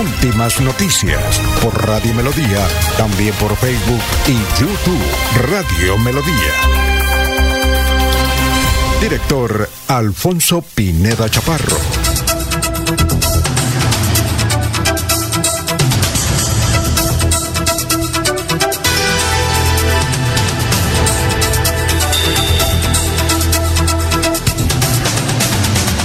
Últimas noticias por Radio Melodía, también por Facebook y YouTube Radio Melodía. Director Alfonso Pineda Chaparro.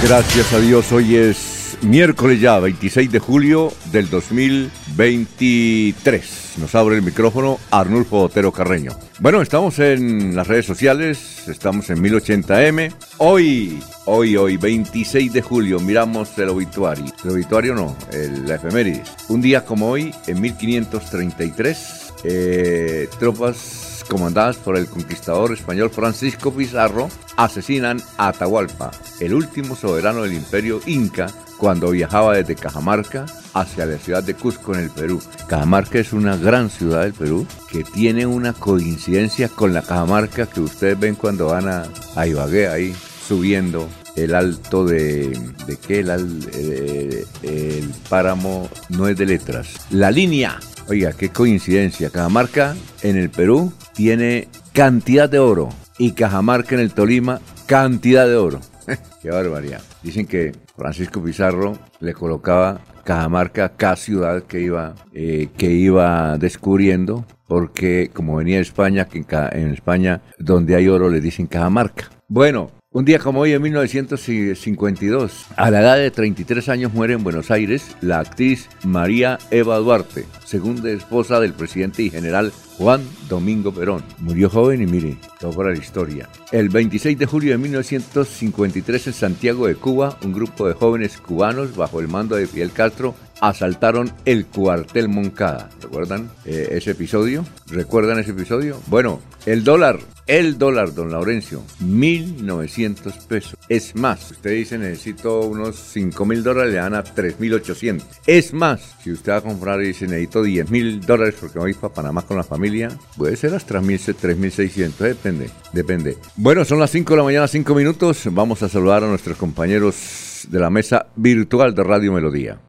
Gracias a Dios, hoy es miércoles ya, 26 de julio del 2023. Nos abre el micrófono Arnulfo Otero Carreño. Bueno, estamos en las redes sociales, estamos en 1080m. Hoy, hoy, hoy, 26 de julio, miramos el obituario. El obituario no, el, la efemérides. Un día como hoy, en 1533, eh, tropas comandadas por el conquistador español Francisco Pizarro, asesinan a Atahualpa, el último soberano del imperio inca, cuando viajaba desde Cajamarca hacia la ciudad de Cusco en el Perú. Cajamarca es una gran ciudad del Perú que tiene una coincidencia con la Cajamarca que ustedes ven cuando van a, a Ibagué ahí subiendo el alto de de qué el, eh, el páramo no es de letras la línea oiga qué coincidencia. Cajamarca en el Perú tiene cantidad de oro. Y Cajamarca en el Tolima cantidad de oro. Qué barbaridad. Dicen que Francisco Pizarro le colocaba Cajamarca cada ciudad que iba eh, que iba descubriendo porque como venía de España que en, en España donde hay oro le dicen Cajamarca. Bueno un día como hoy, en 1952, a la edad de 33 años muere en Buenos Aires la actriz María Eva Duarte, segunda esposa del presidente y general Juan Domingo Perón. Murió joven y mire, todo la historia. El 26 de julio de 1953 en Santiago de Cuba, un grupo de jóvenes cubanos bajo el mando de Fidel Castro asaltaron el cuartel Moncada. ¿Recuerdan eh, ese episodio? ¿Recuerdan ese episodio? Bueno, el dólar, el dólar, don Laurencio, 1.900 pesos. Es más, usted dice necesito unos 5 mil dólares, le dan a 3.800. Es más, si usted va a comprar y dice necesito 10 mil dólares porque voy para Panamá con la familia, puede ser hasta 3.600, depende, depende. Bueno, son las 5 de la mañana, 5 minutos. Vamos a saludar a nuestros compañeros de la mesa virtual de Radio Melodía.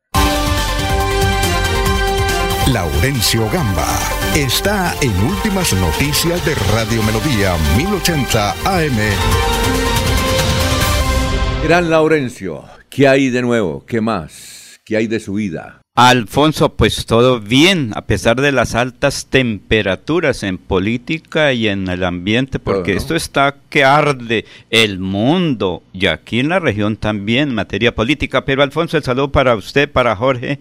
Laurencio Gamba está en Últimas Noticias de Radio Melodía 1080 AM. Gran Laurencio, ¿qué hay de nuevo? ¿Qué más? ¿Qué hay de su vida? Alfonso, pues todo bien, a pesar de las altas temperaturas en política y en el ambiente, porque esto está que arde el mundo y aquí en la región también, en materia política. Pero Alfonso, el saludo para usted, para Jorge,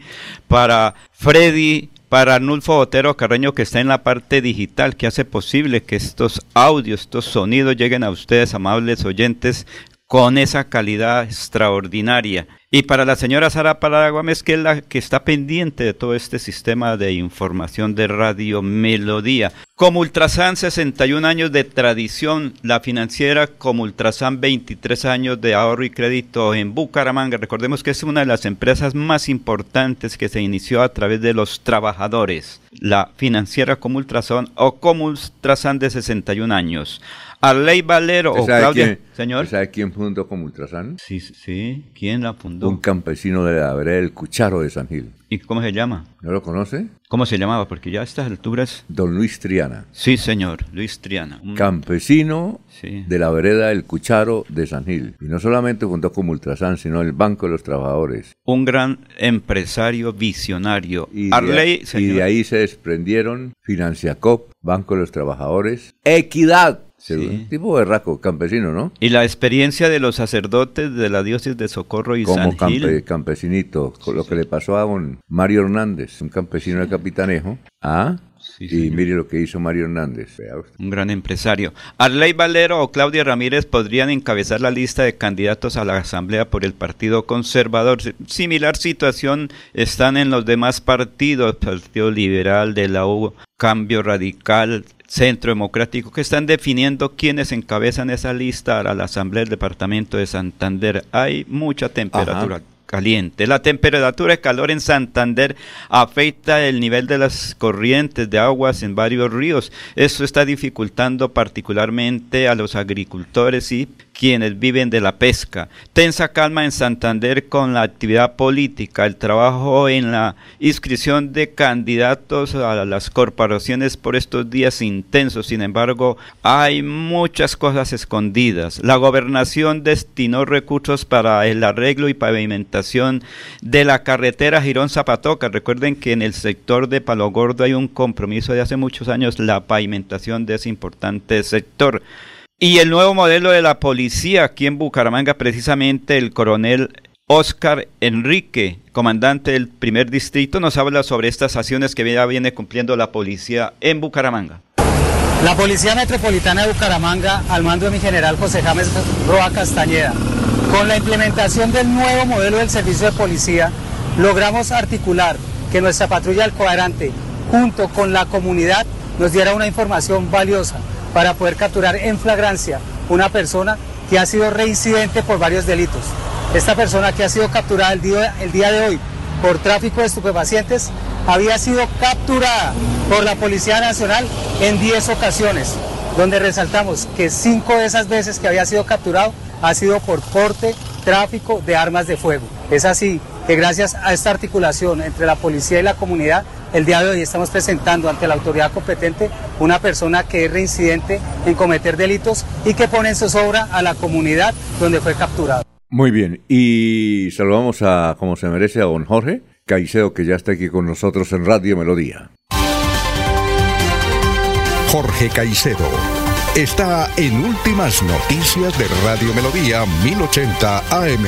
para Freddy, para Arnulfo Botero Carreño, que está en la parte digital, que hace posible que estos audios, estos sonidos lleguen a ustedes, amables oyentes, con esa calidad extraordinaria. Y para la señora Sara Parada que es la que está pendiente de todo este sistema de información de Radio Melodía. Como Ultrasan, 61 años de tradición, la financiera como Ultrasan, 23 años de ahorro y crédito en Bucaramanga. Recordemos que es una de las empresas más importantes que se inició a través de los trabajadores. La financiera como Ultrasan o como Ultrasan de 61 años. Arley Valero o ¿Usted sabe Claudia, quién- señor. ¿Sabe quién fundó como Ultrasan? Sí, sí. ¿Quién la fundó? Un campesino de la vereda del Cucharo de San Gil. ¿Y cómo se llama? ¿No lo conoce? ¿Cómo se llamaba? Porque ya a estas alturas... Don Luis Triana. Sí, señor, Luis Triana. Un- Campesino Sí. de la vereda del Cucharo de San Gil. Y no solamente fundó como Ultrasan, sino el Banco de los Trabajadores. un gran empresario visionario. Y de, Arley, y señor. de ahí se desprendieron Financiacop, Banco de los Trabajadores, Equidad. Sí. Un tipo berraco, campesino, ¿no? Y la experiencia de los sacerdotes de la diócesis de Socorro y Como San Gil. campe- campesinito. Con lo que le pasó a don Mario Hernández, un campesino de Capitanejo. Ah, Sí, y señor. mire lo que hizo Mario Hernández. Un gran empresario. Arley Valero o Claudia Ramírez podrían encabezar la lista de candidatos a la Asamblea por el Partido Conservador. Si- Similar situación están en los demás partidos, Partido Liberal de la U, Cambio Radical, Centro Democrático, que están definiendo quiénes encabezan esa lista a la Asamblea del Departamento de Santander. Hay mucha temperatura. Ajá. caliente. La temperatura de calor en Santander afecta el nivel de las corrientes de aguas en varios ríos. Esto está dificultando particularmente a los agricultores y quienes viven de la pesca. Tensa calma en Santander con la actividad política, el trabajo en la inscripción de candidatos a las corporaciones por estos días intensos. Sin embargo, hay muchas cosas escondidas. La gobernación destinó recursos para el arreglo y pavimentación de la carretera Girón Zapatoca. Recuerden que en el sector de Palo Gordo hay un compromiso de hace muchos años la pavimentación de ese importante sector. Y el nuevo modelo de la policía aquí en Bucaramanga, precisamente el coronel Oscar Enrique, comandante del primer distrito, nos habla sobre estas acciones que ya viene cumpliendo la policía en Bucaramanga. La Policía Metropolitana de Bucaramanga, al mando de mi general José James Roa Castañeda, con la implementación del nuevo modelo del servicio de policía, logramos articular que nuestra patrulla del cuadrante, junto con la comunidad, nos diera una información valiosa para poder capturar en flagrancia una persona que ha sido reincidente por varios delitos. Esta persona que ha sido capturada el día, el día de hoy por tráfico de estupefacientes había sido capturada por la Policía Nacional en 10 ocasiones, donde resaltamos que cinco de esas veces que había sido capturado ha sido por porte, tráfico de armas de fuego. Es así que gracias a esta articulación entre la policía y la comunidad, el día de hoy estamos presentando ante la autoridad competente una persona que es reincidente en cometer delitos y que pone en zozobra a la comunidad donde fue capturado. Muy bien, y saludamos a, como se merece, a don Jorge Caicedo, que ya está aquí con nosotros en Radio Melodía. Jorge Caicedo está en Últimas Noticias de Radio Melodía 1080 AM.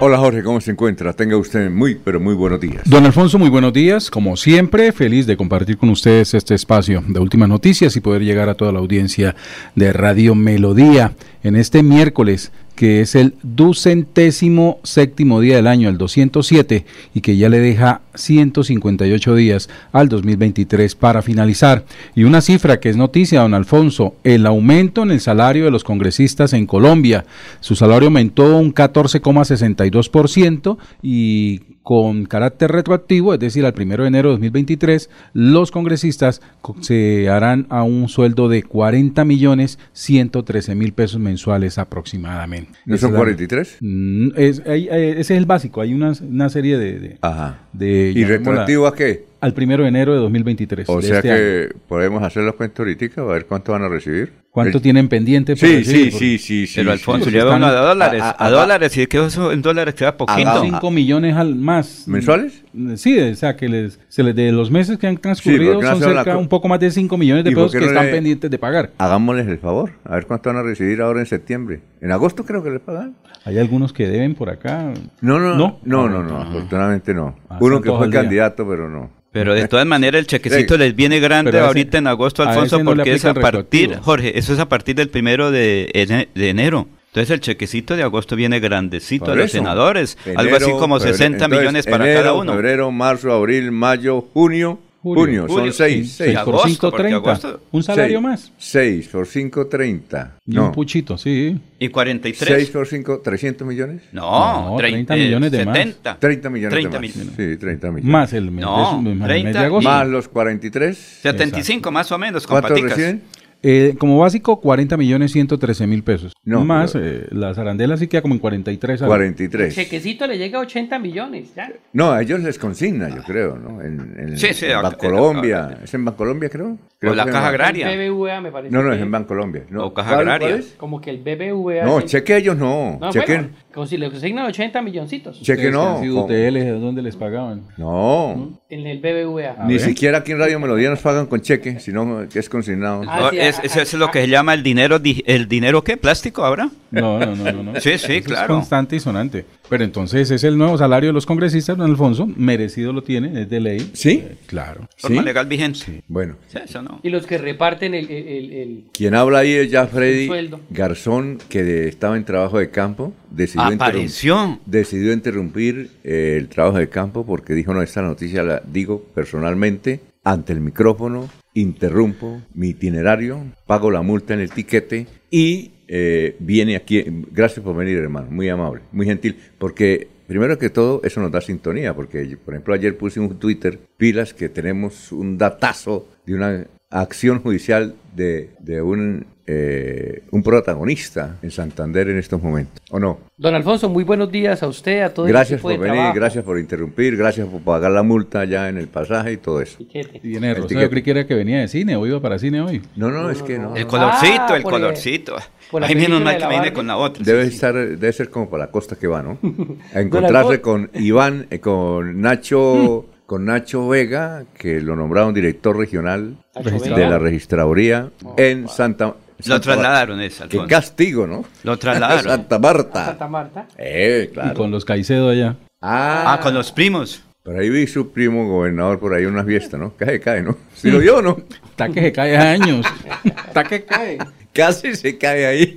Hola Jorge, ¿cómo se encuentra? Tenga usted muy, pero muy buenos días. Don Alfonso, muy buenos días. Como siempre, feliz de compartir con ustedes este espacio de últimas noticias y poder llegar a toda la audiencia de Radio Melodía en este miércoles, que es el ducentésimo séptimo día del año, el 207, y que ya le deja 158 días al 2023 para finalizar. Y una cifra que es noticia, don Alfonso, el aumento en el salario de los congresistas en Colombia. Su salario aumentó un 14,62% y con carácter retroactivo, es decir, al 1 de enero de 2023, los congresistas co- se harán a un sueldo de 40 millones 113 mil pesos mensuales aproximadamente. ¿No son es la- 43? Mm, es- hay- ese es el básico, hay una, una serie de... de- Ajá. de- ¿Y retroactivo a qué? Al 1 de enero de 2023. O de sea este que año. podemos hacer la cuenta ahorita, a ver cuánto van a recibir. ¿Cuánto El- tienen pendiente? por Sí, recibir? sí, Por- sí, sí, sí. Pero. Alfonso, sí, uno a dólares, a- a, a- dólares, y es que eso en dólares queda poquito. Hagamos- 5 millones al más. ¿Mensuales? Sí, o sea, que les, se les de los meses que han transcurrido no son la cerca un poco más de 5 millones de ¿Y por pesos que no están le- pendientes de pagar. Hagámosles el favor, a ver cuánto van a recibir ahora en septiembre. En agosto creo que les pagan. Hay algunos que deben por acá. No, no, no, ¿No? no, Ah, no, no, afortunadamente no. Ah, Uno que fue candidato, pero no. Pero de todas maneras el chequecito Sí. les viene grande ese- ahorita en agosto, Alfonso, no porque es a partir. Jorge, eso es a partir del primero de, ene- de enero. Entonces el chequecito de agosto viene grandecito a los eso. senadores, algo así como febrero, 60 entonces, millones para enero, cada uno. Febrero, marzo, abril, mayo, junio. Junio, Junio. son Julio. seis. Sí, seis. seis por agosto, 5, porque 30. agosto- Un salario Seis. más. 6 por 5, 30. Y No. un puchito, sí. ¿Y 43? 6 por 5, 300 millones. No, No, 30 millones de más. 70. 30 millones 30 de más. millones. Sí, 30 millones. Más el mes, No, de, más el mes 30 de agosto. Más los 43. 75 más o menos, con ¿Cuánto paticas. reciben? Eh, como básico, 40 millones 113 mil pesos. No, más, pero- eh, las arandelas sí queda como en 43. algo. 43. Chequecito le llega a 80 millones, ya. No, a ellos les consigna, yo creo, ¿no? En, en, Sí, sí, en Bancolombia. ¿Es en Bancolombia, creo? Creo O la Caja Agraria. BBVA me parece. No, no, es en Bancolombia. No. O Caja ¿Cuál- Agraria. cuál? Como que el BBVA. No, el- cheque ellos no. No, cheque. bueno, Como si le asignan 80 milloncitos. Cheque no. han sido UTL, ¿dónde les pagaban? No. En el BBVA. A Ni ver. siquiera aquí en Radio Melodía nos pagan con cheque, sino que es consignado. Ah, sí, es- lo que se llama el dinero, di- el dinero qué, plástico ahora. No, no, no, no. no. Sí, sí, Eso claro. Es constante y sonante. Pero entonces es el nuevo salario de los congresistas, don Alfonso. Merecido lo tiene, es de ley. ¿Sí? Eh, claro. Forma ¿Sí? legal vigente. Bueno, Sí, eso no. Y los que reparten el, el- el- el- quien habla ahí es ya Freddy. Garzón, que de- estaba en trabajo de campo, decidió, interrum- Apareció. decidió interrumpir eh, el trabajo de campo porque dijo, no, esta noticia la digo personalmente, ante el micrófono, interrumpo mi itinerario, pago la multa en el tiquete y eh, viene aquí. Gracias por venir, hermano, muy amable, muy gentil, porque primero que todo eso nos da sintonía, porque por ejemplo ayer puse un Twitter, pilas que tenemos un datazo de una acción judicial de, de un, eh, un protagonista en Santander en estos momentos, ¿o no? Don Alfonso, muy buenos días a usted, a todo Gracias el equipo por de venir, trabajo. gracias por interrumpir, gracias por pagar la multa ya en el pasaje y todo eso. Y de El yo creí que era que venía de cine o iba para cine hoy. No, no, es que no. El colorcito, Ah, el el- colorcito. Ay, menos mal que Barbie. con la otra. Debe sí, sí. estar, debe ser como para la costa que va, ¿no? A encontrarse con Iván, eh, con Nacho, con Nacho Vega, que lo nombraron director regional Nacho de Vega. la registraduría en Santa. Lo trasladaron, es, Mar- Qué Alfonso. castigo, ¿no? Lo trasladaron. Santa Marta. Santa Marta. Eh, Y claro. con los Caicedo allá. Ah, Ah, con los primos. Por ahí vi su primo gobernador por ahí en una fiesta, ¿no? Cae, cae, ¿no? ¿Sí lo vio o no? Está que se cae a años. Está que cae. Casi se cae ahí.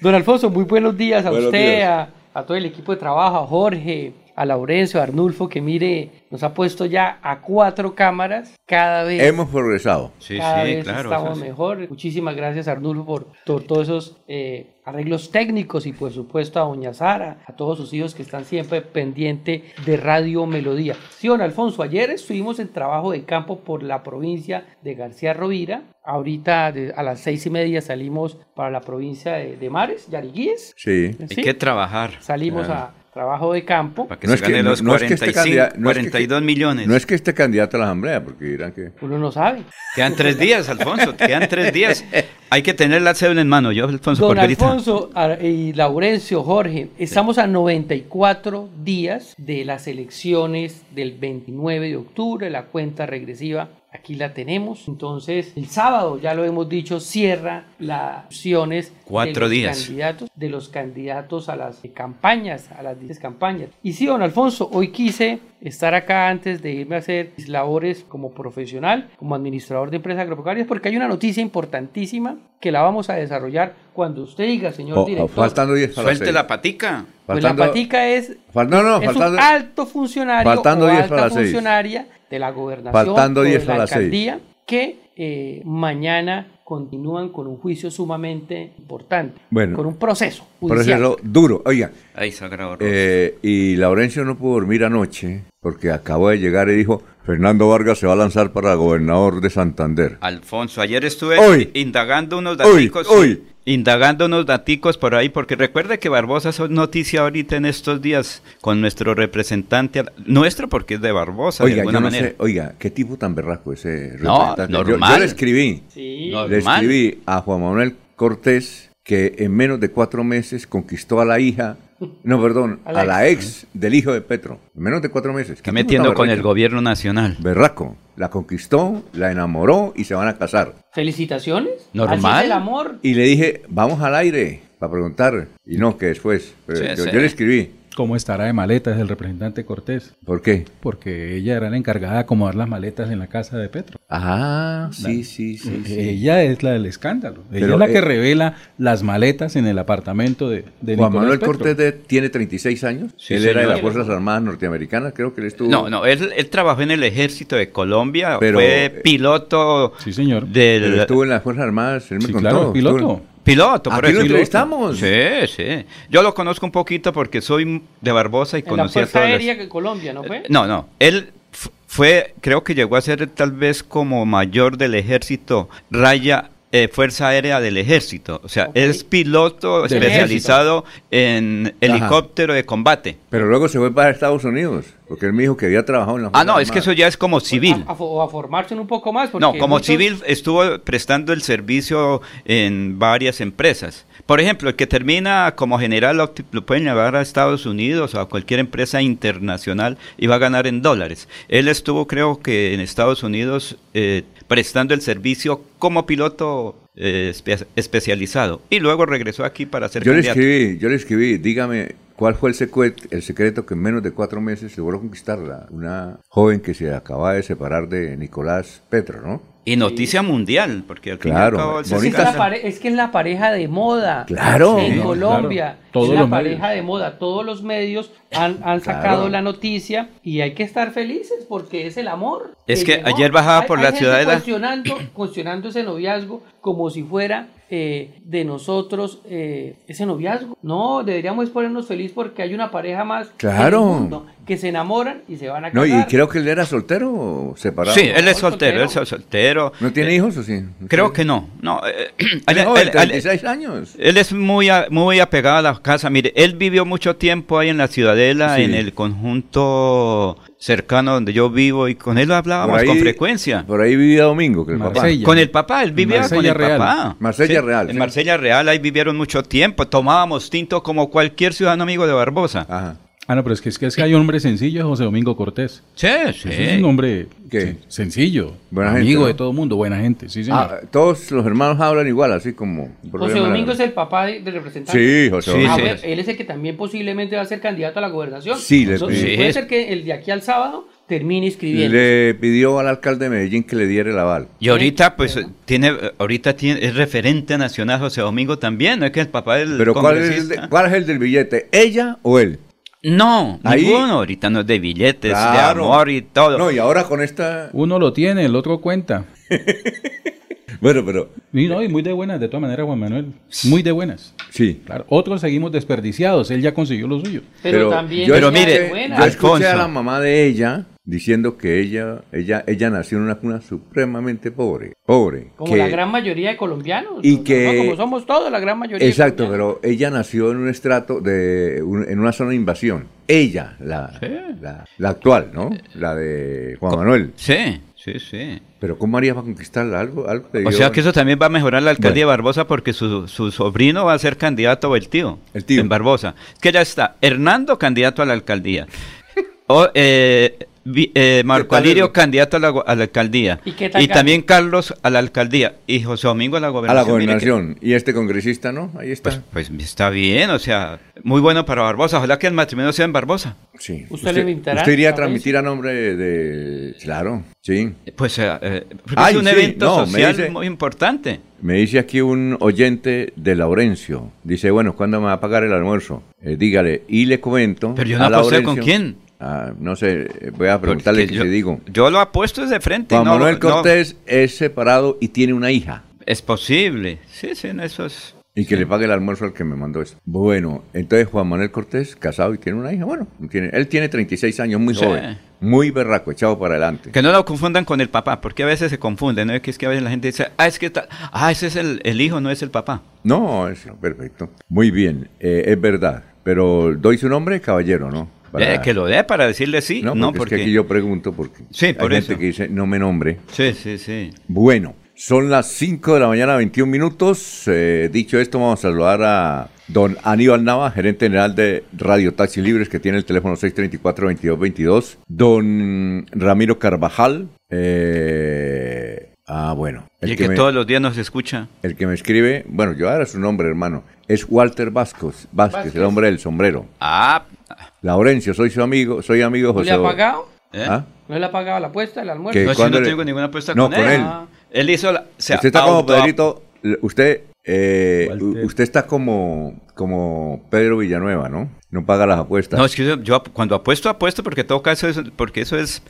Don Alfonso, muy buenos días a Buenos usted, días. A, a todo el equipo de trabajo, a Jorge, a Laurencio, a Arnulfo, que mire, nos ha puesto ya a cuatro cámaras cada vez. Hemos progresado. Sí, cada sí, vez claro. estamos mejor. Muchísimas gracias Arnulfo por, por todos esos eh, arreglos técnicos y por supuesto a Doña Sara, a todos sus hijos que están siempre pendientes de Radio Melodía. Sí, don Alfonso, ayer estuvimos en trabajo de campo por la provincia de García Rovira. Ahorita de- a las seis y media salimos para la provincia de, de Mares, Yariguíes. Sí. Hay que trabajar. Salimos Claro. a trabajo de campo. Para que No se es que- gane no- los no es que este 45, candida- no es que- 42 millones. No es que esté candidato a la asamblea, porque dirán que... Uno no sabe. Quedan tres días, Alfonso. Quedan tres días. Hay que tener la cédula en mano. Yo, Alfonso, Don porque ahorita- Alfonso y Laurencio, Jorge, estamos a 94 días de las elecciones del 29 de octubre, la cuenta regresiva. Aquí la tenemos. Entonces, el sábado, ya lo hemos dicho, cierra las opciones Cuatro de los días. candidatos, de los candidatos a las campañas, a las 10 campañas. Y sí, don Alfonso, hoy quise estar acá antes de irme a hacer mis labores como profesional, como administrador de empresas agropecuarias, porque hay una noticia importantísima que la vamos a desarrollar cuando usted diga, señor Oh, oh, director. faltando 10 para Suelte la patica. Pues la Faltando- patica es, Fal- no, no, es faltando- un alto funcionario faltando o 10 alta para funcionaria de la gobernación Faltando o de 10 la para las seis. alcaldía que eh, mañana continúan con un juicio sumamente importante, Bueno, con un proceso judicial. duro. Oiga, sagrado. eh, y Laurencio no pudo dormir anoche porque acabó de llegar y dijo, Fernando Vargas se va a lanzar para gobernador de Santander. Alfonso, ayer estuve Hoy. indagando unos Hoy, hoy. Indagando unos daticos por ahí, porque recuerde que Barbosa es noticia ahorita en estos días con nuestro representante, nuestro porque es de Barbosa, de Oiga, alguna yo no manera. sé, oiga, qué tipo tan berraco ese No, representante. Yo- normal. Yo, le escribí, Sí. No, le Normal. escribí a Juan Manuel Cortés que en menos de cuatro meses conquistó a la hija, no, perdón, A a la ex del hijo de Petro. En menos de cuatro meses. Está ¿Qué tipo metiendo con el gobierno nacional. Berraco. La conquistó, la enamoró y se van a casar. Felicitaciones. Normal. Así es el amor. Y le dije, vamos al aire para preguntar. Y no, que después. Pero Sí, yo, sí. yo le escribí. ¿Cómo estará de maletas el representante Cortés? ¿Por qué? Porque ella era la encargada de acomodar las maletas en la casa de Petro. Ah, sí, sí, sí. sí. Ella es la del escándalo. ella Pero, es la que eh, revela las maletas en el apartamento de, de Juan Nicolás Manuel Petro. Cortés de- tiene 36 años. Sí, él era de las Fuerzas Armadas norteamericanas. Creo que él estuvo. No, no, él, él trabajó en el ejército de Colombia, Pero, fue eh, piloto Sí, señor. del... Pero estuvo en las Fuerzas Armadas. Él me Sí, contó. claro, piloto. Piloto, por Aquí eso. lo entrevistamos. Sí, sí. Yo lo conozco un poquito porque soy de Barbosa y En la conocí a Fuerza todas las- Aérea que Colombia, ¿no fue? No, no. Él fue, creo que llegó a ser tal vez como mayor del ejército, raya eh, Fuerza Aérea del Ejército. O sea, es piloto Del especializado en helicóptero de combate. Pero luego se fue para Estados Unidos. Porque él me dijo que había trabajado en las Ah, no, es que eso ya es como civil. A, a- o a formarse un poco más. No, como muchos- civil estuvo prestando el servicio en varias empresas, Por ejemplo, el que termina como general lo, lo pueden llevar a Estados Unidos o a cualquier empresa internacional y va a ganar en dólares. Él estuvo, creo que en Estados Unidos, eh, prestando el servicio como piloto eh, espe- especializado y luego regresó aquí para ser Yo le escribí, yo le escribí, dígame cuál fue el secreto, el secreto que en menos de cuatro meses logró conquistarla. Una joven que se acaba de separar de Nicolás Petro, ¿no? Y noticia mundial, porque al fin y al Claro, cabo Es que, es, la casa- pare- es que es la pareja de moda Claro. en Sí, Colombia. claro. Todos es la los pareja medios. de moda. Todos los medios han, han Claro. sacado la noticia y hay que estar felices porque es el amor. Es que ayer bajaba Hay- por hay la gente ciudadela. Cuestionando, cuestionando ese noviazgo como si fuera eh, de nosotros eh, ese noviazgo. No, deberíamos ponernos felices porque hay una pareja más Claro. en el mundo que se enamoran y se van a No, casar. y creo que él era soltero o separado. Sí, él es No, soltero, él es soltero. ¿No tiene hijos o sí? Creo que no. no eh, él- Él, joven, él- él- 36 años. Él es muy, a- muy apegado a la casa. Mire, él vivió mucho tiempo ahí en la Ciudadela, Sí. en el conjunto cercano donde yo vivo, y con él hablábamos con frecuencia. Por ahí vivía Domingo, que el papá. Con el papá, él vivía con el Real. papá. Marsella Real, En sí. Marsella Real, ahí vivieron mucho tiempo. Tomábamos tinto como cualquier ciudadano amigo de Barbosa. Ajá. Ah, no, pero es que, es que, es que hay un hombre sencillo, José Domingo Cortés. Sí, Ese Es un hombre ¿Qué? sen- sencillo, Buena amigo gente, ¿no? de todo el mundo, buena gente, sí, señor. Ah, todos los hermanos hablan igual, así como... José Domingo es el papá de- del representante. Sí, José Sí, Domingo. A sí. ver, él es el que también posiblemente va a ser candidato a la gobernación. Sí, le Entonces, pedí. puede Sí. ser que el de aquí al sábado termine escribiendo. Le pidió al alcalde de Medellín que le diera el aval. Y ahorita, pues, tiene, ahorita tiene, es referente nacional José Domingo también, ¿no es que el papá del Pero ¿cuál es, el de- ¿cuál es el del billete? ¿Ella o él? No, Ahí- ninguno. Ahorita no es de billetes, de Claro. amor y todo. No, y ahora con esta... Uno lo tiene, el otro cuenta. Bueno, pero... Y no, y muy de buenas, de todas maneras, Juan Manuel. Muy de buenas. Sí. Claro, otros seguimos desperdiciados, él ya consiguió lo suyo. pero, también yo Pero mire, es escuché- buena. yo escuché a Alfonso. la mamá de ella diciendo que ella, ella, ella nació en una cuna supremamente pobre. Pobre. como que- la gran mayoría de colombianos. Y ¿no? que- Como somos todos, la gran mayoría. Exacto, pero ella nació en un estrato de un- en una zona de invasión. Ella, la, Sí. la, la actual, ¿no? La de Juan Manuel. Sí, sí, sí. Pero ¿cómo haría para conquistarla? Algo, algo O sea que eso también va a mejorar la alcaldía Bueno. de Barbosa porque su, su sobrino va a ser candidato o el tío. El tío. En Barbosa. Que ya está. Hernando candidato a la alcaldía. O, eh, eh, Marco Alirio candidato a la, a la alcaldía. ¿Y qué tal también Carlos a la alcaldía. Y José Domingo a la a gobernación. la Mire que- gobernación. Y este congresista, ¿no? Ahí está. Pues, pues está bien, o sea, muy bueno para Barbosa. Ojalá que el matrimonio sea en Barbosa. sí. ¿Usted le invitará Usted iría a a transmitir a nombre de... de- Claro, sí. Pues eh, eh, Ay, es un sí, evento no, social dice- muy importante. Me dice aquí un oyente de Laurencio. Dice, bueno, ¿cuándo me va a pagar el almuerzo? Eh, dígale. Y le comento Pero yo no a Laurencio- con quién. Ah, no sé, voy a preguntarle yo, se digo. Yo lo apuesto desde frente. Juan no- Manuel no- Cortés es separado y tiene una hija. es posible. Sí, sí, en eso es. Y que le pague el almuerzo al que me mandó eso. Bueno, entonces Juan Manuel Cortés, casado y tiene una hija. Bueno, tiene, él tiene 36 años, muy Sí. joven. Muy berraco, echado para adelante. Que no lo confundan con el papá, porque a veces se confunden, ¿no? Que es que a veces la gente dice, ah, es que está, ah, ese es el, el hijo, no es el papá. No, es perfecto. Muy bien, eh, es verdad. Pero doy su nombre, caballero, ¿no? Para- Eh, que lo dé para decirle sí, No, no, porque, porque... es que aquí yo pregunto porque Sí, hay por gente que dice no me nombre. Sí, sí, sí. Bueno, son las 5 de la mañana, 21 minutos. Eh, dicho esto, vamos a saludar a don Aníbal Nava, gerente general de Radio Taxi Libres, que tiene el teléfono 634-2222. Don Ramiro Carvajal. eh, ah, bueno. y el que, me, todos los días nos escucha. el que me escribe, bueno, yo ahora su nombre, hermano, es Walter Vázquez, Vázquez, Vázquez. el hombre del sombrero. Ah, Laurencio, soy su amigo, soy amigo de ¿No José. le ha pagado? ¿eh? ¿Ah? ¿No le ha pagado la apuesta, el almuerzo? ¿Qué? No, ¿Cuándo no le- tengo ninguna apuesta No, con, con él. él. Ah. Él hizo la... se usted está como Pedrito, usted, eh, usted está como, como Pedro Villanueva, ¿no? No paga las apuestas. No, es que yo, yo cuando apuesto, apuesto porque todo caso es, porque eso es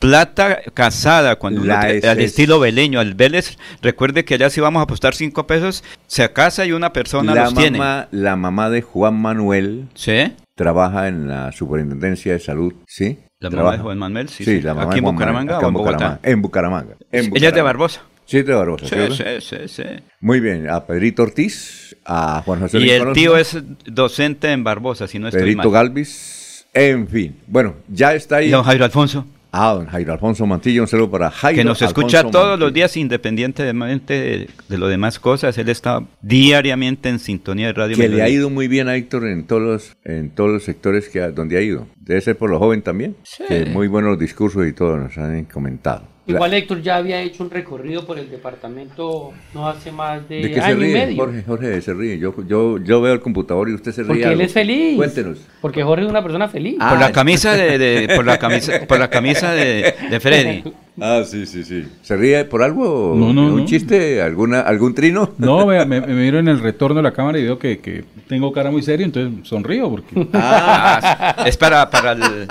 plata casada, cuando uno es- al es- estilo veleño, al Vélez, recuerde que allá si vamos a apostar cinco pesos, se casa y una persona la los tiene. mamá, la mamá de Juan Manuel ¿Sí? Trabaja en la Superintendencia de Salud, ¿sí? La mamá de Juan Manuel, sí, Sí, sí. la mamá ¿Aquí en Manuel, Bucaramanga acá o en Bogotá? Bucaramanga. En Bucaramanga. en Ella es de Bucaramanga. Barbosa. Sí, es de Barbosa. Sí, sí, sí, sí. Muy bien, a Pedrito Ortiz, a Juan José Y el tío es docente en Barbosa, si no estoy Pedrito mal. Galvis, en fin. Bueno, ya está ahí. Don Jairo Alfonso. Ah, don Jairo Alfonso Mantillo, un saludo para Jairo. Que nos escucha Alfonso todos Mantillo. los días independientemente de, de lo demás cosas. Él está diariamente en sintonía de Radio Que le ha Melodía. ido muy bien a Héctor en todos los, en todos los sectores que ha- donde ha ido. Debe ser por lo joven también. Que muy buenos discursos y todo nos han comentado. Igual Héctor ya había hecho un recorrido por el departamento no hace más de, ¿De qué se año y ríe? medio. Jorge, Jorge se ríe. Yo, yo, yo veo el computador y usted se ríe. Porque él es feliz. Cuéntenos. Porque Jorge es una persona feliz. Ah, Por la camisa de, de- por la camisa, por la camisa de, de Freddy. Ah, sí, sí, sí. ¿Se ríe por algo? No, no, ¿Un no. chiste? ¿Alguna, ¿Algún trino? No, vea, me, me miro en el retorno de la cámara y veo que, que tengo cara muy serio, entonces sonrío porque Ah, es para, para el,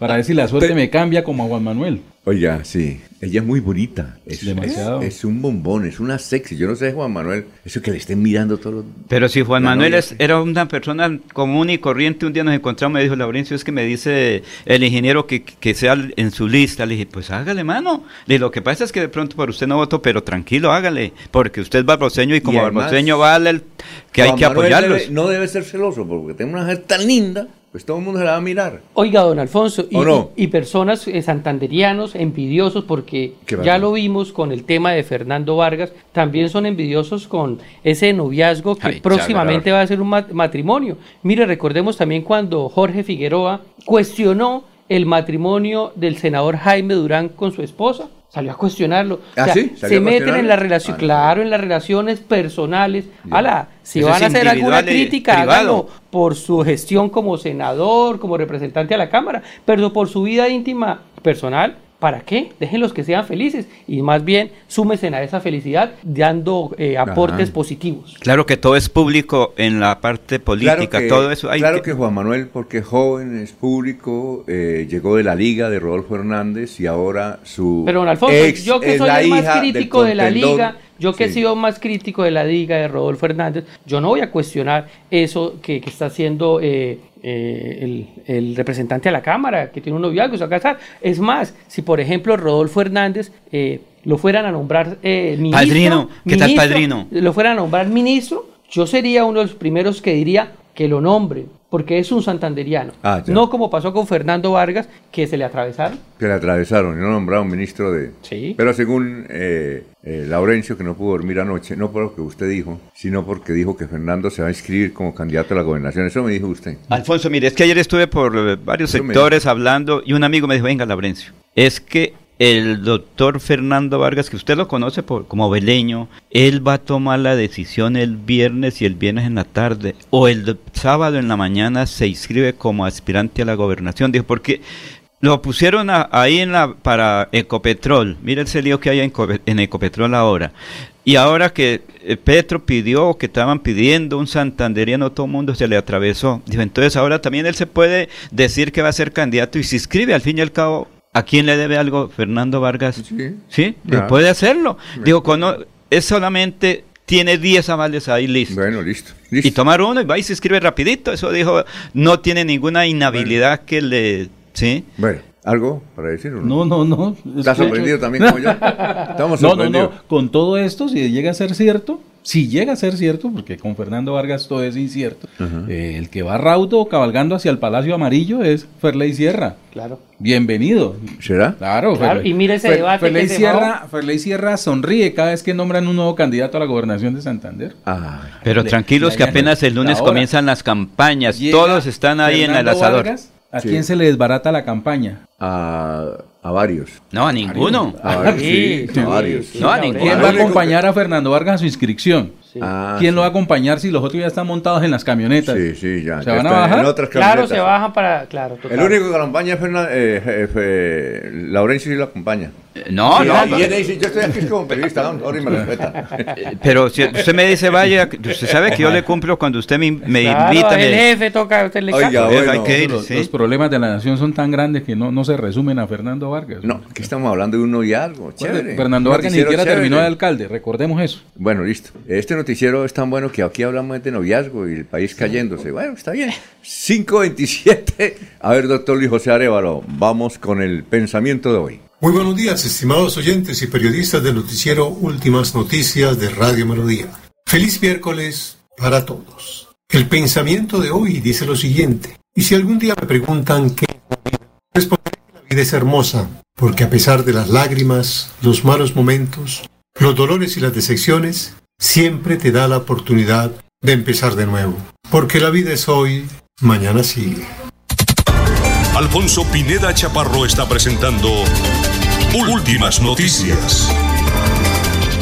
para ver si la suerte me cambia como a Juan Manuel. Oiga, sí. Ella es muy bonita. Es, Demasiado. Es, es un bombón, es una sexy. Yo no sé, Juan Manuel, eso que le estén mirando todos los... Pero si Juan Manuel es- era una persona común y corriente, un día nos encontramos, me dijo Laurencio, es que me dice el ingeniero que, que sea en su lista. Le dije, pues hágale, mano. Le dije, lo que pasa es que de pronto por usted no voto, pero tranquilo, hágale, porque usted es barboseño y como además, barboseño vale el- que hay que debe- no debe ser celoso, porque tiene una mujer tan linda, pues todo el mundo se la va a mirar. Oiga, don Alfonso, y, ¿O no? y- y personas eh, santanderianos envidiosos, porque ¿Qué ya lo vimos con el tema de Fernando Vargas, también son envidiosos con ese noviazgo que Ay, próximamente va a ser un mat- matrimonio. Mire, recordemos también cuando Jorge Figueroa cuestionó el matrimonio del senador Jaime Durán con su esposa. Salió a cuestionarlo. ¿Ah, O sea, sí? ¿Salió Se meten en cuestionarlo? la relación, Ah, no. claro, en las relaciones personales. Ala, si van a hacer alguna crítica, háganlo por su gestión como senador, como representante a la Cámara, pero por su vida íntima personal, ¿para qué? Déjenlos que sean felices y más bien súmense a esa felicidad dando eh, aportes Ajá. positivos. Claro que todo es público en la parte política, todo eso. hay claro que- que Juan Manuel, porque es joven, es público, eh, llegó de la liga de Rodolfo Hernández y ahora su Pero don Alfonso, ex yo que soy el más crítico de la liga, yo que he sido más crítico de la liga de Rodolfo Hernández, yo no voy a cuestionar eso que, que está haciendo eh, eh, el, el representante a la Cámara, que tiene un noviazgo, se va a casar. Es más, si por ejemplo Rodolfo Hernández eh, lo fueran a nombrar eh, ministro, Padrino, ¿qué tal padrino? Lo fueran a nombrar ministro, yo sería uno de los primeros que diría que lo nombre, porque es un santanderiano. Ah, no como pasó con Fernando Vargas, que se le atravesaron. Que le atravesaron y no nombraron ministro de... Sí. Pero según eh, eh, Laurencio, que no pudo dormir anoche, no por lo que usted dijo, sino porque dijo que Fernando se va a inscribir como candidato a la gobernación. Eso me dijo usted. Alfonso, mire, es que ayer estuve por eh, varios Eso sectores hablando y un amigo me dijo, venga, Laurencio, es que el doctor Fernando Vargas, que usted lo conoce por, como veleño, él va a tomar la decisión el viernes y el viernes en la tarde, o el sábado en la mañana se inscribe como aspirante a la gobernación. Dijo, porque lo pusieron a- ahí en la, para Ecopetrol. Mira ese lío que hay en, en Ecopetrol ahora. Y ahora que eh, Petro pidió, que estaban pidiendo un santanderiano, todo el mundo se le atravesó. Dijo, entonces ahora también él se puede decir que va a ser candidato y se inscribe. Al fin y al cabo, ¿a quién le debe algo Fernando Vargas? Sí. ¿Sí? Claro. Puede hacerlo. Digo, cono- es solamente, tiene 10 avales ahí listos. Bueno, listo. listo. Y tomar uno y va y se inscribe rapidito. Eso dijo, no tiene ninguna inhabilidad que le... ¿Sí? Bueno, ¿algo para decir o no? No, no, no. ¿Estás sorprendido también como yo? Estamos No, no, sorprendidos. no. Con todo esto, si llega a ser cierto, si llega a ser cierto, porque con Fernando Vargas todo es incierto, eh, el que va raudo cabalgando hacia el Palacio Amarillo es Ferley Sierra. Claro. Bienvenido. ¿Será? Claro, Claro, Ferley- y mire ese Fer- debate Ferley que Sierra, Ferley Sierra sonríe cada vez que nombran un nuevo candidato a la gobernación de Santander. Ah, Pero Le- tranquilos le que apenas el lunes comienzan las campañas. Llega Todos están ahí en el asador. Vargas, ¿A Sí. quién se le desbarata la campaña? a, a varios. No, a ninguno. A varios, sí, Sí, a varios. sí, No, a ninguno. ¿Quién va a acompañar a Fernando Vargas a su inscripción? Sí. Ah, ¿Quién sí. lo va a acompañar si los otros ya están montados en las camionetas? Sí, sí, ya. ¿Se ya van a bajar? En otras Claro, camionetas. se bajan para. Claro, El único que lo acompaña es Fernan- eh, eh, eh, Laurencio sí lo acompaña. Eh, No, Sí, no. y él dice, yo estoy aquí como periodista, don, ahora y me respeta. Eh, Pero si usted me dice, vaya, usted sabe que yo le cumplo cuando usted me, me Claro, invita. el me- jefe toca, usted le Oiga, bueno. hay que ir, los, sí. los problemas de la nación son tan grandes que no, no se resumen a Fernando Vargas. No, aquí estamos hablando de un noviazgo, chévere. Fernando Vargas ni siquiera chévere. terminó de alcalde, recordemos eso. Bueno, listo. Este noticiero es tan bueno que aquí hablamos de noviazgo y el país cayéndose. Bueno, está bien. 5.27. A ver, doctor Luis José Arevalo, vamos con el pensamiento de hoy. Muy buenos días, estimados oyentes y periodistas del noticiero Últimas Noticias de Radio Melodía. Feliz miércoles para todos. El pensamiento de hoy dice lo siguiente, y si algún día me preguntan qué es mi vida, responderé que vida es hermosa, porque a pesar de las lágrimas, los malos momentos, los dolores y las decepciones, siempre te da la oportunidad de empezar de nuevo. Porque la vida es hoy, mañana sigue. Alfonso Pineda Chaparro está presentando Últimas Noticias.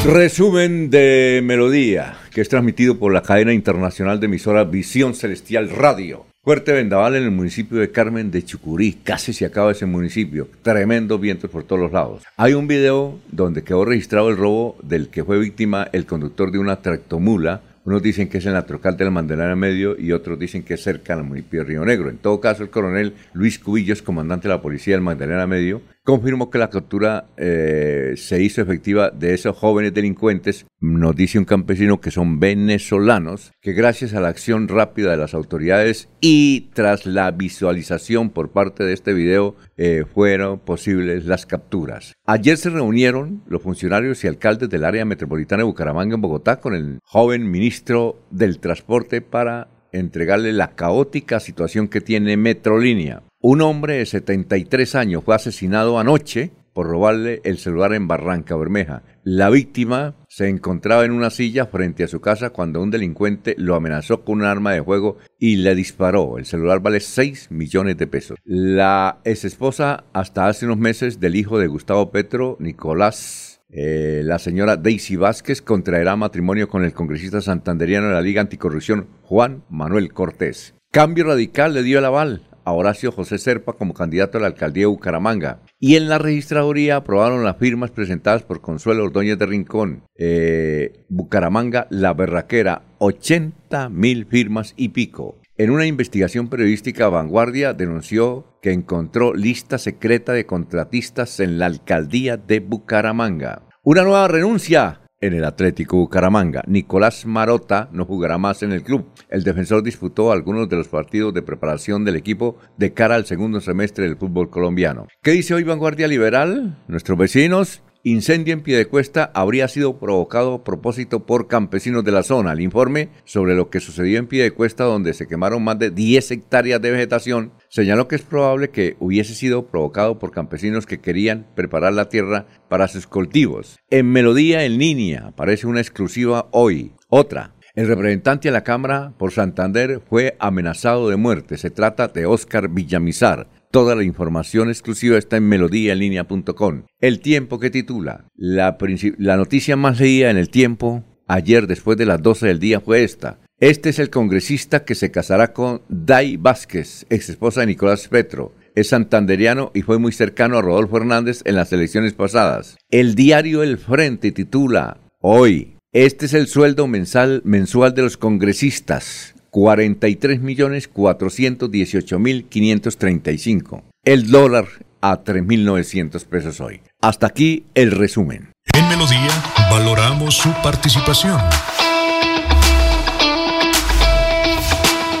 Resumen de Melodía, que es transmitido por la cadena internacional de emisora Visión Celestial Radio. Fuerte vendaval en el municipio de Carmen de Chucurí. Casi se acaba ese municipio. Tremendo vientos por todos los lados. Hay un video donde quedó registrado el robo del que fue víctima el conductor de una tractomula unos dicen que es en la Trocal del Mandalana Medio y otros dicen que es cerca del municipio de Río Negro. En todo caso, el coronel Luis Cubillos, comandante de la policía del Magdalena Medio, confirmó que la captura eh, se hizo efectiva de esos jóvenes delincuentes. Nos dice un campesino que son venezolanos, que gracias a la acción rápida de las autoridades y tras la visualización por parte de este video eh, fueron posibles las capturas. Ayer se reunieron los funcionarios y alcaldes del área metropolitana de Bucaramanga en Bogotá con el joven ministro del Transporte para entregarle la caótica situación que tiene Metrolínea. Un hombre de 73 años fue asesinado anoche por robarle el celular en Barranca Bermeja. La víctima se encontraba en una silla frente a su casa cuando un delincuente lo amenazó con un arma de fuego y le disparó. El celular vale 6 millones de pesos. La exesposa hasta hace unos meses del hijo de Gustavo Petro, Nicolás eh, la señora Daisy Vázquez contraerá matrimonio con el congresista santanderiano de la Liga Anticorrupción, Juan Manuel Cortés. Cambio Radical le dio el aval Horacio José Serpa como candidato a la alcaldía de Bucaramanga. Y en la registraduría aprobaron las firmas presentadas por Consuelo Ordóñez de Rincón. Eh, Bucaramanga, La Berraquera, 80 mil firmas y pico. En una investigación periodística, Vanguardia denunció que encontró lista secreta de contratistas en la alcaldía de Bucaramanga. Una nueva renuncia en el Atlético Bucaramanga. Nicolás Marota no jugará más en el club. El defensor disputó algunos de los partidos de preparación del equipo de cara al segundo semestre del fútbol colombiano. ¿Qué dice hoy Vanguardia Liberal? Nuestros vecinos Incendio en Piedecuesta habría sido provocado a propósito por campesinos de la zona. El informe sobre lo que sucedió en Piedecuesta, donde se quemaron más de 10 hectáreas de vegetación, señaló que es probable que hubiese sido provocado por campesinos que querían preparar la tierra para sus cultivos. En Melodía en línea aparece una exclusiva hoy. Otra, el representante de la Cámara por Santander fue amenazado de muerte. Se trata de Óscar Villamizar. Toda la información exclusiva está en melodíaenlínea.com. El tiempo que titula, la, la noticia más leída en el tiempo ayer después de las 12 del día fue esta. Este es el congresista que se casará con Dai Vázquez, ex esposa de Nicolás Petro. Es santanderiano y fue muy cercano a Rodolfo Hernández en las elecciones pasadas. El diario El Frente titula Hoy, este es el sueldo mensual de los congresistas. 43.418.535. El dólar a 3.900 pesos hoy. Hasta aquí el resumen. En Melodía valoramos su participación.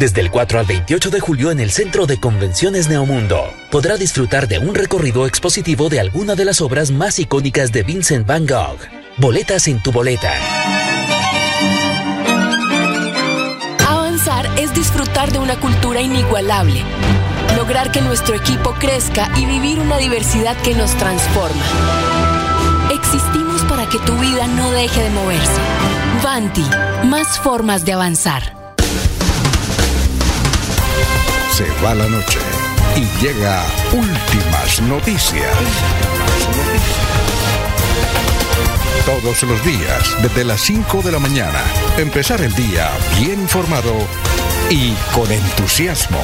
Desde el 4 al 28 de julio en el Centro de Convenciones Neomundo, podrá disfrutar de un recorrido expositivo de alguna de las obras más icónicas de Vincent Van Gogh. Boletas en tu boleta. Avanzar es disfrutar de una cultura inigualable, lograr que nuestro equipo crezca y vivir una diversidad que nos transforma. Existimos para que tu vida no deje de moverse. Vanti, más formas de avanzar. Se va la noche y llega últimas noticias. Todos los días, desde las 5 de la mañana. Empezar el día bien informado y con entusiasmo.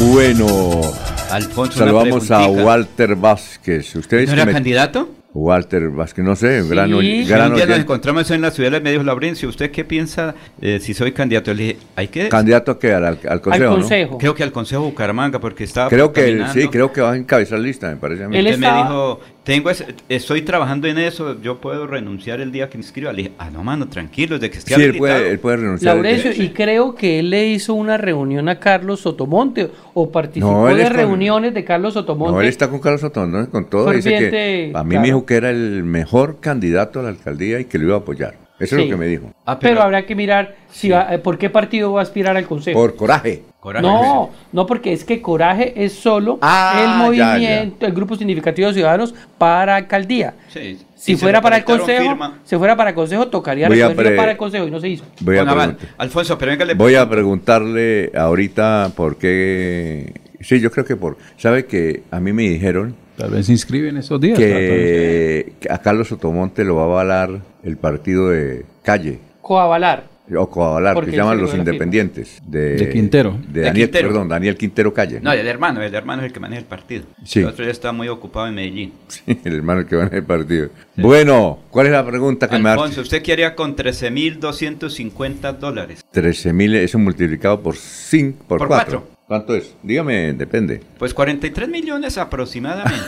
Bueno, Alfonso, saludamos a. Walter Vázquez. ¿Ustedes ¿No era me- candidato? Walter Vázquez, no sé, gran, Sí, gran día nos encontramos en la ciudad y me dijo Laurencio, ¿usted qué piensa eh, si soy candidato? Le dije, hay que... Candidato que al, al consejo, ¿no? Creo que al Consejo Bucaramanga, porque estaba Creo que sí, creo que va a encabezar lista, me parece a mí. Él me dijo, tengo ese- estoy trabajando en eso, yo puedo renunciar el día que me inscriba. Le dije, ah, no, mano, tranquilo, de que esté Sí, él puede, él puede renunciar. Laurencio, y creo que él le hizo una reunión a Carlos Sotomonte o participó No, de con- reuniones de Carlos Sotomonte. No, él está con Carlos ¿no? con todo. Dice que a mí claro. me dijo que era el mejor candidato a la alcaldía y que lo iba a apoyar. Eso es Sí. lo que me dijo. pero, habrá que mirar si va- eh, por qué partido va a aspirar al Consejo. Por coraje. No, no, porque es que Coraje es solo Ah, el ya, movimiento, el grupo significativo de ciudadanos para alcaldía. Sí. Si fuera para el consejo, firma. si fuera para el consejo, tocaría pre- para el consejo y no se hizo. Voy a, Con aval. preguntar- Alfonso, pero venga, le voy a preguntarle ahorita por qué. Sí, yo creo que por. ¿Sabe que a mí me dijeron Tal vez se inscriben esos días. que, que a Carlos Sotomonte lo va a avalar el partido de calle? Coavalar. O coavalar, Porque que llaman los independientes. De, De Quintero. De De Daniel, Quintero. perdón, Daniel Quintero Calle. No, el hermano, el hermano es el que maneja el partido. Sí. El otro ya está muy ocupado en Medellín. Sí, el hermano que va en el partido. Bueno, ¿cuál es la pregunta que me Alfonso, hace? ¿usted qué haría con 13.250 dólares? 13 mil, eso multiplicado por 5, por Por 4. ¿Cuánto es? Dígame, depende. Pues 43 millones aproximadamente.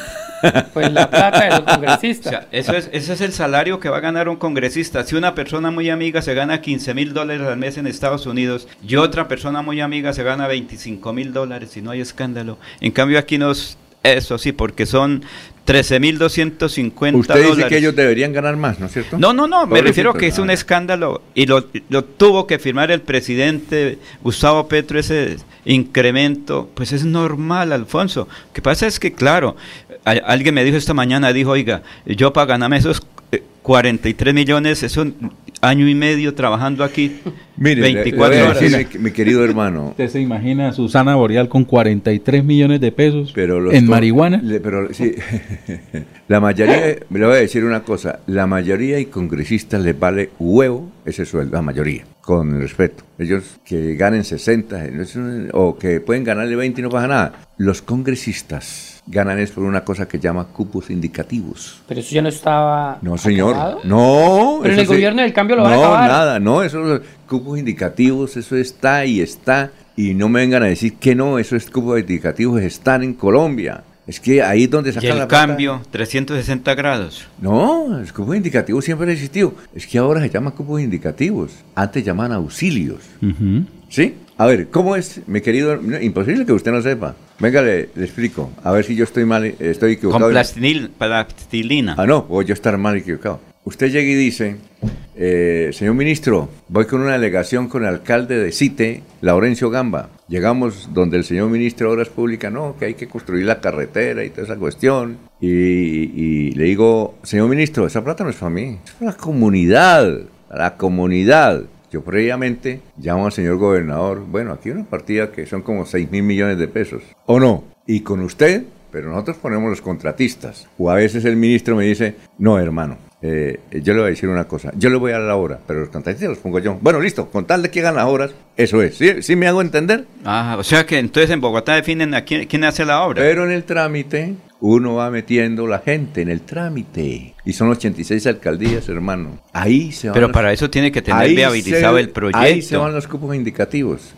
Pues la plata de los O congresistas. sea, eso es, ese es el salario que va a ganar un congresista. Si una persona muy amiga se gana 15 mil dólares al mes en Estados Unidos y otra persona muy amiga se gana 25 mil dólares y no hay escándalo. En cambio aquí nos... Eso sí, porque son 13.250 Usted dólares. dice que ellos deberían ganar más, ¿no es cierto? No, no, no, me refiero que es un escándalo y lo, lo tuvo que firmar el presidente Gustavo Petro ese incremento, pues es normal, Alfonso. Lo que pasa es que, claro, a- alguien me dijo esta mañana, dijo, oiga, yo para ganarme esos eh, 43 millones, es un año y medio trabajando aquí, Mire, le- le 24 voy a horas. decir, mi, querido hermano, ¿Usted se imagina a Susana Boreal con 43 millones de pesos pero los en marihuana? le- pero sí, la mayoría, le voy a decir una cosa, la mayoría y congresistas les vale huevo ese sueldo, la mayoría, con respeto. Ellos que ganen 60 no es un- o que pueden ganarle 20 y no pasa nada. Los congresistas ganan es por una cosa que llama cupos indicativos. Pero eso ya no estaba. No, señor. acabado. No. Pero en el sí- gobierno del cambio lo van a no, acabar. nada, no, esos cupos indicativos, eso está y está. Y no me vengan a decir que no, esos cupos indicativos están en Colombia. Es que ahí es donde Y sacan el la plata. cambio, 360 grados. No, los cupos indicativos siempre han existido. Es que ahora se llaman cupos indicativos. Antes llamaban auxilios. ¿Sí? A ver, ¿cómo es, mi querido? no, imposible que usted no sepa. Venga, le, le explico. A ver si yo estoy mal, estoy equivocado. Con plastinil- plastilina. Ah, no, o yo estar mal equivocado. Usted llega y dice, eh, señor ministro, voy con una delegación con el alcalde de CITE, Laurencio Gamba. Llegamos donde el señor ministro de Obras Públicas, no, que hay que construir la carretera y toda esa cuestión. Y, y le digo, señor ministro, esa plata no es para mí, es para la comunidad, para la comunidad. Yo previamente llamo al señor gobernador, bueno, aquí hay una partida que son como 6 mil millones de pesos, ¿o no? Y con usted, pero nosotros ponemos los contratistas. O a veces el ministro me dice, no, hermano, eh, yo le voy a decir una cosa, yo le voy a dar la hora, pero los contratistas los pongo yo. Bueno, listo, con tal de que hagan las horas, eso es. ¿Sí, ¿Sí me hago entender? Ah, o sea que entonces en Bogotá definen a quién, quién hace la obra. Pero en el trámite, uno va metiendo la gente en el trámite. Y son 86 alcaldías, hermano. Ahí se van Pero los- para eso tiene que tener viabilizado se- el proyecto. Ahí se van los cupos indicativos.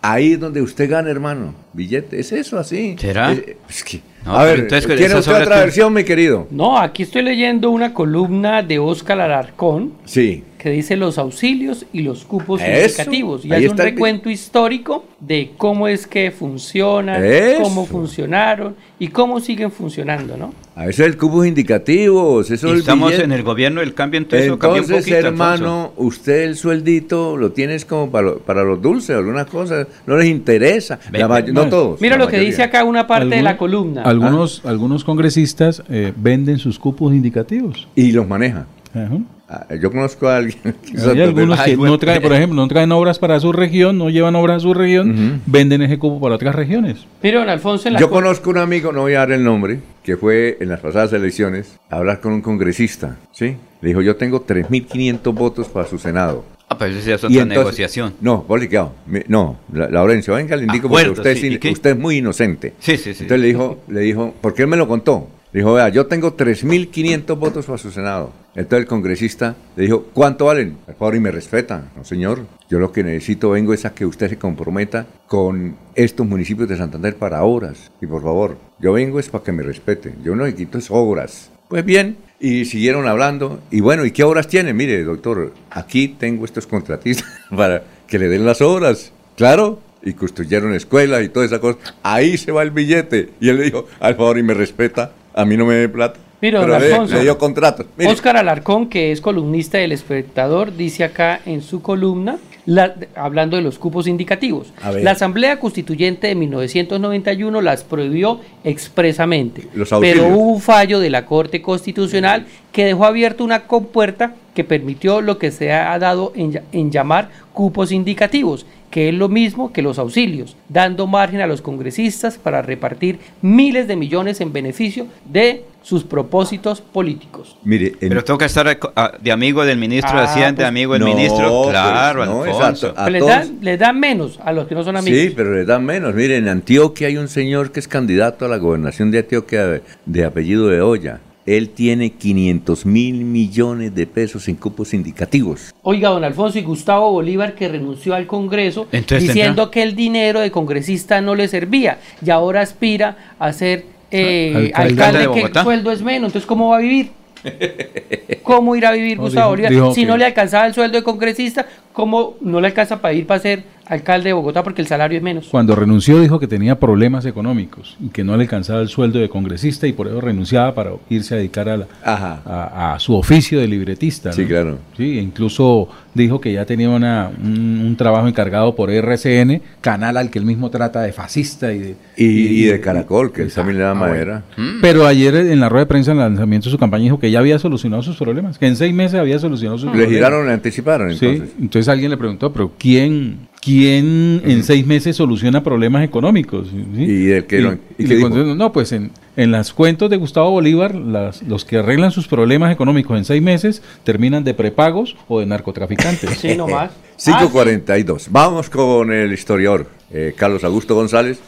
Ahí es donde usted gana, hermano. Billete. Es eso así. ¿Será? Eh, es que- No, a pero ver, entonces, ¿tiene usted otra versión, mi querido? No, aquí estoy leyendo una columna de Oscar Alarcón Sí. Que dice los auxilios y los cupos Eso, significativos. Y hace un está el- recuento histórico de cómo es que funcionan, Eso. cómo funcionaron y cómo siguen funcionando, ¿no? A veces el cupos indicativos. Eso Y es el estamos billete. en el gobierno del cambio, entonces, cambió un Entonces, poquito, hermano, usted el sueldito lo tienes como para, lo- para los dulces, algunas cosas, no les interesa. La no no, todos. Mira lo que mayoría. dice acá una parte de la columna. Algunos, algunos congresistas eh, venden sus cupos indicativos. Y los maneja. Ajá. Ah, Yo conozco a alguien. que Hay algunos que no traen, por ejemplo, no traen obras para su región, no llevan obras a su región, venden ese cupo para otras regiones. Don Alfonso, en la Yo conozco un amigo, no voy a dar el nombre, que fue en las pasadas elecciones a hablar con un congresista, ¿sí? Le dijo, yo tengo 3.500 votos para su Senado. Ah, pero eso ya es Y otra entonces- negociación. No, Bolicao, no, La- Laurencio, venga, le indico Acuerdo, porque usted, sí, es, usted es muy inocente. Sí, sí, sí. Entonces le dijo, le dijo, porque él me lo contó. Dijo, vea, yo tengo 3.500 votos para su Senado. Entonces el congresista le dijo, ¿cuánto valen? Por favor, y me respeta. No, señor, yo lo que necesito vengo es a que usted se comprometa con estos municipios de Santander para obras. Y por favor, yo vengo es para que me respete. Yo no quito es obras. Pues bien, y siguieron hablando. Y bueno, ¿y qué obras tiene? Mire, doctor, aquí tengo estos contratistas para que le den las obras. Claro, y construyeron escuelas y toda esa cosa. Ahí se va el billete. Y él le dijo, al favor, y me respeta, a mí no me dé plata. Don Pero Alfonso. le dio contratos. Mire, Oscar Alarcón, que es columnista del espectador, dice acá en su columna, la- hablando de los cupos indicativos, la Asamblea Constituyente de 1991 las prohibió expresamente, Los pero hubo un fallo de la Corte Constitucional que dejó abierta una compuerta que permitió lo que se ha dado en llamar cupos indicativos, que es lo mismo que los auxilios, dando margen a los congresistas para repartir miles de millones en beneficio de sus propósitos políticos. mire, en- Pero tengo que estar a- a- de amigo del ministro de Ah, Hacienda, pues, amigo del no, ministro. pues, Claro, no, Alfonso. exacto. A les, todos- dan, les dan menos a los que no son amigos. Sí, pero le dan menos. Mire, en Antioquia hay un señor que es candidato a la gobernación de Antioquia de, de apellido de Olla. Él tiene 500 mil millones de pesos en cupos indicativos. Oiga, don Alfonso y Gustavo Bolívar que renunció al Congreso Entonces, diciendo tendrá- que el dinero de congresista no le servía y ahora aspira a ser eh, Alcalde alcalde, de que el sueldo es menos. Entonces, ¿cómo va a vivir? ¿Cómo ir a vivir No, Gustavo dijo- Bolívar? dijo si que- no le alcanzaba el sueldo de congresista, ¿cómo no le alcanza para ir para ser alcalde de Bogotá porque el salario es menos? Cuando renunció dijo que tenía problemas económicos y que no le alcanzaba el sueldo de congresista y por eso renunciaba para irse a dedicar a, la- a, a su oficio de libretista. Sí, ¿no? claro. Sí, e incluso dijo que ya tenía una, un, un trabajo encargado por RCN, canal al que él mismo trata de fascista y de, Y, y de Caracol, que también le da Ah, madera. Pero ayer en la rueda de prensa, en el lanzamiento de su campaña, dijo que ya había solucionado sus problemas, que en seis meses había solucionado sus Le problemas. giraron, le anticiparon Sí, entonces. Alguien le preguntó, pero ¿quién, quién en seis meses soluciona problemas económicos? ¿Sí? ¿Y el que Y- lo- y y le qué dijo? contestó, no, pues en, en las cuentos de Gustavo Bolívar, las- los que arreglan sus problemas económicos en seis meses terminan de prepagos o de narcotraficantes. Sí, nomás. 542. Vamos con el historiador, eh, Carlos Augusto González.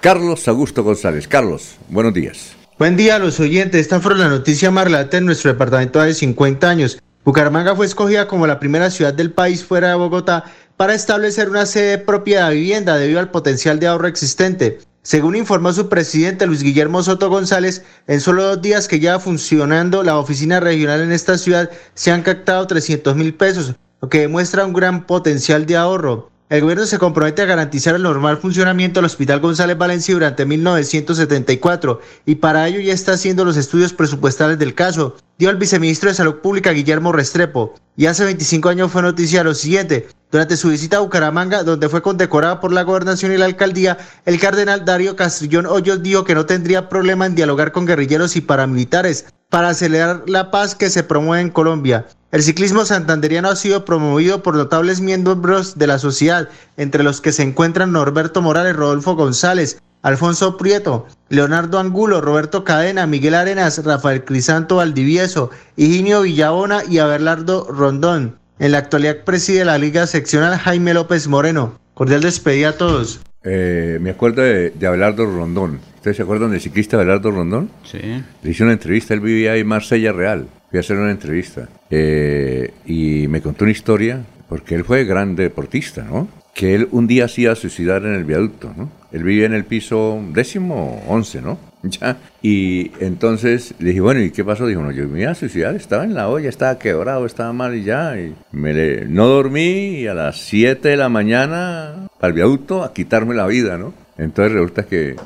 Carlos Augusto González. Carlos, buenos días. Buen día a los oyentes. Esta fue la noticia más relata en nuestro departamento de 50 años. Bucaramanga fue escogida como la primera ciudad del país fuera de Bogotá para establecer una sede propia de vivienda debido al potencial de ahorro existente. Según informó su presidente Luis Guillermo Soto González, en solo dos días que lleva funcionando la oficina regional en esta ciudad se han captado 300 mil pesos, lo que demuestra un gran potencial de ahorro. El gobierno se compromete a garantizar el normal funcionamiento del Hospital González Valencia durante 1974 y para ello ya está haciendo los estudios presupuestales del caso, dio el viceministro de Salud Pública Guillermo Restrepo. Y hace 25 años fue noticia lo siguiente. Durante su visita a Bucaramanga, donde fue condecorada por la gobernación y la alcaldía, el cardenal Darío Castrillón Hoyos dijo que no tendría problema en dialogar con guerrilleros y paramilitares para acelerar la paz que se promueve en Colombia. El ciclismo santanderiano ha sido promovido por notables miembros de la sociedad, entre los que se encuentran Norberto Morales, Rodolfo González, Alfonso Prieto, Leonardo Angulo, Roberto Cadena, Miguel Arenas, Rafael Crisanto Valdivieso, Higinio Villabona y Abelardo Rondón. En la actualidad preside la Liga Seccional Jaime López Moreno. Cordial despedida a todos. Eh, me acuerdo de, de Abelardo Rondón. ¿Ustedes se acuerdan del ciclista Abelardo Rondón? Sí. Le hice una entrevista, él vivía ahí en Marsella Real. Fui a hacer una entrevista. Eh, y me contó una historia, porque él fue gran deportista, ¿no? Que él un día hacía suicidar en el viaducto, ¿no? Él vivía en el piso décimo, once, ¿no? Ya. Y entonces le dije, bueno, ¿y qué pasó? Dijo, no, yo me iba a suicidar, estaba en la olla, estaba quebrado, estaba mal y ya. Y no dormí y a las 7 de la mañana el viaducto a quitarme la vida, ¿no? Entonces resulta que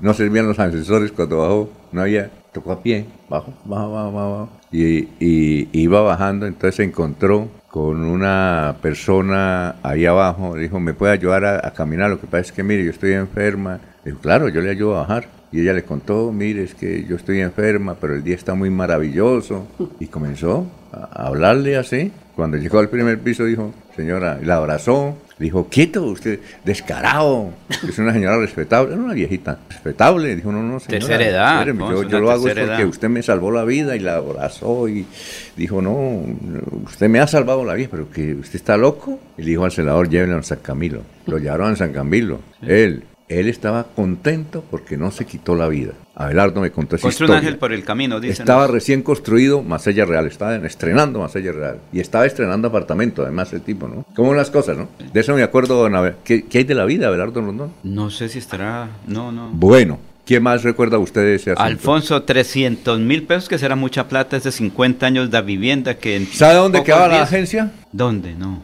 no servían los ascensores cuando bajó, no había, tocó a pie, bajo, bajo, bajo, bajo. Y, y iba bajando, entonces se encontró con una persona ahí abajo, dijo, ¿me puede ayudar a, a caminar? Lo que pasa es que, mire, yo estoy enferma. Dijo, claro, yo le ayudo a bajar. Y ella le contó, mire, es que yo estoy enferma, pero el día está muy maravilloso. Y comenzó a hablarle así. Cuando llegó al primer piso dijo, señora, y la abrazó, dijo, quieto, usted, descarado. Es una señora respetable, era una viejita respetable. Dijo, no, no, señora. Tercera edad, espéreme, ¿no? yo, lo hago es porque edad. usted me salvó la vida y la abrazó y dijo, no, usted me ha salvado la vida, pero que usted está loco. Y le dijo al celador, llévenlo a San Camilo. Lo llevaron a San Camilo. Él, él estaba contento porque no se quitó la vida. Abelardo me contó esa Construye un ángel por el camino, dicen. Estaba recién construido Masella Real, estaba en- estrenando Masella Real. Y estaba estrenando apartamento, además, el tipo, ¿no? ¿Cómo son las cosas, no? De eso me acuerdo, don Abe- ¿qué, qué hay de la vida, Abelardo Rondón? No sé si estará. No, no. Bueno, ¿quién más recuerda usted de ese asunto? Alfonso, 300 mil pesos, que será mucha plata, es de 50 años de vivienda que... ¿Sabe dónde quedaba la días- agencia? ¿Dónde? No.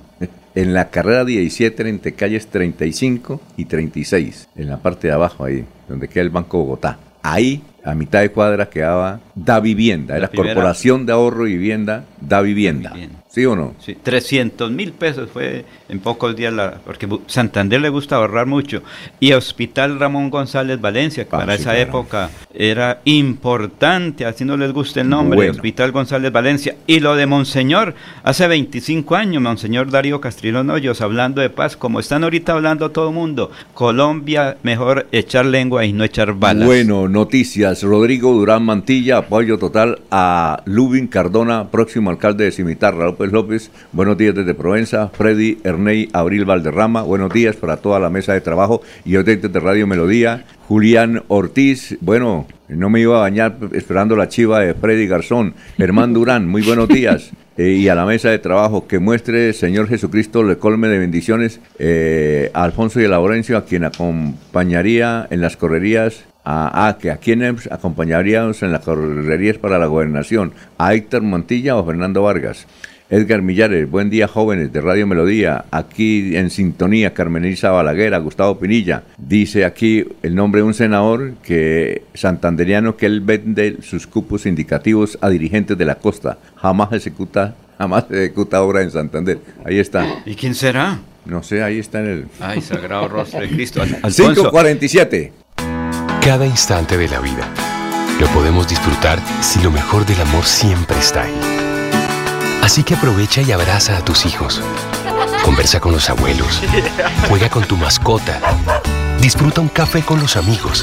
En la carrera 17 entre calles 35 y 36, en la parte de abajo ahí, donde queda el Banco Bogotá. Ahí, a mitad de cuadra, quedaba Da Vivienda, era primera- Corporación de Ahorro y Vivienda Da Vivienda. Vivienda. ¿Sí o no? Sí, 300 mil pesos fue en pocos días, la, porque Santander le gusta ahorrar mucho. Y Hospital Ramón González Valencia, que para sí, esa claro. época era importante, así no les gusta el nombre, Bueno. Hospital González Valencia. Y lo de Monseñor, hace 25 años, Monseñor Darío Castrilón Hoyos, hablando de paz, como están ahorita hablando todo el mundo, Colombia, mejor echar lengua y no echar balas. Bueno, noticias. Rodrigo Durán Mantilla, apoyo total a Lubin Cardona, próximo alcalde de Cimitarra. López López, buenos días desde Provenza. Freddy Erney Abril Valderrama, buenos días para toda la mesa de trabajo y oyentes de Radio Melodía. Julián Ortiz, bueno, no me iba a bañar esperando la chiva de Freddy Garzón. Germán Durán, muy buenos días. Eh, y a la mesa de trabajo, que muestre, Señor Jesucristo, le colme de bendiciones eh, a Alfonso y a Laurencio, a quien acompañaría en las correrías a, a que a quienes acompañaríamos en las correrías para la gobernación, a Héctor Montilla o Fernando Vargas. Edgar Millares, buen día jóvenes de Radio Melodía, aquí en sintonía Carmen Elisa Balaguer, Gustavo Pinilla, dice aquí el nombre de un senador que santanderiano que él vende sus cupos indicativos a dirigentes de la costa, jamás ejecuta, jamás ejecuta obra en Santander, ahí está, ¿Y quién será? no sé, ahí está en el Ay, Sagrado Rostro de Cristo. Al- Alfonso, 547. Cada instante de la vida lo podemos disfrutar si lo mejor del amor siempre está ahí. Así que aprovecha y abraza a tus hijos. Conversa con los abuelos. Juega con tu mascota. Disfruta un café con los amigos.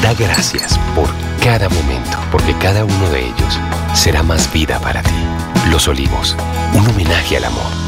Da gracias por cada momento, porque cada uno de ellos será más vida para ti. Los Olivos, un homenaje al amor.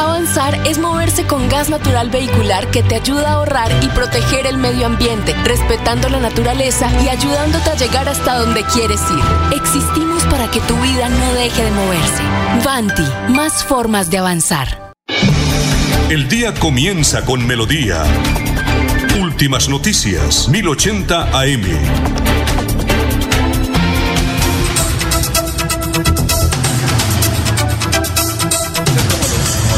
Avanzar es moverse con gas natural vehicular que te ayuda a ahorrar y proteger el medio ambiente, respetando la naturaleza y ayudándote a llegar hasta donde quieres ir. Existimos para que tu vida no deje de moverse. Vanti, más formas de avanzar. El día comienza con melodía. Últimas noticias, 1080 AM.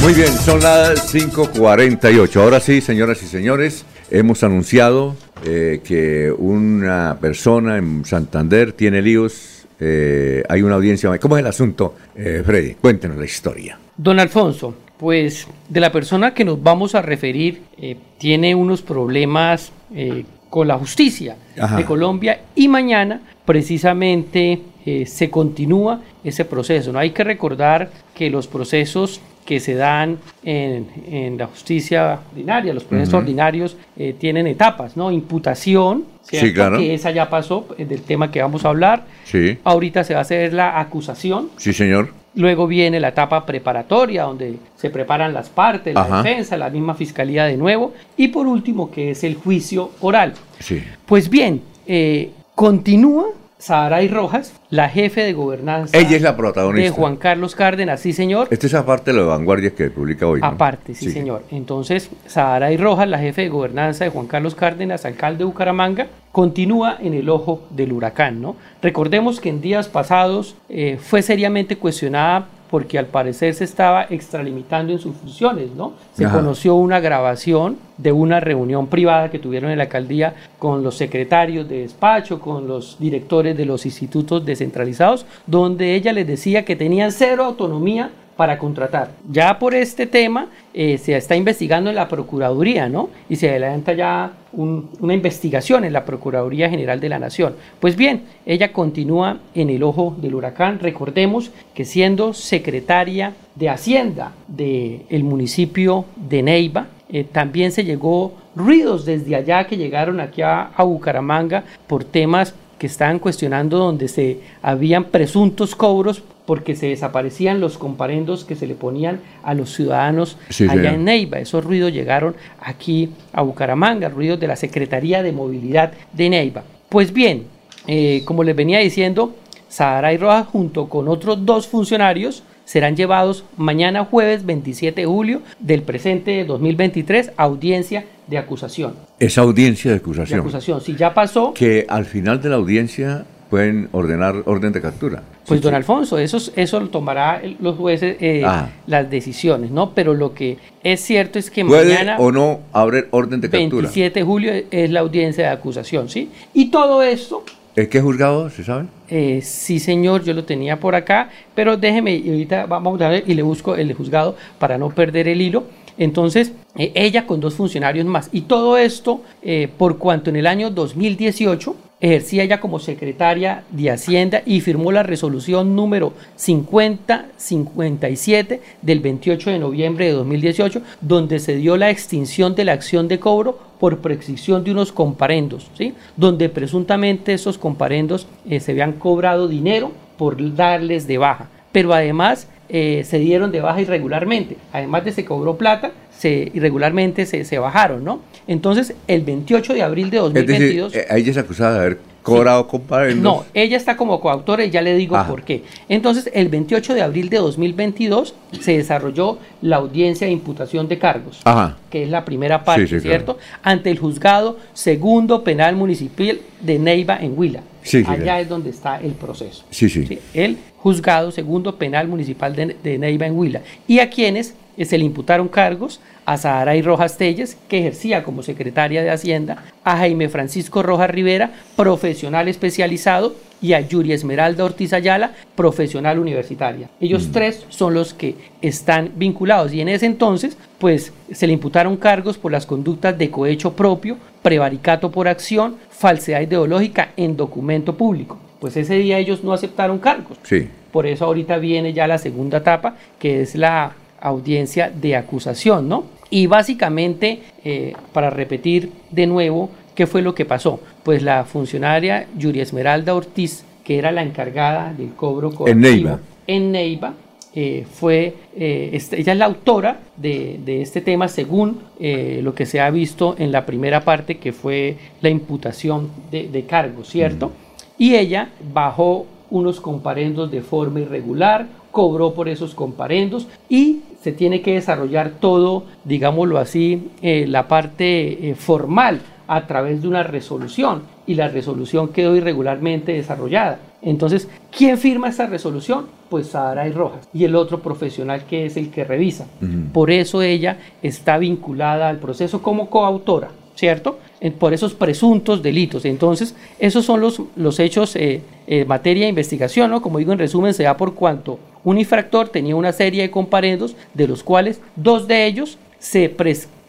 Muy bien, son las 5.48. Ahora sí, señoras y señores, hemos anunciado eh, que una persona en Santander tiene líos. eh, hay una audiencia. ¿Cómo es el asunto, eh, Freddy? Cuéntenos la historia. Don Alfonso, pues de la persona que nos vamos a referir eh, tiene unos problemas eh, con la justicia Ajá. de Colombia y mañana precisamente eh, se continúa ese proceso. No hay que recordar que los procesos que se dan en, en la justicia ordinaria, los procesos ordinarios eh, tienen etapas, ¿no? Imputación, Sí, ¿cierto? claro. que esa ya pasó eh, del tema que vamos a hablar. Sí, Ahorita se va a hacer la acusación, sí, señor. Luego viene la etapa preparatoria, donde se preparan las partes, la defensa, la misma fiscalía de nuevo. Y por último, que es el juicio oral. Sí. Pues bien, eh, continúa Saharay Rojas, la jefe de gobernanza Ella es la protagonista. de Juan Carlos Cárdenas, sí señor. Esta es aparte de lo de vanguardia que publica hoy. ¿no? Aparte, sí, Sí. señor. Entonces, Saharay Rojas, la jefe de gobernanza de Juan Carlos Cárdenas, alcalde de Bucaramanga, continúa en el ojo del huracán, ¿no? Recordemos que en días pasados eh, fue seriamente cuestionada porque al parecer se estaba extralimitando en sus funciones, ¿no? Se Ajá. conoció una grabación de una reunión privada que tuvieron en la alcaldía con los secretarios de despacho, con los directores de los institutos descentralizados, donde ella les decía que tenían cero autonomía para contratar. Ya por este tema eh, se está investigando en la Procuraduría, ¿no? Y se adelanta ya un- una investigación en la Procuraduría General de la Nación. Pues bien, ella continúa en el ojo del huracán. Recordemos que siendo secretaria de Hacienda del municipio de Neiva, eh, también se llegó ruidos desde allá que llegaron aquí a Bucaramanga por temas que estaban cuestionando donde se habían presuntos cobros porque se desaparecían los comparendos que se le ponían a los ciudadanos Sí, allá señor. en Neiva. Esos ruidos llegaron aquí a Bucaramanga, ruidos de la Secretaría de Movilidad de Neiva. Pues bien, eh, como les venía diciendo, Sahara y Rojas junto con otros dos funcionarios serán llevados mañana jueves 27 de julio del presente 2023 a audiencia de acusación. Esa audiencia de De acusación. acusación. Si ya pasó, Que al final de la audiencia pueden ordenar orden de captura. Pues don Alfonso, eso, es- eso lo tomará los jueces eh, Ah. las decisiones, ¿no? Pero lo que es cierto es que ¿Puede mañana o no abrir orden de captura? 27 de julio es la audiencia de acusación, ¿sí? Y todo esto, ¿En qué juzgado se sabe? eh, sí señor, yo lo tenía por acá, pero déjeme, ahorita vamos a ver y le busco el juzgado para no perder el hilo. Entonces, eh, ella con dos funcionarios más. Y todo esto eh, por cuanto en el año 2018 ejercía ella como secretaria de Hacienda y firmó la resolución número 5057 del 28 de noviembre de 2018, donde se dio la extinción de la acción de cobro por prescripción de unos comparendos, ¿sí? donde presuntamente esos comparendos eh, se habían cobrado dinero por darles de baja, pero además eh, se dieron de baja irregularmente, además de se cobró plata, se irregularmente se, se bajaron, ¿no? Entonces, el 28 de abril de Es decir, 2022... eh, ella es acusada de haber cobrado comparendos. No, ella está como coautora y ya le digo Ajá. por qué. Entonces, el 28 de abril de 2022 se desarrolló la audiencia de imputación de cargos, Ajá. que es la primera parte, Sí, sí, ¿cierto? Ante el juzgado segundo penal municipal de Neiva en Huila. Sí, Allá claro. es donde está el proceso. Sí, sí. ¿sí? El juzgado segundo penal municipal de, de Neiva en Huila. Y a quienes eh, se le imputaron cargos a Sahara y Rojas Telles, que ejercía como secretaria de Hacienda, a Jaime Francisco Rojas Rivera, profesional especializado, y a Yuri Esmeralda Ortiz Ayala, profesional universitaria. Ellos tres son los que están vinculados y en ese entonces, pues se le imputaron cargos por las conductas de cohecho propio, prevaricato por acción, falsedad ideológica en documento público. Pues ese día ellos no aceptaron cargos. Sí. Por eso ahorita viene ya la segunda etapa, que es la audiencia de acusación, ¿no? Y básicamente, eh, para repetir de nuevo, ¿qué fue lo que pasó? Pues la funcionaria Yuri Esmeralda Ortiz, que era la encargada del cobro coactivo Neiva. en Neiva, eh, fue, eh, este- ella es la autora de, de este tema según eh, lo que se ha visto en la primera parte, que fue la imputación de, de cargos, ¿cierto? Y ella bajó unos comparendos de forma irregular, cobró por esos comparendos y se tiene que desarrollar todo, digámoslo así, eh, la parte eh, formal a través de una resolución y la resolución quedó irregularmente desarrollada. Entonces, ¿quién firma esa resolución? Pues Sahara y Rojas y el otro profesional que es el que revisa. Por eso ella está vinculada al proceso como coautora, ¿cierto? Por esos presuntos delitos. Entonces, esos son los, los hechos eh, en materia de investigación, ¿no? Como digo, en resumen, se da por cuanto un infractor tenía una serie de comparendos, de los cuales dos de ellos se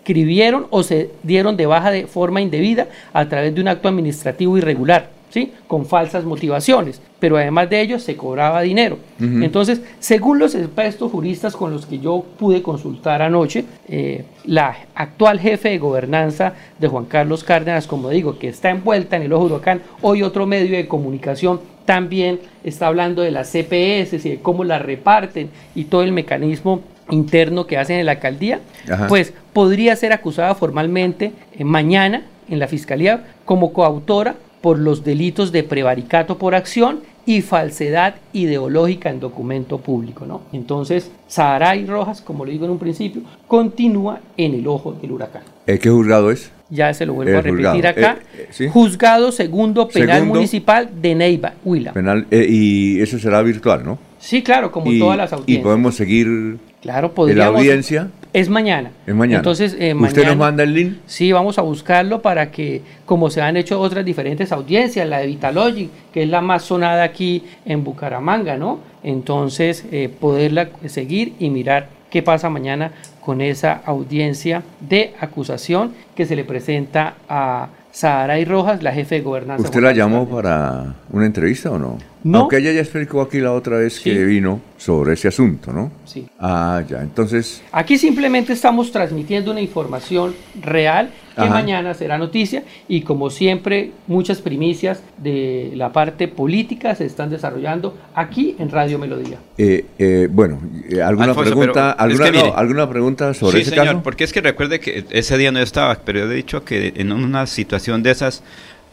prescribieron o se dieron de baja de forma indebida a través de un acto administrativo irregular. ¿Sí? con falsas motivaciones, pero además de ello se cobraba dinero. Entonces, según los expertos juristas con los que yo pude consultar anoche, eh, la actual jefe de gobernanza de Juan Carlos Cárdenas, como digo, que está envuelta en el ojo huracán, hoy otro medio de comunicación también está hablando de las CPS y de cómo las reparten y todo el mecanismo interno que hacen en la alcaldía, Ajá. pues podría ser acusada formalmente eh, mañana en la fiscalía como coautora por los delitos de prevaricato por acción y falsedad ideológica en documento público, ¿no? Entonces, Saharay Rojas, como lo digo en un principio, continúa en el ojo del huracán. ¿Eh, ¿Qué juzgado es? ya se lo vuelvo El a repetir juzgado. acá, Eh, eh, ¿sí? Juzgado Segundo Penal Segundo. Municipal de Neiva, Huila. Penal, eh, y eso será virtual, ¿no? Sí, claro, como y, todas las Y audiencias. podemos seguir Claro, en la podríamos. audiencia. Es mañana. Es mañana. Entonces, eh, ¿Usted nos mañana- manda el link? Sí, vamos a buscarlo para que, como se han hecho otras diferentes audiencias, la de Vitalogic, que es la más sonada aquí en Bucaramanga, ¿no? Entonces, eh, poderla seguir y mirar qué pasa mañana con esa audiencia de acusación que se le presenta a Sahara Rojas, la jefe de gobernanza. ¿Usted la llamó para una entrevista o no? No. Aunque ella ya explicó aquí la otra vez que vino sobre ese asunto, ¿no? Sí. Ah, ya. Entonces, Aquí simplemente estamos transmitiendo una información real que Ajá. mañana será noticia y como siempre muchas primicias de la parte política se están desarrollando aquí en Radio Melodía. eh, eh, bueno, eh, ¿alguna Alfonso, pregunta? pero es ¿Alguna, que no, ¿Alguna pregunta sobre sí, ese señor, caso? porque es que recuerde que ese día no estaba, pero yo he dicho que en una situación de esas,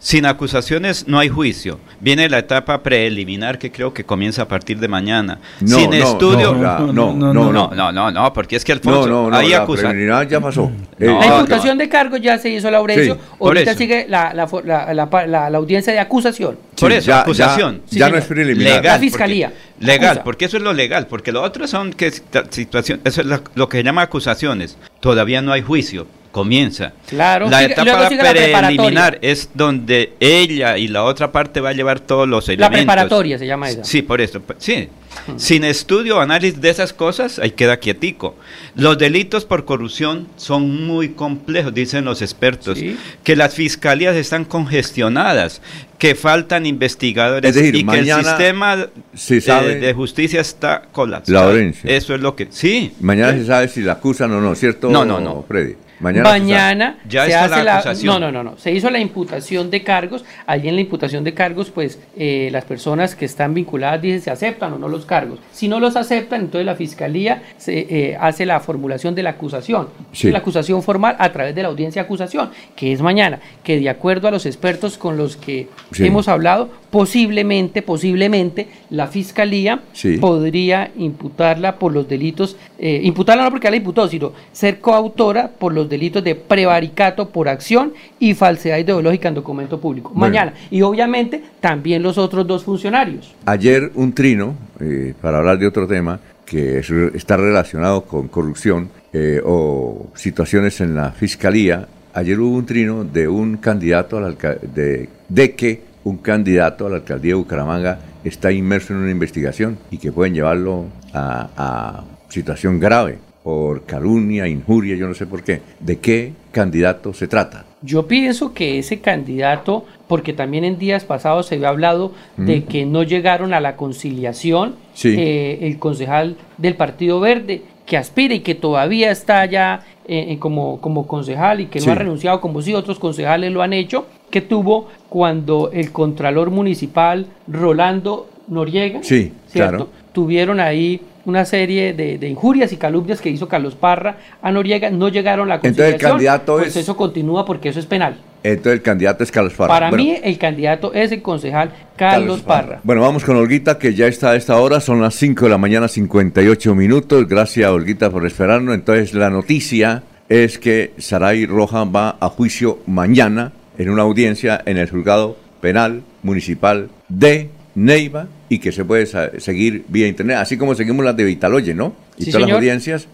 sin acusaciones no hay juicio. Viene la etapa preliminar que creo que comienza a partir de mañana. No, sin no, estudio. no, la- no, no, no, no. no, no, no, porque es que No, Alfonso, no, no, hay la preliminar ya pasó. Eh, la imputación de cargos ya se hizo Laurencio, Sí, ahorita sigue la, la, la, la- la- la audiencia de acusación. Por eso, acusación. ya no es preliminar. Legal. La fiscalía. porque- legal, Acusa. porque eso es lo legal, porque lo otro son que situación, eso es la- lo que se llama acusaciones. Todavía no hay juicio. Comienza. Claro, La etapa sigue la preliminar preparatoria. es donde ella y la otra parte va a llevar todos los La elementos. preparatoria se llama esa. Sí, por eso. Sí. Sin estudio o análisis de esas cosas, ahí queda quietico. Los delitos por corrupción son muy complejos, dicen los expertos. Que las fiscalías están congestionadas, que faltan investigadores decir, y que el sistema se eh, sabe- de justicia está colapsado. Laurencio. Eso es lo que... Sí. Mañana se sabe si la acusan o no, ¿cierto? No, no, no. Freddy. Mañana, Mañana, se. Ya hace la acusación. no, no, no, no, se hizo la imputación de cargos. Allí en la imputación de cargos, pues eh, las personas que están vinculadas dicen si aceptan o no los cargos. Si no los aceptan, entonces la fiscalía se, eh, hace la formulación de la acusación, Sí. la acusación formal a través de la audiencia de acusación, que es mañana, que de acuerdo a los expertos con los que Sí. hemos hablado, posiblemente, posiblemente la fiscalía Sí. podría imputarla por los delitos, eh, imputarla no porque la imputó, sino ser coautora por los delitos de prevaricato por acción y falsedad ideológica en documento público. Bueno. Mañana. Y obviamente también los otros dos funcionarios. Ayer un trino, eh, para hablar de otro tema, que es- está relacionado con corrupción eh, o situaciones en la fiscalía, ayer hubo un trino de un candidato a la de, de que un candidato a la alcaldía de Bucaramanga está inmerso en una investigación y que pueden llevarlo a, a situación grave por calumnia, injuria, yo no sé por qué. ¿De qué candidato se trata? Yo pienso que ese candidato, porque también en días pasados se había hablado de que no llegaron a la conciliación Sí. eh, el concejal del Partido Verde que aspira y que todavía está ya eh, eh, como, como concejal y que Sí. no ha renunciado como si otros concejales lo han hecho, que tuvo cuando el contralor municipal Rolando Noriega, Sí, ¿cierto? claro. Tuvieron ahí una serie de, de injurias y calumnias que hizo Carlos Parra a Noriega, no llegaron a la Entonces, el conciliación, candidato pues es- eso continúa porque eso es penal. Entonces el candidato es Carlos Parra. Para Bueno, mí el candidato es el concejal Carlos, Parra. Bueno, vamos con Olguita, que ya está a esta hora, son las 5 de la mañana, 58 minutos. Gracias, Olguita, por esperarnos. Entonces, la noticia es que Saray Roja va a juicio mañana en una audiencia en el juzgado penal municipal de Neiva y que se puede seguir vía internet, así como seguimos las de Vitaloye, ¿no? Y Sí, todas señor. las audiencias.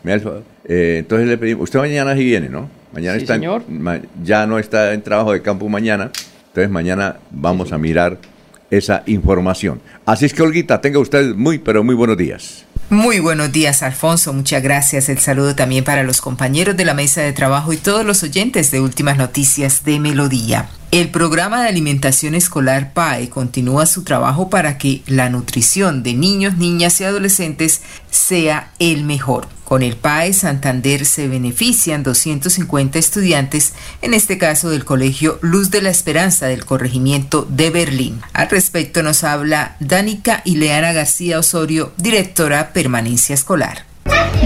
Eh, entonces le pedimos, usted mañana sí viene, ¿no? Mañana Sí, está en- señor. ma- ya no está en trabajo de campo mañana, entonces mañana vamos a mirar esa información. Así es que, Olguita, tenga usted muy, pero muy buenos días. Muy buenos días, Alfonso. Muchas gracias. El saludo también para los compañeros de la mesa de trabajo y todos los oyentes de Últimas Noticias de Melodía. El programa de alimentación escolar PAE continúa su trabajo para que la nutrición de niños, niñas y adolescentes sea el mejor. Con el PAE Santander se benefician 250 estudiantes, en este caso del Colegio Luz de la Esperanza del corregimiento de Berlín. Al respecto nos habla Danica Ileana García Osorio, directora Permanencia Escolar.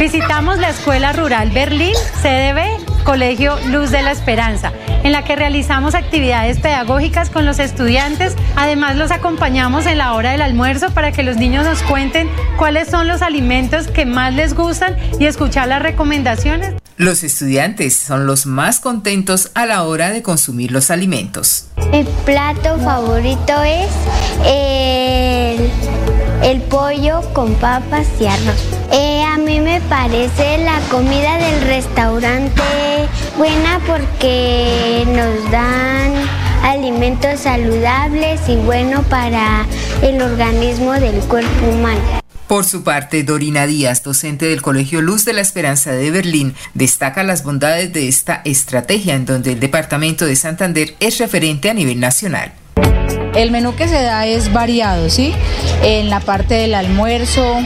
Visitamos la Escuela Rural Berlín, CDB, Colegio Luz de la Esperanza, en la que realizamos actividades pedagógicas con los estudiantes. Además, los acompañamos en la hora del almuerzo para que los niños nos cuenten cuáles son los alimentos que más les gustan y escuchar las recomendaciones. Los estudiantes son los más contentos a la hora de consumir los alimentos. Mi plato favorito es el, el pollo con papas y arroz. Eh, a mí me parece la comida del restaurante buena porque nos dan alimentos saludables y bueno para el organismo del cuerpo humano. Por su parte, Dorina Díaz, docente del Colegio Luz de la Esperanza de Berlín, destaca las bondades de esta estrategia en donde el Departamento de Santander es referente a nivel nacional. El menú que se da es variado, ¿sí? En la parte del almuerzo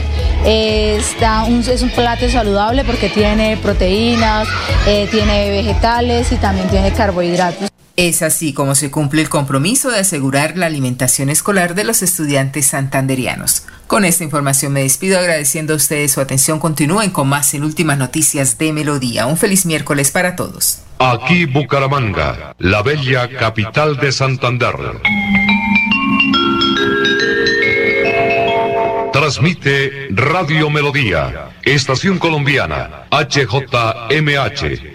está un, es un plato saludable porque tiene proteínas, eh, tiene vegetales y también tiene carbohidratos. Es así como se cumple el compromiso de asegurar la alimentación escolar de los estudiantes santanderianos. Con esta información me despido agradeciendo a ustedes su atención. Continúen con más en Últimas Noticias de Melodía. Un feliz miércoles para todos. Aquí Bucaramanga, la bella capital de Santander. Transmite Radio Melodía, Estación Colombiana, HJMH.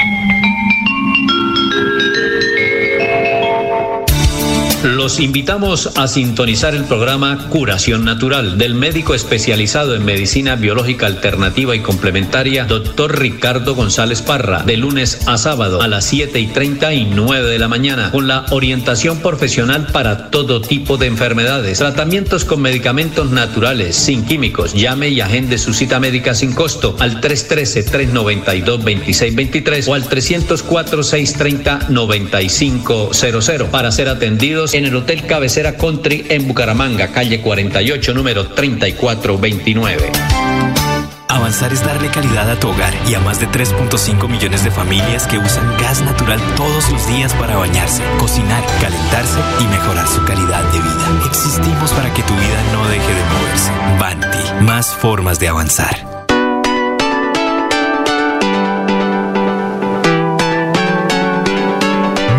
Los invitamos a sintonizar el programa Curación Natural del médico especializado en medicina biológica alternativa y complementaria, doctor Ricardo González Parra, de lunes a sábado a las 7 y 30 y 9 de la mañana, con la orientación profesional para todo tipo de enfermedades, tratamientos con medicamentos naturales, sin químicos. Llame y agende su cita médica sin costo al 313-392-2623 o al 304-630-9500 para ser atendidos en el Hotel Cabecera Country en Bucaramanga, calle 48, número 3429. Avanzar es darle calidad a tu hogar y a más de 3.5 millones de familias que usan gas natural todos los días para bañarse, cocinar, calentarse y mejorar su calidad de vida. Existimos para que tu vida no deje de moverse. Banti, más formas de avanzar.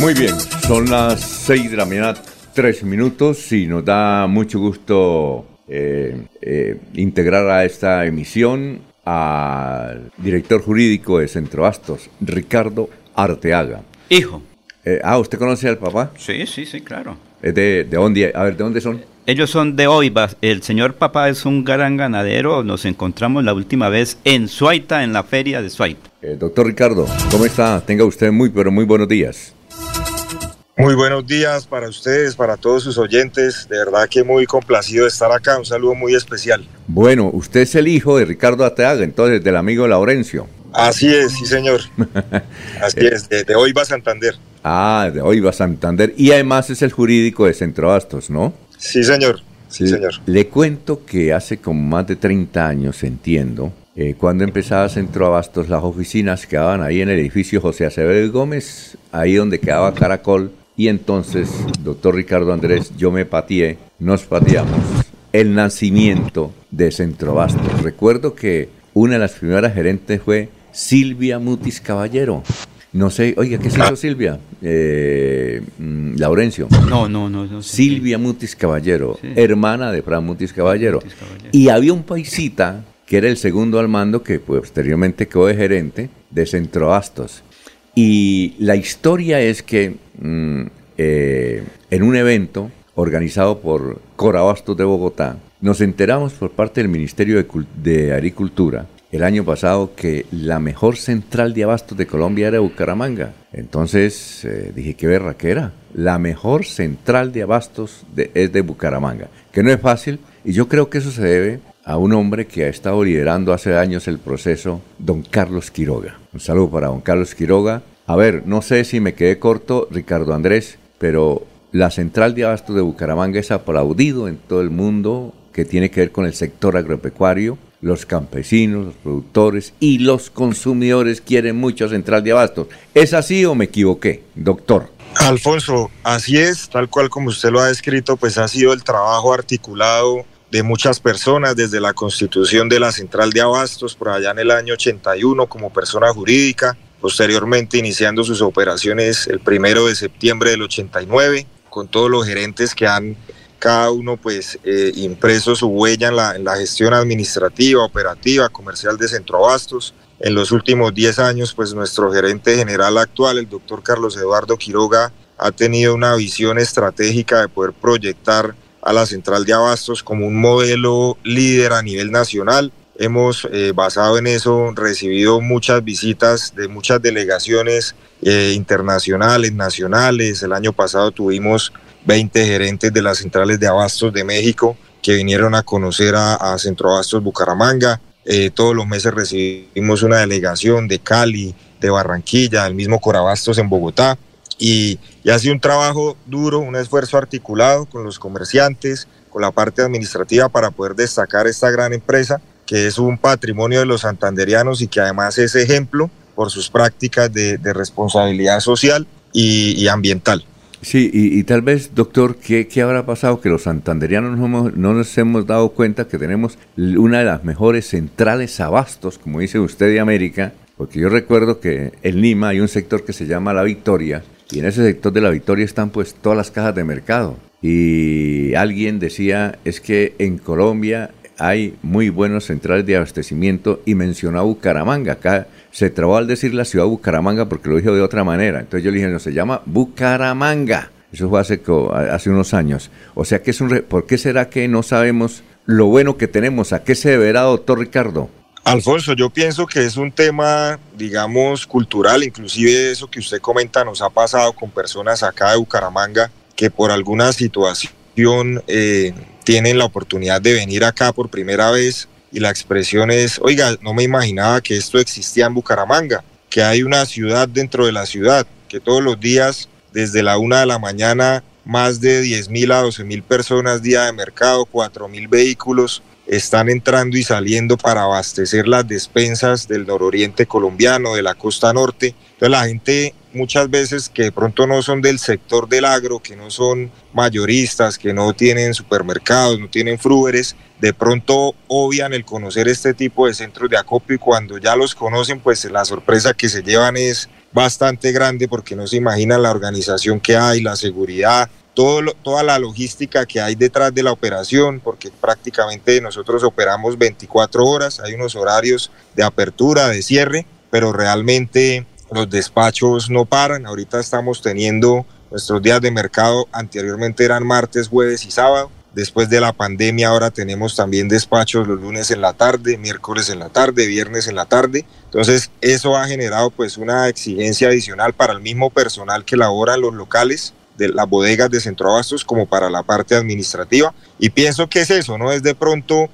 Muy bien, son las 6 de la mañana, 3 minutos y nos da mucho gusto eh, eh, integrar a esta emisión al director jurídico de Centro Astos, Ricardo Arteaga. Hijo. Eh, ah, ¿usted conoce al papá? Sí, sí, sí, claro. ¿Es de, de dónde? A ver, ¿de dónde son? Ellos son de Oiva. El señor papá es un gran ganadero. Nos encontramos la última vez en Suaita, en la feria de Suaita. doctor Ricardo, ¿cómo está? Tenga usted muy, pero muy buenos días. Muy buenos días para ustedes, para todos sus oyentes. De verdad que muy complacido de estar acá. Un saludo muy especial. Bueno, usted es el hijo de Ricardo Ateaga, entonces del amigo Laurencio. Así es, sí señor. Así es, de, de hoy va Santander. Ah, de hoy va Santander. Y además es el jurídico de Centro Bastos, ¿no? Sí, señor. Sí, señor. Le cuento que hace como más de 30 años, entiendo, eh, cuando empezaba Centro Abastos, las oficinas quedaban ahí en el edificio José Acevedo Gómez, ahí donde quedaba Caracol, y entonces, doctor Ricardo Andrés, yo me pateé, nos pateamos el nacimiento de Centro Abastos. Recuerdo que una de las primeras gerentes fue Silvia Mutis Caballero. No sé, oiga, ¿qué se hizo Silvia? Eh, mm, Laurencio. No, no, no. no sé. Silvia Mutis Caballero, Sí. hermana de Fran Mutis Caballero. Y había un paisita que era el segundo al mando que posteriormente quedó de gerente de Centroastos. Y la historia es que mm, eh, en un evento organizado por Corabastos de Bogotá, nos enteramos por parte del Ministerio de, de Agricultura el año pasado que la mejor central de abastos de Colombia era Bucaramanga. Entonces eh, dije, qué berra que era. La mejor central de abastos de- es de Bucaramanga, que no es fácil. Y yo creo que eso se debe a un hombre que ha estado liderando hace años el proceso, don Carlos Quiroga. Un saludo para don Carlos Quiroga. A ver, no sé si me quedé corto, Ricardo Andrés, pero la central de abastos de Bucaramanga es aplaudido en todo el mundo, que tiene que ver con el sector agropecuario. Los campesinos, los productores y los consumidores quieren mucho central de abastos. ¿Es así o me equivoqué, doctor? Alfonso, así es, tal cual como usted lo ha descrito, pues ha sido el trabajo articulado de muchas personas desde la constitución de la Central de Abastos por allá en el año 81 como persona jurídica, posteriormente iniciando sus operaciones el primero de septiembre del 89 con todos los gerentes que han cada uno pues eh, impreso su huella en la, en la gestión administrativa, operativa, comercial de Centroabastos. En los últimos 10 años, pues nuestro gerente general actual, el doctor Carlos Eduardo Quiroga, ha tenido una visión estratégica de poder proyectar a la central de abastos como un modelo líder a nivel nacional. Hemos, eh, basado en eso, recibido muchas visitas de muchas delegaciones eh, internacionales, nacionales. El año pasado tuvimos 20 gerentes de las centrales de abastos de México que vinieron a conocer a, a Centroabastos Bucaramanga. Eh, todos los meses recibimos una delegación de Cali, de Barranquilla, el mismo Corabastos en Bogotá. Y, y ha sido un trabajo duro, un esfuerzo articulado con los comerciantes, con la parte administrativa para poder destacar esta gran empresa que es un patrimonio de los santanderianos y que además es ejemplo por sus prácticas de, responsabilidad social y, ambiental. Sí, y, tal vez, doctor, ¿qué, ¿qué habrá pasado? Que los santanderianos no, no nos hemos dado cuenta que tenemos una de las mejores centrales abastos, como dice usted, de América, porque yo recuerdo que en Lima hay un sector que se llama La Victoria, y en ese sector de La Victoria están pues todas las cajas de mercado. Y alguien decía, es que en Colombia hay muy buenos centrales de abastecimiento y mencionó a Bucaramanga. Acá se trabó al decir la ciudad de Bucaramanga porque lo dijo de otra manera. Entonces yo le dije, no, se llama Bucaramanga. Eso fue hace, hace unos años. O sea que es un... re- ¿Por qué será que no sabemos lo bueno que tenemos? ¿A qué se deberá, doctor Ricardo? Alfonso, yo pienso que es un tema, digamos, cultural, inclusive eso que usted comenta nos ha pasado con personas acá de Bucaramanga que por alguna situación eh, tienen la oportunidad de venir acá por primera vez y la expresión es, oiga, no me imaginaba que esto existía en Bucaramanga, que hay una ciudad dentro de la ciudad, que todos los días, desde la una de la mañana, más de 10 mil a 12 mil personas día de mercado, 4 mil vehículos están entrando y saliendo para abastecer las despensas del nororiente colombiano, de la costa norte. Entonces la gente muchas veces que de pronto no son del sector del agro, que no son mayoristas, que no tienen supermercados, no tienen frúveres, de pronto obvian el conocer este tipo de centros de acopio y cuando ya los conocen, pues la sorpresa que se llevan es bastante grande porque no se imaginan la organización que hay, la seguridad, todo toda la logística que hay detrás de la operación, porque prácticamente nosotros operamos 24 horas, hay unos horarios de apertura, de cierre, pero realmente los despachos no paran. Ahorita estamos teniendo nuestros días de mercado, anteriormente eran martes, jueves y sábado. Después de la pandemia ahora tenemos también despachos los lunes en la tarde, miércoles en la tarde, viernes en la tarde. Entonces eso ha generado pues una exigencia adicional para el mismo personal que labora en los locales de las bodegas de Centroabastos como para la parte administrativa. Y pienso que es eso, ¿no? Es de pronto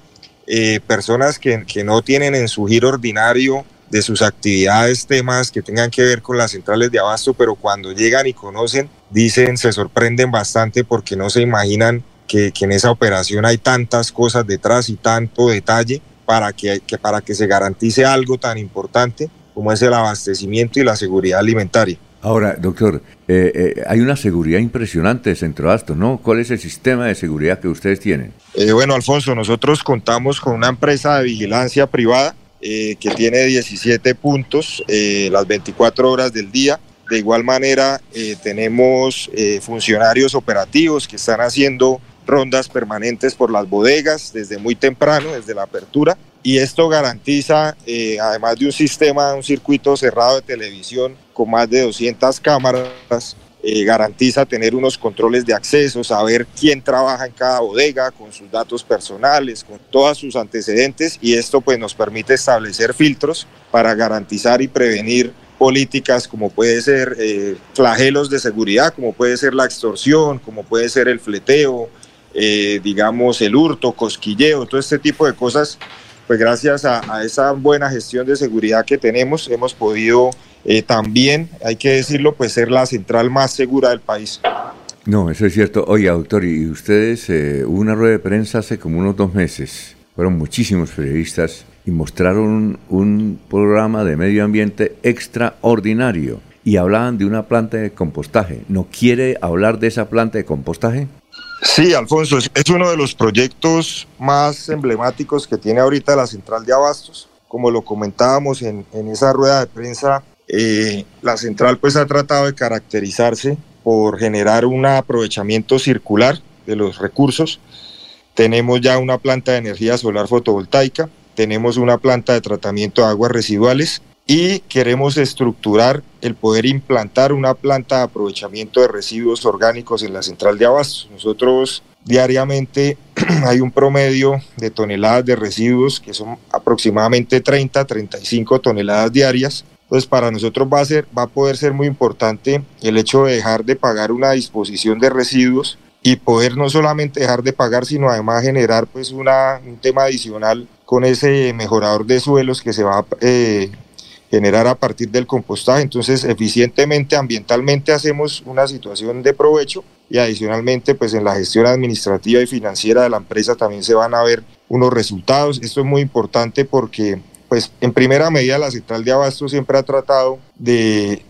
eh, personas que, que no tienen en su giro ordinario de sus actividades temas que tengan que ver con las centrales de abasto, pero cuando llegan y conocen, dicen, se sorprenden bastante porque no se imaginan que, que en esa operación hay tantas cosas detrás y tanto detalle para que, que para que se garantice algo tan importante como es el abastecimiento y la seguridad alimentaria. Ahora, doctor, eh, eh, hay una seguridad impresionante de Centroastos, ¿no? ¿Cuál es el sistema de seguridad que ustedes tienen? Eh, bueno, Alfonso, nosotros contamos con una empresa de vigilancia privada que tiene 17 puntos las 24 horas del día. De igual manera, tenemos funcionarios operativos que están haciendo rondas permanentes por las bodegas desde muy temprano, desde la apertura. Y esto garantiza, además de un sistema, un circuito cerrado de televisión con más de 200 cámaras, eh, garantiza tener unos controles de acceso, saber quién trabaja en cada bodega con sus datos personales, con todos sus antecedentes y esto pues nos permite establecer filtros para garantizar y prevenir políticas como puede ser eh, flagelos de seguridad, como puede ser la extorsión, como puede ser el fleteo, eh, digamos el hurto, cosquilleo, todo este tipo de cosas, pues gracias a esa buena gestión de seguridad que tenemos hemos podido eh, también, hay que decirlo, pues ser la central más segura del país. No, eso es cierto. Oye, doctor, y ustedes, eh, hubo una rueda de prensa hace como unos dos meses, fueron muchísimos periodistas y mostraron un programa de medio ambiente extraordinario y hablaban de una planta de compostaje. ¿No quiere hablar de esa planta de compostaje? Sí, Alfonso, es uno de los proyectos más emblemáticos que tiene ahorita la central de abastos. Como lo comentábamos en, en esa rueda de prensa, eh, la central pues ha tratado de caracterizarse por generar un aprovechamiento circular de los recursos. Tenemos ya una planta de energía solar fotovoltaica, tenemos una planta de tratamiento de aguas residuales y queremos estructurar el poder implantar una planta de aprovechamiento de residuos orgánicos en la central de abastos. Nosotros diariamente hay un promedio de toneladas de residuos que son aproximadamente 30, 35 toneladas diarias entonces para nosotros va a, ser, va a poder ser muy importante el hecho de dejar de pagar una disposición de residuos y poder no solamente dejar de pagar, sino además generar pues una, un tema adicional con ese mejorador de suelos que se va a eh, generar a partir del compostaje. Entonces eficientemente, ambientalmente hacemos una situación de provecho y adicionalmente pues en la gestión administrativa y financiera de la empresa también se van a ver unos resultados. Esto es muy importante porque pues en primera medida la central de abasto siempre ha tratado de,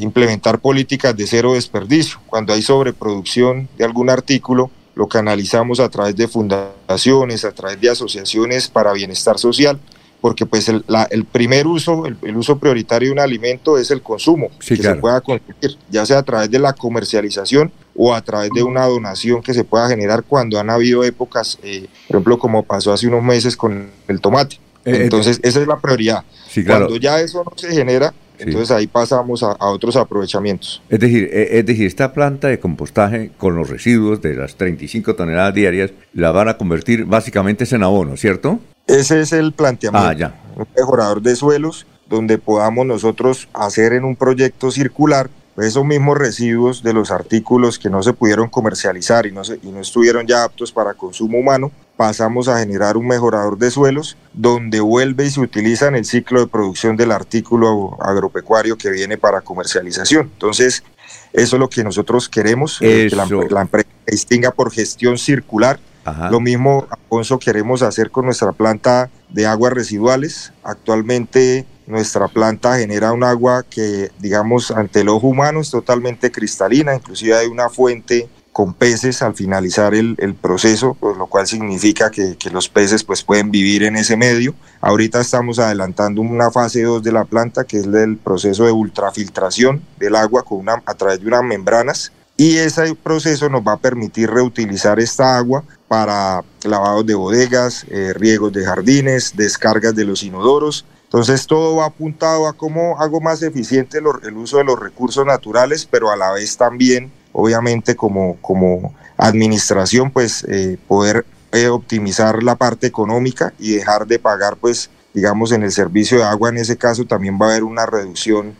implementar políticas de cero desperdicio. Cuando hay sobreproducción de algún artículo, lo canalizamos a través de fundaciones, a través de asociaciones para bienestar social, porque pues el, primer uso, el, uso prioritario de un alimento es el consumo, que se pueda conseguir, ya sea a través de la comercialización o a través de una donación que se pueda generar cuando han habido épocas, eh, por ejemplo, como pasó hace unos meses con el tomate. Eh, eh, entonces, esa es la prioridad. Cuando ya eso no se genera, entonces ahí pasamos a, otros aprovechamientos. Es decir, eh, es decir, esta planta de compostaje con los residuos de las 35 toneladas diarias la van a convertir básicamente en abono, ¿cierto? Ese es el planteamiento. Ah, ya. Un mejorador de suelos donde podamos nosotros hacer en un proyecto circular esos mismos residuos de los artículos que no se pudieron comercializar y no, y no estuvieron ya aptos para consumo humano, pasamos a generar un mejorador de suelos donde vuelve y se utiliza en el ciclo de producción del artículo agropecuario que viene para comercialización. Entonces, eso es lo que nosotros queremos, eh, que la, empresa distinga por gestión circular. Lo mismo, Alfonso, queremos hacer con nuestra planta de aguas residuales. Actualmente nuestra planta genera un agua que, digamos, ante el ojo humano es totalmente cristalina, inclusive hay una fuente con peces al finalizar el, proceso, pues, lo cual significa que, los peces pues, pueden vivir en ese medio. Ahorita estamos adelantando una fase 2 de la planta, que es el proceso de ultrafiltración del agua con una, a través de unas membranas, y ese proceso nos va a permitir reutilizar esta agua para lavados de bodegas, eh, riegos de jardines, descargas de los inodoros, entonces todo va apuntado a cómo hago más eficiente el uso de los recursos naturales, pero a la vez también, obviamente como, como administración, pues eh, poder eh, optimizar la parte económica y dejar de pagar, pues digamos, en el servicio de agua, en ese caso también va a haber una reducción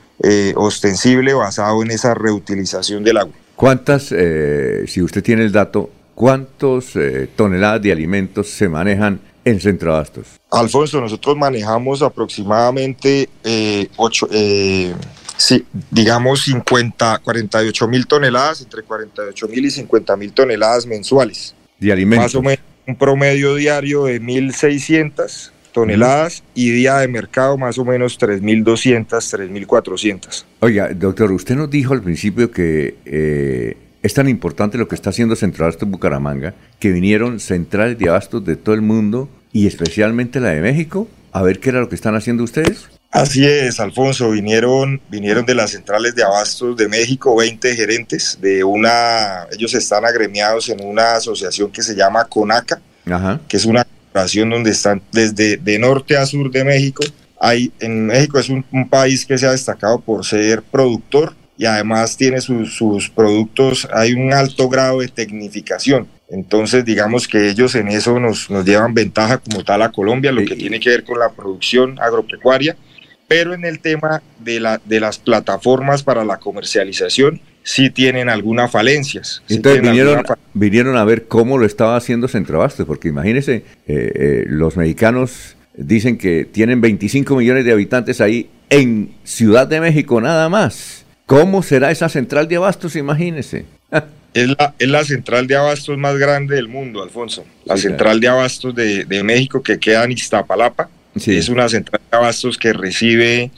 ostensible basado en esa reutilización del agua. ¿Cuántas, si usted tiene el dato, cuántas toneladas de alimentos se manejan en Centro Abastos? Alfonso, nosotros manejamos aproximadamente eh, eh sí, digamos 50, 48 mil toneladas, entre 48 mil y 50 mil toneladas mensuales. De alimentos. Más o menos un promedio diario de 1.600 toneladas y día de mercado más o menos 3.200, 3.400. Oiga, doctor, usted nos dijo al principio que eh, es tan importante lo que está haciendo Centro Abastos Bucaramanga, que vinieron centrales de abastos de todo el mundo y especialmente la de México a ver qué era lo que están haciendo ustedes. Así es, Alfonso, vinieron, vinieron de las centrales de abastos de México 20 gerentes de una, ellos están agremiados en una asociación que se llama CONACA, que es una donde están desde de norte a sur de México. Hay, en México es un, país que se ha destacado por ser productor y además tiene sus, sus productos, hay un alto grado de tecnificación. Entonces, digamos que ellos en eso nos, nos llevan ventaja como tal a Colombia, lo que tiene que ver con la producción agropecuaria pero en el tema de, la, de las plataformas para la comercialización sí tienen algunas falencias. Entonces vinieron, vinieron a ver cómo lo estaba haciendo Centroabasto, porque imagínense, eh, eh, los mexicanos dicen que tienen 25 millones de habitantes ahí en Ciudad de México nada más. ¿Cómo será esa central de abastos? Imagínense. Es la, es la, central de abastos más grande del mundo, Alfonso. La central de abastos de, de, México que queda en Iztapalapa. Es una central de abastos que recibe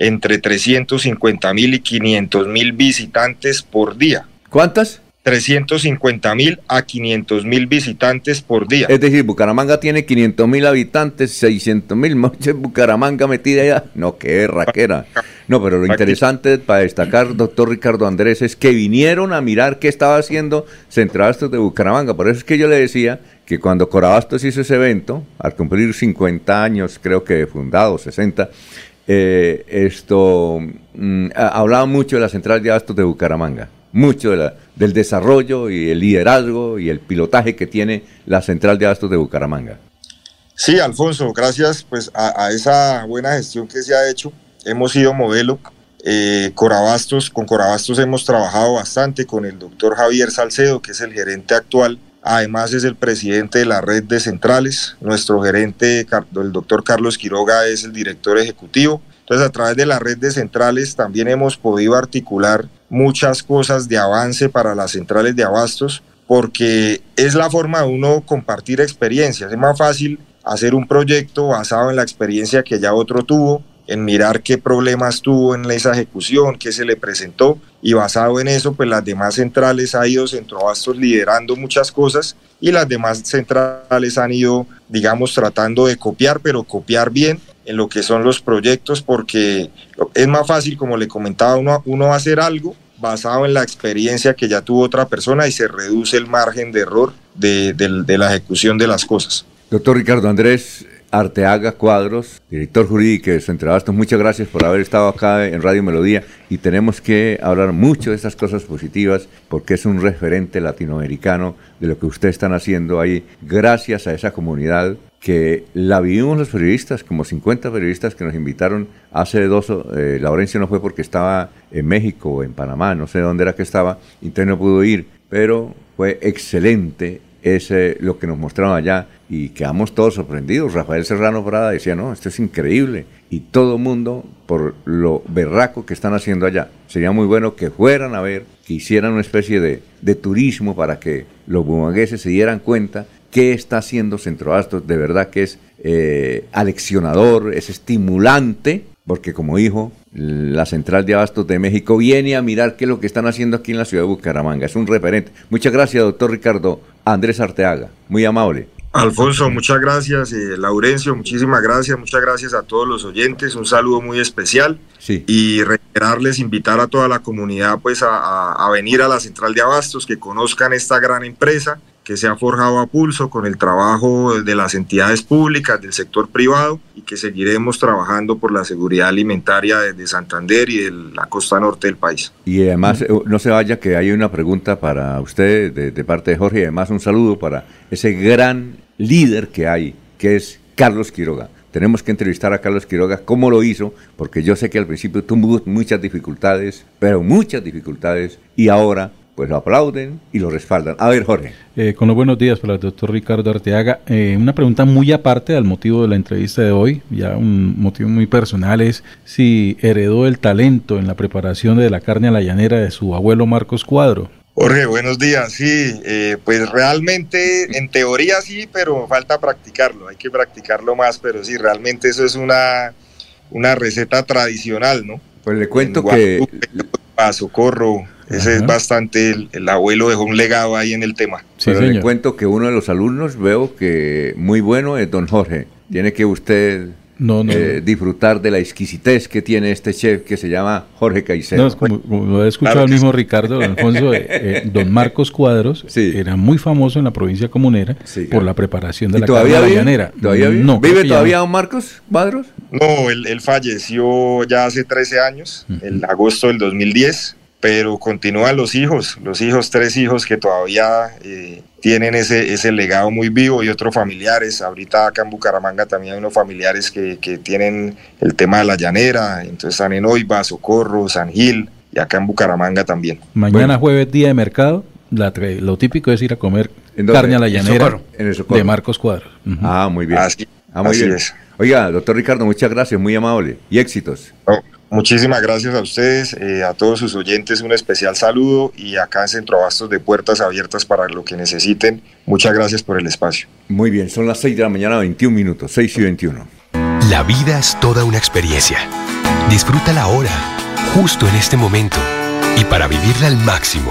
entre 350 mil y 500 mil visitantes por día. ¿Cuántas? 350 mil a 500 mil visitantes por día. Es decir, Bucaramanga tiene 500 mil habitantes, 600 mil, Bucaramanga metida allá. No, qué raquera. No, pero lo interesante para destacar, doctor Ricardo Andrés, es que vinieron a mirar qué estaba haciendo Centrabastos de Bucaramanga. Por eso es que yo le decía que cuando Corabastos hizo ese evento, al cumplir 50 años, creo que fundado, 60, eh, esto mm, hablaba mucho de la central de abastos de Bucaramanga, mucho del desarrollo y el liderazgo y el pilotaje que tiene la central de abastos de Bucaramanga. Sí, Alfonso, gracias pues a, esa buena gestión que se ha hecho. Hemos sido modelo. Eh, Corabastos, con Corabastos hemos trabajado bastante con el doctor Javier Salcedo, que es el gerente actual Además es el presidente de la red de centrales. Nuestro gerente, el doctor Carlos Quiroga, es el director ejecutivo. Entonces a través de la red de centrales también hemos podido articular muchas cosas de avance para las centrales de abastos porque es la forma de uno compartir experiencias. Es más fácil hacer un proyecto basado en la experiencia que ya otro tuvo en mirar qué problemas tuvo en esa ejecución, qué se le presentó y basado en eso, pues las demás centrales ha ido Centroabastos liderando muchas cosas y las demás centrales han ido, digamos, tratando de copiar, pero copiar bien en lo que son los proyectos, porque es más fácil, como le comentaba, uno, uno hacer algo basado en la experiencia que ya tuvo otra persona y se reduce el margen de error de, de la ejecución de las cosas. Doctor Ricardo Andrés, Arteaga Cuadros, director jurídico de Centro Abastos. Muchas gracias por haber estado acá en Radio Melodía y tenemos que hablar mucho de estas cosas positivas porque es un referente latinoamericano de lo que ustedes están haciendo ahí gracias a esa comunidad que la vivimos los periodistas, como 50 periodistas que nos invitaron hace dos, eh, Laurencio no fue porque estaba en México o en Panamá, no sé dónde era que estaba, entonces no pudo ir, pero fue excelente ese, lo que nos mostraron allá y quedamos todos sorprendidos. Rafael Serrano Prada decía, no, esto es increíble. Y todo el mundo, por lo berraco que están haciendo allá, sería muy bueno que fueran a ver, que hicieran una especie de, de turismo para que los bumangueses se dieran cuenta qué está haciendo Centro Astos. De verdad que es eh, aleccionador, es estimulante, porque como dijo, la Central de Abastos de México viene a mirar qué es lo que están haciendo aquí en la ciudad de Bucaramanga. Es un referente. Muchas gracias, doctor Ricardo Andrés Arteaga. Muy amable. Alfonso, muchas gracias. Eh, Laurencio, muchísimas gracias. Muchas gracias a todos los oyentes. Un saludo muy especial. Sí. Y reiterarles, invitar a toda la comunidad pues a, a, venir a la Central de Abastos, que conozcan esta gran empresa que se ha forjado a pulso con el trabajo de las entidades públicas, del sector privado y que seguiremos trabajando por la seguridad alimentaria desde Santander y de la costa norte del país. Y además, eh, no se vaya que hay una pregunta para usted de, de parte de Jorge y además un saludo para ese gran líder que hay, que es Carlos Quiroga tenemos que entrevistar a Carlos Quiroga, cómo lo hizo, porque yo sé que al principio tuvo muchas dificultades, pero muchas dificultades, y ahora pues lo aplauden y lo respaldan. A ver, Jorge. Eh, con los buenos días para el doctor Ricardo Arteaga. Eh, una pregunta muy aparte al motivo de la entrevista de hoy, ya un motivo muy personal, es si heredó el talento en la preparación de la carne a la llanera de su abuelo Marcos Cuadro. Jorge, buenos días. Sí, eh, pues realmente en teoría sí, pero falta practicarlo. Hay que practicarlo más, pero sí, realmente eso es una, una receta tradicional, ¿no? Pues le cuento que... A socorro, ese es bastante, el, abuelo dejó un legado ahí en el tema. Pero le cuento que uno de los alumnos veo que muy bueno es don Jorge. Tiene que usted No, no, eh, disfrutar de la exquisitez que tiene este chef que se llama Jorge Caicedo. No, es como, como lo he escuchado Claro el mismo sí. Ricardo don Alfonso, eh, eh, don Marcos Cuadros era muy famoso en la provincia comunera por la preparación de ¿Y la todavía carne. ¿Todavía vive? No, ¿Vive todavía no. don Marcos Cuadros? No, él, él falleció ya hace 13 años, en agosto del 2010, pero continúan los hijos, los hijos, tres hijos que todavía eh, tienen ese, ese legado muy vivo y otros familiares. Ahorita acá en Bucaramanga también hay unos familiares que, que tienen el tema de la llanera, entonces están en Oiva, Socorro, San Gil y acá en Bucaramanga también. Mañana jueves, día de mercado, la lo típico es ir a comer carne a la ¿En llanera Socorro? En el Socorro. de Marcos Cuadros. Ujú. Ah, muy bien. Así- ah, muy así bien. es. Oiga, doctor Ricardo, muchas gracias, muy amable. Y éxitos. No, muchísimas gracias a ustedes, eh, a todos sus oyentes, un especial saludo y acá en Centro Abastos de puertas abiertas para lo que necesiten. Muchas gracias por el espacio. Muy bien, son las 6 de la mañana, 21 minutos, 6 y 21. La vida es toda una experiencia. Disfrútala ahora, justo en este momento. Y para vivirla al máximo,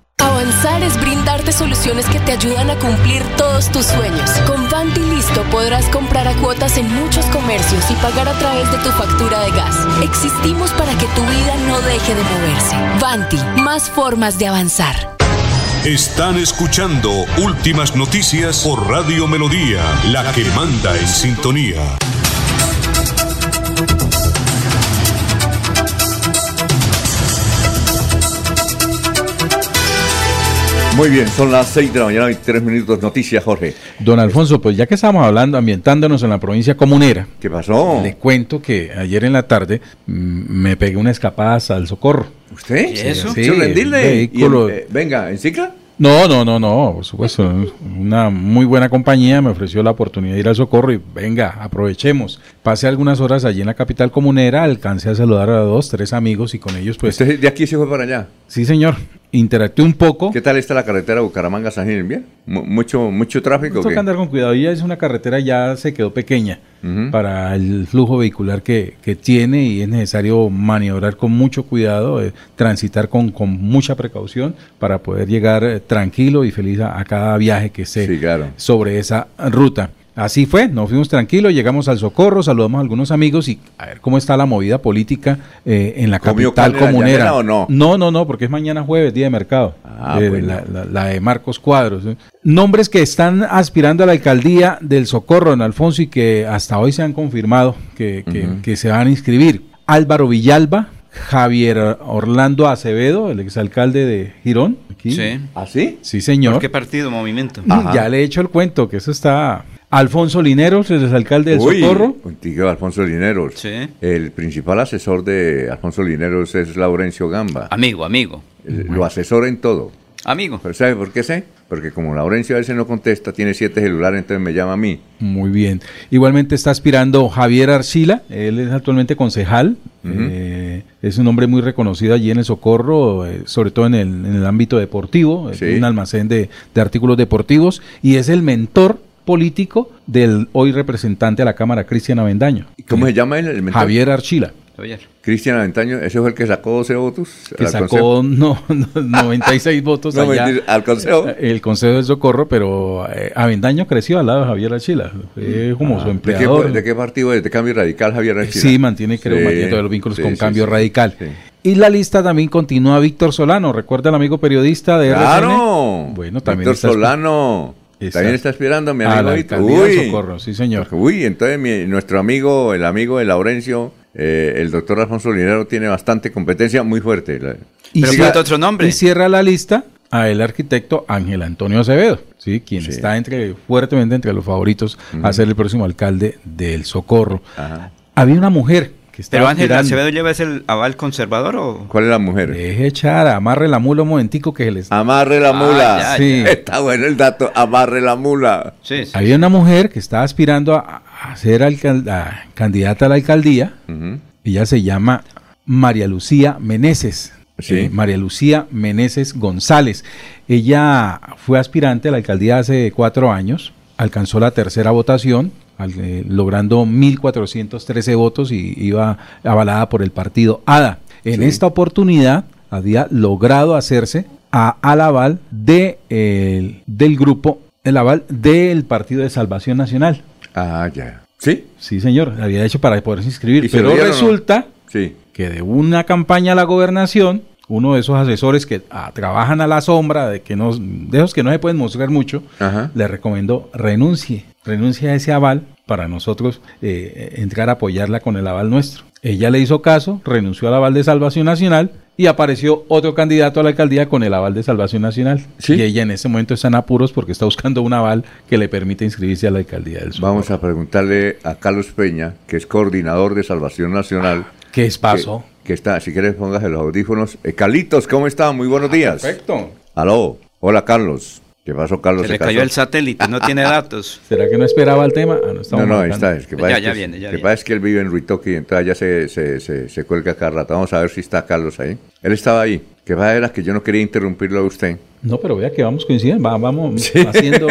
Avanzar es brindarte soluciones que te ayudan a cumplir todos tus sueños. Con Vanti Listo podrás comprar a cuotas en muchos comercios y pagar a través de tu factura de gas. Existimos para que tu vida no deje de moverse. Vanti, más formas de avanzar. Están escuchando Últimas Noticias por Radio Melodía, la que manda en sintonía. Muy bien, son las 6 de la mañana, 23 minutos. Noticias, Jorge. Don Alfonso, pues ya que estamos hablando, ambientándonos en la provincia comunera. ¿Qué pasó? Le cuento que ayer en la tarde mm, me pegué una escapada al socorro. ¿Usted? Sí, sí, ¿Quiso rendirle? vehículo- Y en- eh, venga, ¿en cicla? No, no, no, no, por supuesto. Una muy buena compañía me ofreció la oportunidad de ir al socorro y venga, aprovechemos. Pasé algunas horas allí en la capital comunera, alcancé a saludar a dos, tres amigos y con ellos pues... ¿Usted de aquí se fue para allá? Sí, señor. Interactué un poco. ¿Qué tal está la carretera Bucaramanga-San Gil? ¿Bien? Mu- ¿Mucho, mucho tráfico? o Toca andar con cuidado. Ya es una carretera, ya se quedó pequeña para el flujo vehicular que, que tiene y es necesario maniobrar con mucho cuidado, eh, transitar con, con mucha precaución para poder llegar eh, tranquilo y feliz a, a cada viaje que Sí, claro. sobre esa ruta. Así fue, nos fuimos tranquilos, llegamos al socorro, saludamos a algunos amigos y a ver cómo está la movida política eh, en la ¿Comió capital comunera. o no? No, no, no, porque es mañana jueves, día de mercado. Ah, Eh, bueno. la, la- la de Marcos Cuadros. ¿eh? Nombres que están aspirando a la alcaldía del Socorro, en Alfonso, y que hasta hoy se han confirmado que, que- Ujú. que se van a inscribir. Álvaro Villalba, Javier Orlando Acevedo, el exalcalde de Girón. Aquí. Sí. ¿Ah, sí? Sí, señor. ¿Por qué partido, movimiento? Ya le he hecho el cuento, que eso está... Alfonso Lineros, el exalcalde del Uy, Socorro. contigo, Alfonso Lineros. Sí. El principal asesor de Alfonso Lineros es Laurencio Gamba. Amigo, amigo. Eh, Lo asesora en todo. Amigo. ¿Pero sabe por qué sé? Porque como Laurencio a veces no contesta, tiene siete celulares, entonces me llama a mí. Muy bien. Igualmente está aspirando Javier Arcila, él es actualmente concejal, eh, es un hombre muy reconocido allí en el Socorro, eh, sobre todo en el, en el ámbito deportivo, es Sí. un almacén de, de artículos deportivos y es el mentor político del hoy representante a la Cámara, Cristian Avendaño. ¿Cómo se llama él? Javier Archila, Cristian Aventaño, ese fue el que sacó 12 votos. que al sacó no, no, 96 votos No, allá, al consejo. el Consejo del Socorro, pero eh, Avendaño creció al lado de Javier Archila, fue como Ah, su ¿de, qué, empleador. ¿De qué partido es? ¿De Cambio Radical, Javier Archila? Sí, mantiene, creo, Sí, mantiene todos los vínculos sí, con sí, Cambio sí, Radical. sí. Y la lista también continúa Víctor Solano, recuerda el amigo periodista de ¡Claro! RCN. Bueno, también Víctor Solano. También está esperando, mi a amigo alcaldía del Socorro, sí, señor. Uy, entonces mi- nuestro amigo, el amigo de Laurencio, eh, el doctor Alfonso Linero, tiene bastante competencia muy fuerte. Y Pero cierra- otro nombre. Y cierra la lista a el arquitecto Ángel Antonio Acevedo, ¿sí? quien está entre fuertemente entre los favoritos a ser el próximo alcalde del Socorro. Ajá. Había una mujer ¿Pero Ángel. Acevedo lleva ese aval conservador o...? ¿Cuál es la mujer? Deje echar, amarre la mula un momentico que les... Amarre la mula. ya, Sí. Está bueno el dato. Amarre la mula. Sí, sí. Había una mujer que estaba aspirando a, a ser a- candidata a la alcaldía. Ujú. Ella se llama María Lucía Meneses. eh, María Lucía Meneses González. Ella fue aspirante a la alcaldía hace cuatro años, alcanzó la tercera votación, al- eh, logrando 1.413 votos y iba avalada por el partido ADA. En esta oportunidad había logrado hacerse a, al aval de, el- del grupo, el aval del Partido de Salvación Nacional. Ah, ya. ¿Sí? Sí, señor, había hecho para poderse inscribir, ¿Y se lo pero no? resulta Sí. que de una campaña a la gobernación, uno de esos asesores que ah, trabajan a la sombra, de que no, de esos que no se pueden mostrar mucho, Ajá. le recomendó renuncie, renuncie a ese aval para nosotros eh, entrar a apoyarla con el aval nuestro. Ella le hizo caso, renunció al aval de Salvación Nacional y apareció otro candidato a la alcaldía con el aval de Salvación Nacional. Y ella en este momento está en apuros porque está buscando un aval que le permita inscribirse a la alcaldía del sur. Vamos a preguntarle a Carlos Peña, que es coordinador de Salvación Nacional. ¿Qué es paso? Que, que está, si quieres póngase los audífonos. Eh, Carlitos, ¿cómo está? Muy buenos días. Perfecto. Aló. Hola, Carlos. ¿Qué pasó, Carlos? Se le casó? cayó el satélite, no tiene datos. ¿Será que no esperaba el tema? Ah, no, No, no, ahí está. Es que Ya, es ya que- viene, ya que viene. pasa es que él vive en Ruitoque y entonces allá se, se, se, se cuelga cada rato. Vamos a ver si está Carlos ahí. Él estaba ahí. Que va era que yo no quería interrumpirlo a usted. No, pero vea que vamos coincidiendo, va- vamos haciendo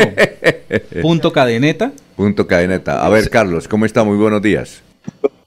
punto cadeneta. Punto cadeneta. A ver, Carlos, ¿cómo está? Muy buenos días.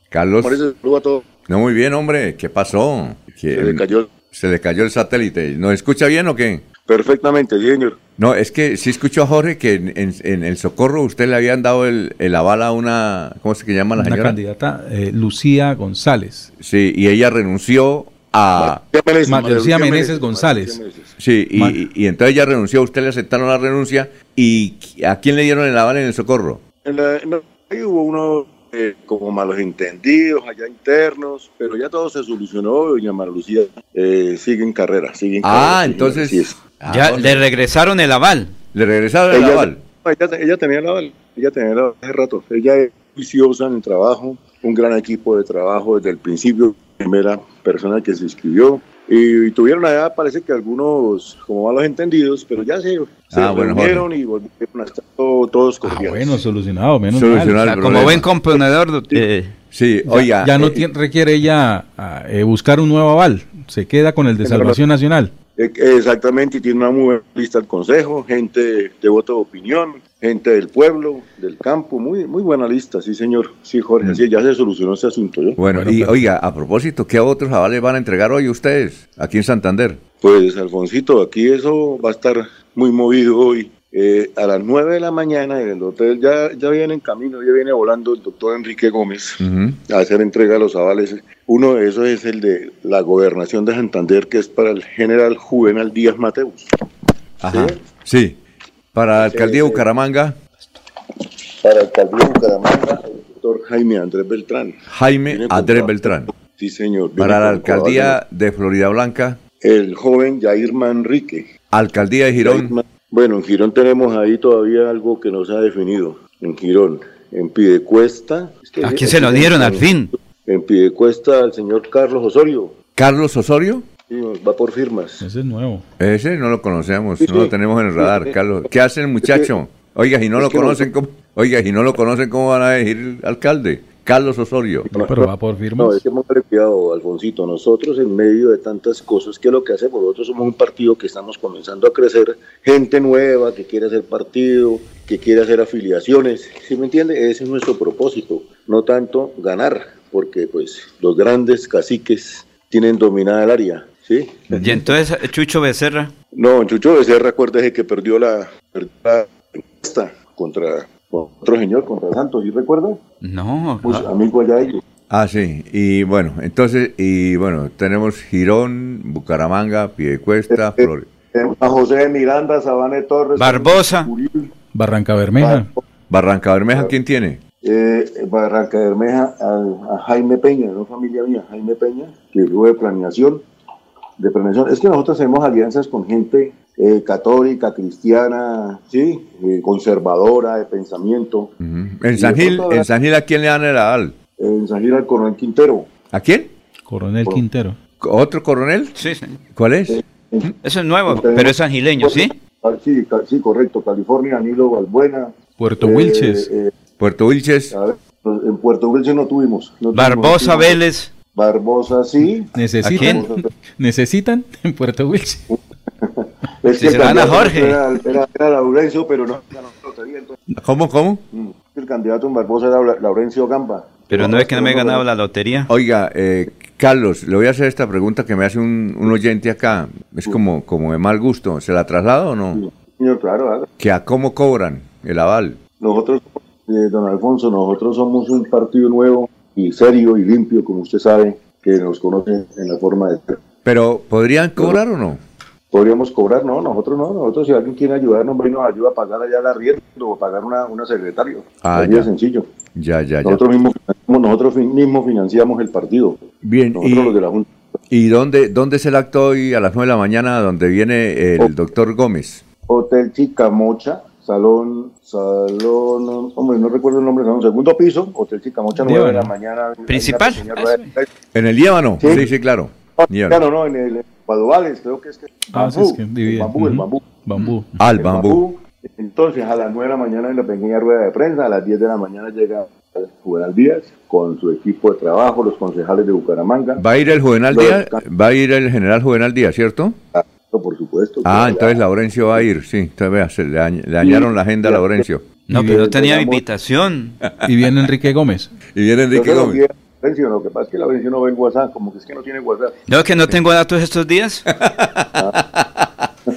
Carlos. Por eso a todos. No, muy bien, hombre. ¿Qué pasó? ¿Qué- Se le cayó. Se le cayó el satélite. ¿Nos escucha bien o qué? Perfectamente, sí, señor. No, es que sí escuchó a Jorge que en, en- en el Socorro usted le habían dado el, el aval a una... ¿Cómo se llama la Una señora? candidata, eh, Lucía González. Sí, y ella renunció a... María Lucía Meneses Meneses, González. Sí, y, Ma- y- y entonces ella renunció, usted le aceptaron la renuncia, ¿y a quién le dieron el aval en el Socorro? En la- en la- ahí hubo unos eh, como malos entendidos allá internos, pero ya todo se solucionó. Doña María Lucía eh, sigue en carrera, sigue en Ah, carrera, entonces-. Ya le regresaron el aval. ¿Le regresaron el Ella- aval? Ella, ella tenía el aval, ella tenía el aval hace rato. Ella es juiciosa en el trabajo, un gran equipo de trabajo desde el principio, primera persona que se inscribió. Y, y tuvieron allá, parece que algunos como malos entendidos, pero ya se, se Ah, bueno, reunieron y volvieron a estar todo- todos cordiales. Bueno, solucionado, menos Solucionado mal. el Como buen componedor, eh, Sí, Ya- oiga. ya no eh, tiene- requiere ella ah, eh, buscar un nuevo aval. Se queda con el de Salvación Nacional. Eh, Exactamente, y tiene una muy buena lista al consejo, gente de voto de opinión, gente del pueblo, del campo, muy muy buena lista, sí señor, sí Jorge, así es, ya se solucionó ese asunto. ¿yo? Bueno, y oiga, a propósito, ¿qué otros avales van a entregar hoy ustedes aquí en Santander? Pues Alfonsito, aquí eso va a estar muy movido hoy. Eh, a las 9 de la mañana en el hotel ya, ya viene en camino, ya viene volando el doctor Enrique Gómez a hacer entrega de los avales. Uno de esos es el de la gobernación de Santander, que es para el general Juvenal Díaz Mateus. Ajá. Sí. Para la alcaldía de Bucaramanga, Para el alcaldía de Bucaramanga, el doctor Jaime Andrés Beltrán. Jaime Viene Andrés con- Beltrán. Sí, señor. Para la alcaldía de Florida Blanca, El joven Jair Manrique. alcaldía de Girón, Bueno, en Girón tenemos ahí todavía algo que no se ha definido. En Girón, en Pidecuesta. ¿A quién se lo dieron al fin? En Pidecuesta al señor Carlos Osorio. Carlos Osorio. Sí, va por firmas. Ese es nuevo. Ese no lo conocemos, Sí, no lo tenemos en el radar. Carlos. ¿Qué hace el muchacho? Oiga, si no es lo que no- conocen, ¿cómo? Oiga, si no lo conocen, ¿cómo van a elegir alcalde? Carlos Osorio. No, pero va por firmas. No, es que póngale cuidado, Alfonsito. Nosotros, en medio de tantas cosas, ¿qué es lo que hacemos? Nosotros somos un partido que estamos comenzando a crecer. Gente nueva que quiere hacer partido, que quiere hacer afiliaciones. ¿Sí me entiende? Ese es nuestro propósito. No tanto ganar, porque pues los grandes caciques tienen dominada el área. ¿Sí? y entonces Chucho Becerra. No, Chucho Becerra, acuérdese que perdió la, perdió la contra otro señor, contra Santos, ¿y recuerda? No, Pues amigo allá ellos. Ah, sí. Y bueno, entonces, y bueno, tenemos Girón, Bucaramanga, Piedecuesta, Flor. Eh, A José de Miranda, Sabane Torres. Barbosa. Barranca Bermeja. Barranca Bermeja, ¿quién tiene? eh, Barranca Bermeja, a, a Jaime Peña, no familia mía, Jaime Peña, que fue de planeación. De planeación. Es que nosotros hacemos alianzas con gente eh, católica, cristiana, sí, Eh, conservadora, de pensamiento. En San Gil, en San Gil, ¿a quién le dan el aval? En San Gil al Coronel Quintero. ¿A quién? Coronel Por- Quintero. ¿Otro coronel? sí, sí. ¿Cuál es? Eso es nuevo, pero es angileño, ¿sí? Ah, Sí, ca- sí, correcto. California, Danilo Balbuena. Puerto Eh, Wilches. eh, Puerto Wilches. a ver, en Puerto Wilches no tuvimos. no Barbosa tuvimos. Vélez. Barbosa sí. ¿Necesitan? ¿Necesitan en Puerto Wilson? Es que Si se van a Jorge. Era, era, era Laurencio, pero no. ¿Cómo, cómo? Mm, El candidato en Barbosa era La- Laurencio Gamba. Pero no es que no me he ganado la lotería. Oiga, eh, Carlos, le voy a hacer esta pregunta que me hace un, un oyente acá. Es como, como de mal gusto. ¿Se la traslado o no? Señor, claro, claro. ¿Que a cómo cobran el aval? Nosotros, eh, don Alfonso, nosotros somos un partido nuevo y serio y limpio, como usted sabe, que nos conoce en la forma de. ¿Pero podrían cobrar o no? Podríamos cobrar, no, nosotros no, nosotros si alguien quiere ayudarnos, hombre, y nos ayuda a pagar allá el arriendo o pagar una, una secretario. Ah, ya. sencillo. Ya, ya, ya. Nosotros mismos, nosotros mismos financiamos el partido. Bien, Nosotros y, los de la Junta. ¿y dónde, dónde es el acto hoy a las 9 de la mañana donde viene el doctor Gómez? Hotel Chicamocha, salón, salón, hombre, no recuerdo el nombre, salón, segundo piso, Hotel Chicamocha, 9 de la mañana. ¿Principal? ¿En el Líbano? Sí. Sí, sí, claro. Líbano. Claro, no, en el Padovales, creo que es que Ah, sí, bambú, es que el bambú, el bambú. Bambú. Al El bambú. Entonces, a las 9 de la mañana en la pequeña rueda de prensa, a las 10 de la mañana llega el Juvenal Díaz con su equipo de trabajo, los concejales de Bucaramanga. ¿Va a ir el Juvenal Díaz? ¿Va a ir el general Juvenal Díaz, cierto? Por supuesto. Ah, entonces Laurencio va a ir, sí. Entonces, vea, se le, dañ- le dañaron la agenda a Laurencio. No, pero no tenía invitación. Y viene Enrique Gómez. Y viene Enrique Gómez. Lo que pasa es que Laurencio no ve en WhatsApp, como que es que no tiene WhatsApp. No, que no tengo datos estos días.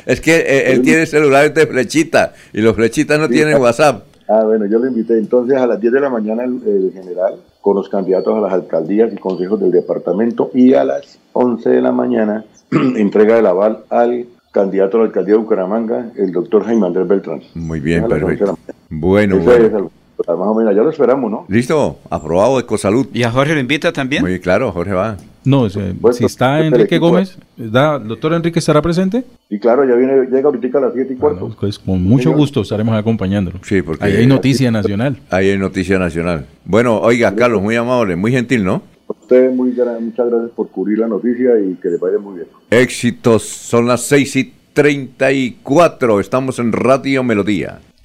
Es que eh, él tiene celulares de flechita y los flechitas no tienen WhatsApp. Ah, bueno, yo lo invité. Entonces, a las 10 de la mañana, el, el general, con los candidatos a las alcaldías y consejos del departamento, y a las 11 de la mañana, entrega el aval al candidato a la alcaldía de Bucaramanga, el doctor Jaime Andrés Beltrán. Muy bien, A las 11 de la perfecto. Bueno, bueno. Es el- más o menos, ya lo esperamos, ¿no? ¿Listo? Aprobado Ecosalud. ¿Y a Jorge lo invita también? Muy claro, Jorge va. No, si está Enrique Gómez, ¿da, ¿el doctor Enrique estará presente? Y claro, ya viene, llega ahorita a las 7 y cuarto. Pues con mucho gusto estaremos acompañándolo. Sí, porque Ahí hay noticia nacional. Ahí hay noticia nacional. Bueno, oiga, Carlos, muy amable, muy gentil, ¿no? Usted, muy gra- muchas gracias por cubrir la noticia y que le vaya muy bien. Éxitos, son las 6 y 34. Estamos en Radio Melodía.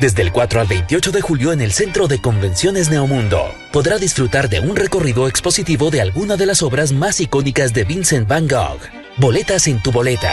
Desde el 4 al 28 de julio en el Centro de Convenciones Neomundo, podrá disfrutar de un recorrido expositivo de alguna de las obras más icónicas de Vincent Van Gogh. Boletas en tu boleta.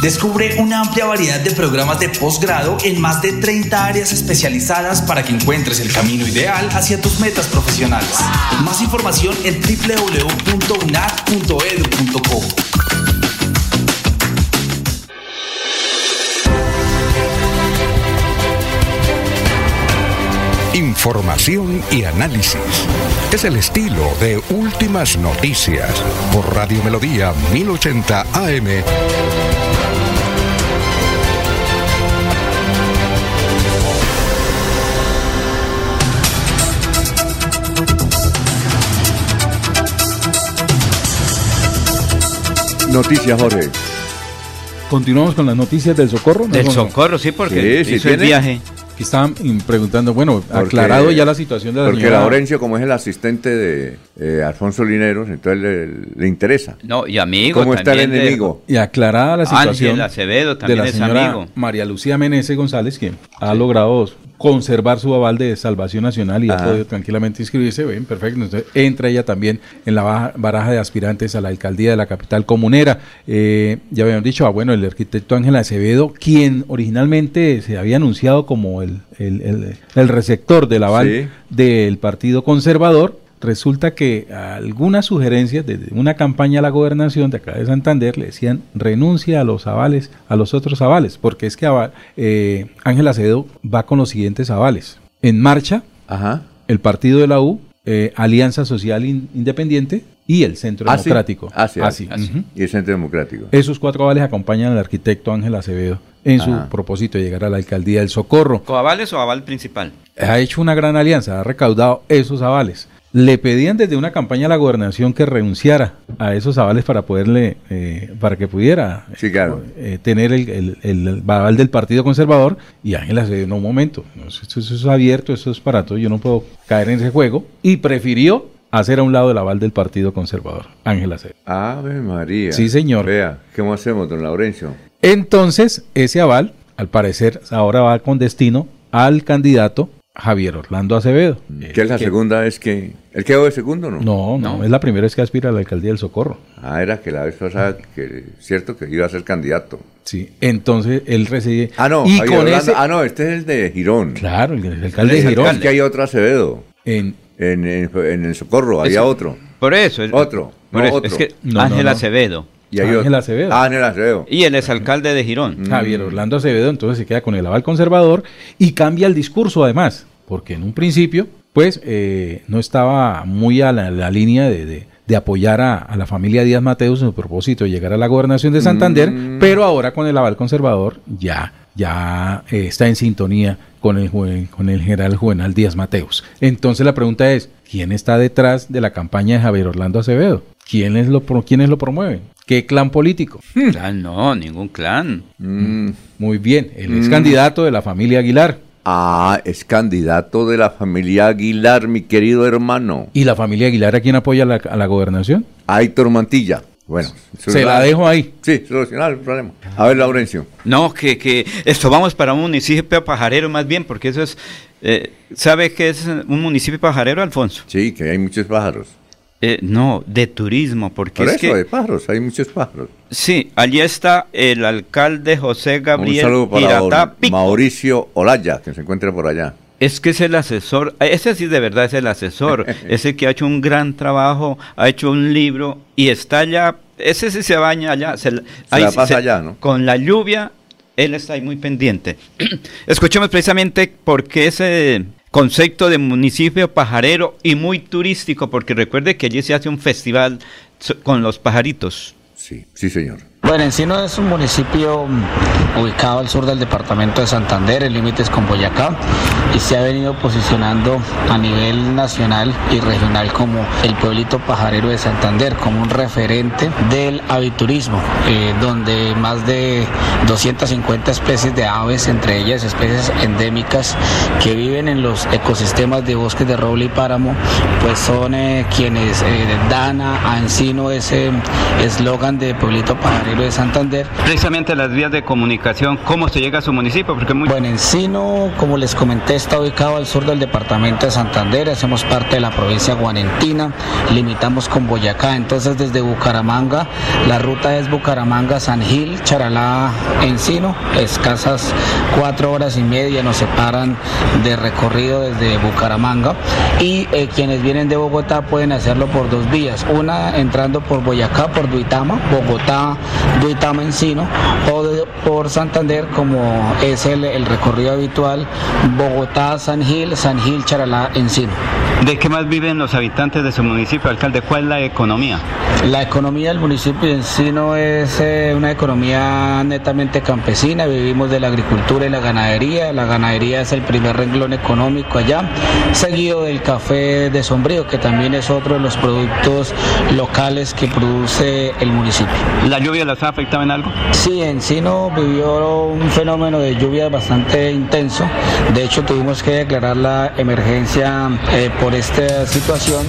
Descubre una amplia variedad de programas de posgrado en más de 30 áreas especializadas para que encuentres el camino ideal hacia tus metas profesionales. Más información en www.unad.edu.co. Información y análisis. Es el estilo de Últimas Noticias por Radio Melodía 1080 AM. Noticias, Jorge. Continuamos con las noticias del socorro. ¿no, Del socorro, sí, porque Sí, sí hizo el tiene. viaje. Aquí estaban preguntando, bueno, aclarado ya la situación de la Porque señora- Laurencio, como es el asistente de eh, Alfonso Lineros, entonces le, le interesa. No, y amigo. ¿Cómo está el de- enemigo? Y aclarada la situación Ángel Acevedo de también la es señora amigo. María Lucía Meneses González, quien ha logrado conservar su aval de Salvación Nacional y ha podido tranquilamente inscribirse, bien, perfecto. Entonces entra ella también en la baja- baraja de aspirantes a la alcaldía de la capital comunera. Eh, ya habíamos dicho, ah, bueno, el arquitecto Ángel Acevedo, quien originalmente se había anunciado como el, el, el- el receptor del aval Sí. del Partido Conservador, resulta que algunas sugerencias de de una campaña a la gobernación de acá de Santander le decían renuncia a los avales, a los otros avales, porque es que eh, Ángel Acevedo va con los siguientes avales. En marcha, el partido de la U, eh, Alianza Social In- Independiente y el Centro Ah, sí. Democrático. Ah, sí, Así, ah, sí. ujú. Y el Centro Democrático. Esos cuatro avales acompañan al arquitecto Ángel Acevedo en su Ajá. propósito de llegar a la alcaldía del Socorro ¿Coavales o aval principal? ha hecho una gran alianza, ha recaudado esos avales. Le pedían desde una campaña a la gobernación que renunciara a esos avales para poderle, eh, para que pudiera eh, tener el, el- el aval del Partido Conservador y Ángel Acevedo, no, un momento, eso, es abierto, eso es para todo, yo no puedo caer en ese juego y prefirió hacer a un lado el aval del Partido Conservador, Ángel Acevedo. Ave María. Sí, señor. Vea, ¿cómo hacemos, don Laurencio? Entonces, ese aval, al parecer, ahora va con destino al candidato Javier Orlando Acevedo. ¿Qué es la segunda vez que... ¿El quedó de segundo no? No, no, es la primera vez que aspira a la alcaldía del Socorro. Ah, era que la vez pasada, que cierto que iba a ser candidato. Sí, entonces él recibe... Ah, no, y Javier con Orlando- ese... ah, no, este es el de Girón. Claro, el, el alcalde Es de el Girón. que hay otro Acevedo. En, en, en- en el Socorro, había Eso- otro. Por eso. el- Otro. por no, eso, otro. Es que No, Ángel no. Acevedo. Y hay Ángel otro. Acevedo. Ah, Ángel Acevedo. Y el exalcalde de Girón. Mm. Javier Orlando Acevedo entonces se queda con el aval conservador y cambia el discurso además, porque en un principio pues eh, no estaba muy a la, la línea de, de- de apoyar a, a la familia Díaz Mateus en su propósito de llegar a la gobernación de Santander, pero ahora con el aval conservador ya, ya eh, está en sintonía con el, con el general Juvenal Díaz Mateus. Entonces la pregunta es, ¿quién está detrás de la campaña de Javier Orlando Acevedo? ¿Quiénes lo, ¿quiénes lo promueven? ¿Qué clan político? Ah, no, ningún clan. Muy bien, él es Mm. candidato de la familia Aguilar. Ah, es candidato de la familia Aguilar, mi querido hermano. ¿Y la familia Aguilar a quién apoya a la, a la gobernación? Aitor Mantilla. Bueno, Se la dejo ahí. Sí, solucionar el problema. A ver, Laurencio. No, que, que esto vamos para un municipio pajarero más bien, porque eso es... eh, ¿Sabe qué es un municipio pajarero, Alfonso? Sí, que hay muchos pájaros. Eh, no, de turismo, porque Por es eso, que... de pájaros, hay muchos pájaros. Sí, allí está el alcalde José Un Gabriel saludo para. Mauricio Olaya, que se encuentra por allá. Es que es el asesor, ese sí de verdad es el asesor, ese que ha hecho un gran trabajo, ha hecho un libro y está allá, ese sí se baña allá, se, la- ahí la sí pasa se- allá, ¿no? Con la lluvia, él está ahí muy pendiente. Escuchemos precisamente por qué ese concepto de municipio pajarero y muy turístico, porque recuerde que allí se hace un festival con los pajaritos. Sí, sí, señor. Bueno, Encino es un municipio mm, ubicado al sur del departamento de Santander, en límites con Boyacá, y se ha venido posicionando a nivel nacional y regional como el pueblito pajarero de Santander, como un referente del aviturismo, eh, donde más de 250 especies de aves, entre ellas especies endémicas que viven en los ecosistemas de bosques de roble y páramo, pues son eh, quienes eh, dan a, a Encino ese eslogan de pueblito pajarero de Santander. Precisamente las vías de comunicación, ¿cómo se llega a su municipio? Porque muy... Bueno, Encino, como les comenté, está ubicado al sur del departamento de Santander, hacemos parte de la provincia guanentina, limitamos con Boyacá, entonces desde Bucaramanga, la ruta es Bucaramanga-San Gil, Charalá, Encino, escasas cuatro horas y media nos separan de recorrido desde Bucaramanga. Y eh, quienes vienen de Bogotá pueden hacerlo por dos vías, una entrando por Boyacá, por Duitama, Bogotá, Duitama, Encino, o de- por Santander como es el, el recorrido habitual, Bogotá, San Gil, San Gil, Charalá, Encino. ¿De qué más viven los habitantes de su municipio, alcalde? ¿Cuál es la economía? La economía del municipio de Encino es eh, una economía netamente campesina, vivimos de la agricultura y la ganadería, la ganadería es el primer renglón económico allá, seguido del café de sombrío, que también es otro de los productos locales que produce el municipio. La lluvia las ha afectado en algo? Sí, Encino vivió un fenómeno de lluvia bastante intenso. De hecho, tuvimos que declarar la emergencia eh, por esta situación.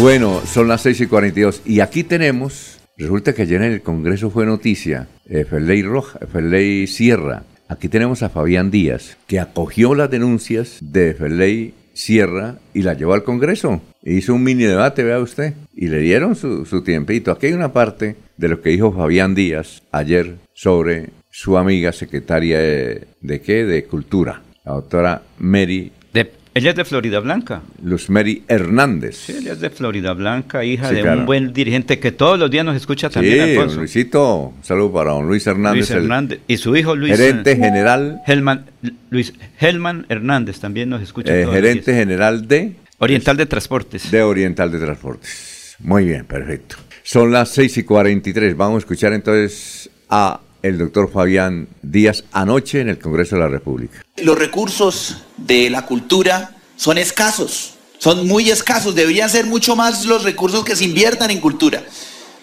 Bueno, son las 6 y 42 y aquí tenemos, resulta que ayer en el Congreso fue noticia, eh, Ferley Roja, Ferley Sierra, aquí tenemos a Fabián Díaz, que acogió las denuncias de Ferley Sierra y la llevó al Congreso. Hizo un mini debate, vea usted, y le dieron su, su tiempito. Aquí hay una parte de lo que dijo Fabián Díaz ayer sobre su amiga secretaria de, ¿de qué? De Cultura, la doctora Mary De, ella es de Florida Blanca. Luz Mary Hernández. Sí, ella es de Florida Blanca, hija Sí, de claro. un buen dirigente que todos los días nos escucha también, sí, Alfonso. Luisito, un saludo para don Luis Hernández, Luis el Hernández. Y su hijo Luis. gerente general, Helman, Luis Helman Hernández también nos escucha. eh, todos los gerente días. general de Oriental de Transportes. de Oriental de Transportes. Muy bien, perfecto. Son las 6 y 43. Vamos a escuchar entonces a el doctor Fabián Díaz anoche en el Congreso de la República. Los recursos de la cultura son escasos, son muy escasos, deberían ser mucho más los recursos que se inviertan en cultura.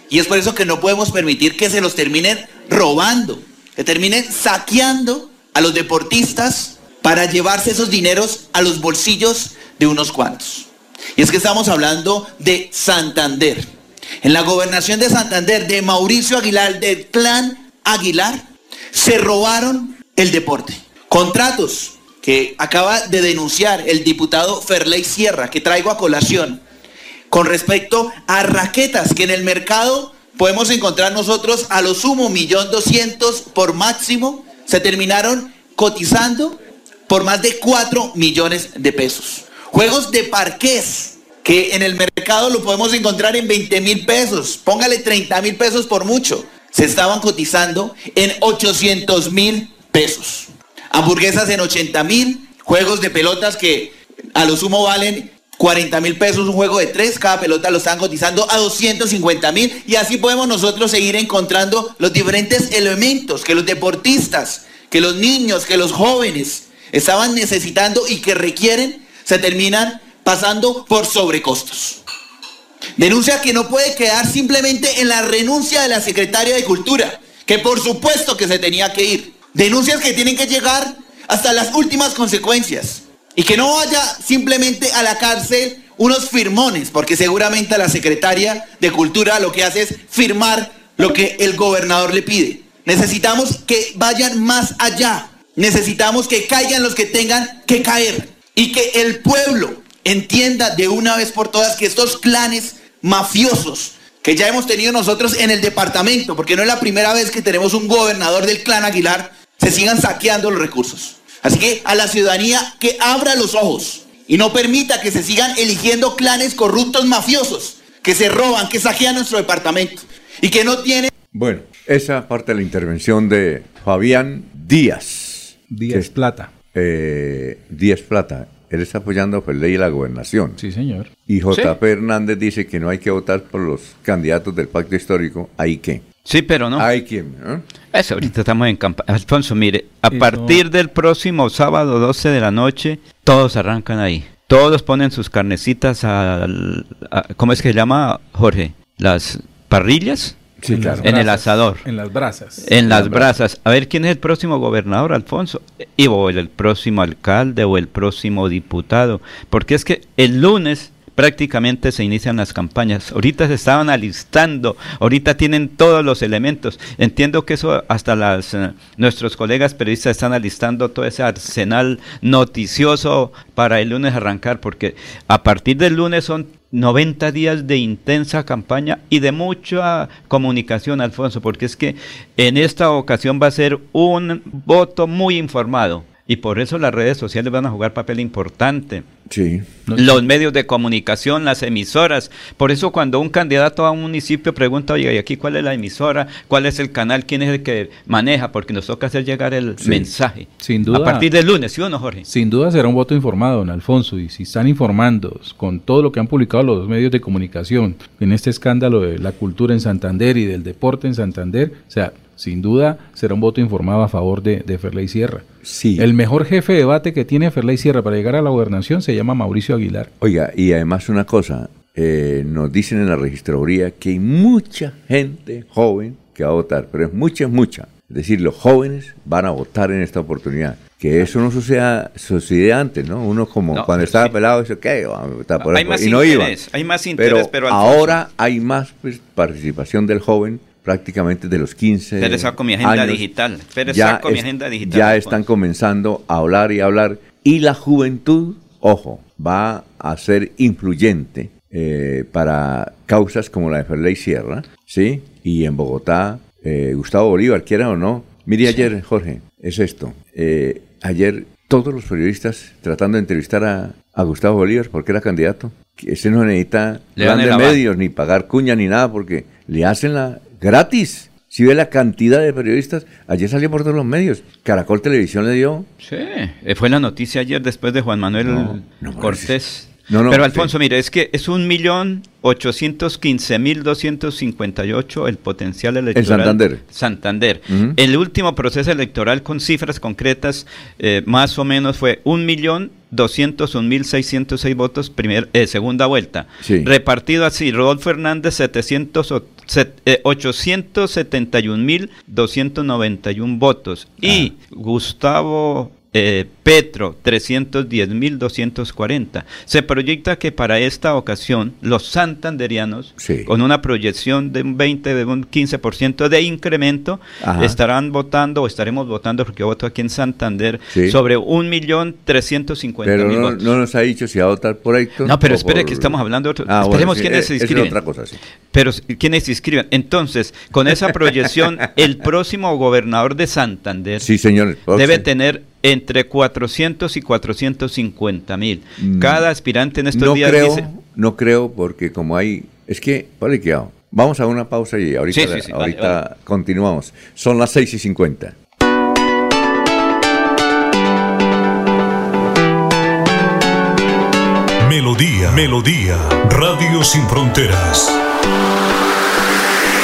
Y es por eso que no podemos permitir que se los terminen robando, que terminen saqueando a los deportistas para llevarse esos dineros a los bolsillos de unos cuantos. Y es que estamos hablando de Santander. En la gobernación de Santander, de Mauricio Aguilar, del clan Aguilar, se robaron el deporte. Contratos que acaba de denunciar el diputado Ferley Sierra, que traigo a colación, con respecto a raquetas que en el mercado podemos encontrar nosotros a lo sumo millón doscientos por máximo, se terminaron cotizando por más de 4 millones de pesos. Juegos de parqués que en el mercado lo podemos encontrar en 20 mil pesos, póngale 30 mil pesos por mucho, se estaban cotizando en 800 mil pesos. Hamburguesas en 80 mil, juegos de pelotas que a lo sumo valen 40 mil pesos un juego de tres, cada pelota lo están cotizando a 250 mil y así podemos nosotros seguir encontrando los diferentes elementos que los deportistas, que los niños, que los jóvenes estaban necesitando y que requieren, se terminan pasando por sobrecostos. Denuncia que no puede quedar simplemente en la renuncia de la secretaria de Cultura, que por supuesto que se tenía que ir. Denuncias que tienen que llegar hasta las últimas consecuencias. Y que no vaya simplemente a la cárcel unos firmones, porque seguramente a la secretaria de Cultura lo que hace es firmar lo que el gobernador le pide. Necesitamos que vayan más allá. Necesitamos que caigan los que tengan que caer. Y que el pueblo entienda de una vez por todas que estos clanes mafiosos que ya hemos tenido nosotros en el departamento, porque no es la primera vez que tenemos un gobernador del clan Aguilar, se sigan saqueando los recursos. Así que a la ciudadanía que abra los ojos y no permita que se sigan eligiendo clanes corruptos mafiosos que se roban, que saquean nuestro departamento y que no tienen... Bueno, esa parte de la intervención de Fabián Díaz. Díaz Plata. Eh, Díaz Plata. Él está apoyando a Ferley y la gobernación. Sí, señor. Y JP Hernández dice que no hay que votar por los candidatos del pacto histórico. ¿Hay qué? Sí, pero no. ¿Hay quién? ¿eh? Eso, ahorita estamos en campaña. Alfonso, mire, a Eso- partir del próximo sábado 12 de la noche, todos arrancan ahí. Todos ponen sus carnecitas al... a- ¿Cómo es que se llama, Jorge? ¿Las parrillas? Sí, En el brasas, asador. En las brasas. En las brasas. A ver quién es el próximo gobernador, Alfonso. Y o el próximo alcalde o el próximo diputado. Porque es que el lunes prácticamente se inician las campañas. Ahorita se estaban alistando, ahorita tienen todos los elementos. Entiendo que eso hasta las eh, nuestros colegas periodistas están alistando todo ese arsenal noticioso para el lunes arrancar, porque a partir del lunes son 90 días de intensa campaña y de mucha comunicación, Alfonso, porque es que en esta ocasión va a ser un voto muy informado. Y por eso las redes sociales van a jugar papel importante. Sí. Los medios de comunicación, las emisoras. Por eso cuando un candidato a un municipio pregunta, oye, ¿y aquí cuál es la emisora? ¿Cuál es el canal? ¿Quién es el que maneja? Porque nos toca hacer llegar el Sí. mensaje. Sin duda. A partir del lunes, ¿sí o no, Jorge? Sin duda será un voto informado, don Alfonso, y si están informando con todo lo que han publicado los medios de comunicación en este escándalo de la cultura en Santander y del deporte en Santander, o sea, sin duda será un voto informado a favor de, de Ferley Sierra. Sí. El mejor jefe de debate que tiene Ferley Sierra para llegar a la gobernación se llama Mauricio Aguilar. Oiga, y además una cosa, eh, nos dicen en la registraduría que hay mucha gente joven que va a votar, pero es mucha, mucha. Es decir, los jóvenes van a votar en esta oportunidad. Que eso no suceda, sucedía antes, ¿no? Uno como No, cuando estaba sí. pelado dice, ¿qué? Vamos a votar por Hay eso", más y no iba. interés, hay más interés, pero ahora hay más pues, participación del joven, prácticamente de los 15 Pero saco mi agenda años. digital. Pero Ya saco mi es- agenda digital. Ya están comenzando a hablar y hablar. Y la juventud, ojo, va a ser influyente eh, para causas como la de Ferley Sierra, ¿sí? Y en Bogotá, eh, Gustavo Bolívar, quiera o no. Mire ayer, Jorge, es esto. eh, ayer todos los periodistas tratando de entrevistar a, a Gustavo Bolívar porque era candidato. Ese no necesita grandes medios, ni pagar cuña, ni nada, porque le hacen la gratis. Si ve la cantidad de periodistas, ayer salió por todos los medios. Caracol Televisión le dio. Sí, eh, fue la noticia ayer después de Juan Manuel Cortés. No, no, Pero sí. Alfonso, mire, es que es un millón ochocientos quince mil doscientos cincuenta y ocho el potencial electoral. Santander. Santander. Ujú. El último proceso electoral con cifras concretas, eh, más o menos fue un millón doscientos un mil seiscientos seis votos, primer, eh, segunda vuelta. Sí. Repartido así, Rodolfo Hernández 700 o- set- eh, 871.291 votos. Y Gustavo eh, Petro 310.240. Se proyecta que para esta ocasión los santanderianos, Sí. con una proyección de un 20, de un 15% de incremento, Ajá. estarán votando o estaremos votando, porque yo voto aquí en Santander, Sí. sobre 1.350.000 Pero no, votos. no nos ha dicho si va a votar por Héctor. No, pero espere por- que estamos hablando de otro. Ah, bueno, Esperemos sí, quiénes se es inscriben. otra cosa, sí. Pero s- quiénes se inscriben. Entonces, con esa proyección, el próximo gobernador de Santander debe tener entre 400 y 450 mil. Mm. Cada aspirante en estos no días creo, dice. no creo porque como hay, es que, vale, cuidado. Vamos a una pausa y ahorita, Sí, sí, sí, vale, ahorita vale. continuamos. Son las 6 y 50. Melodía, Melodía, Radio Sin Fronteras.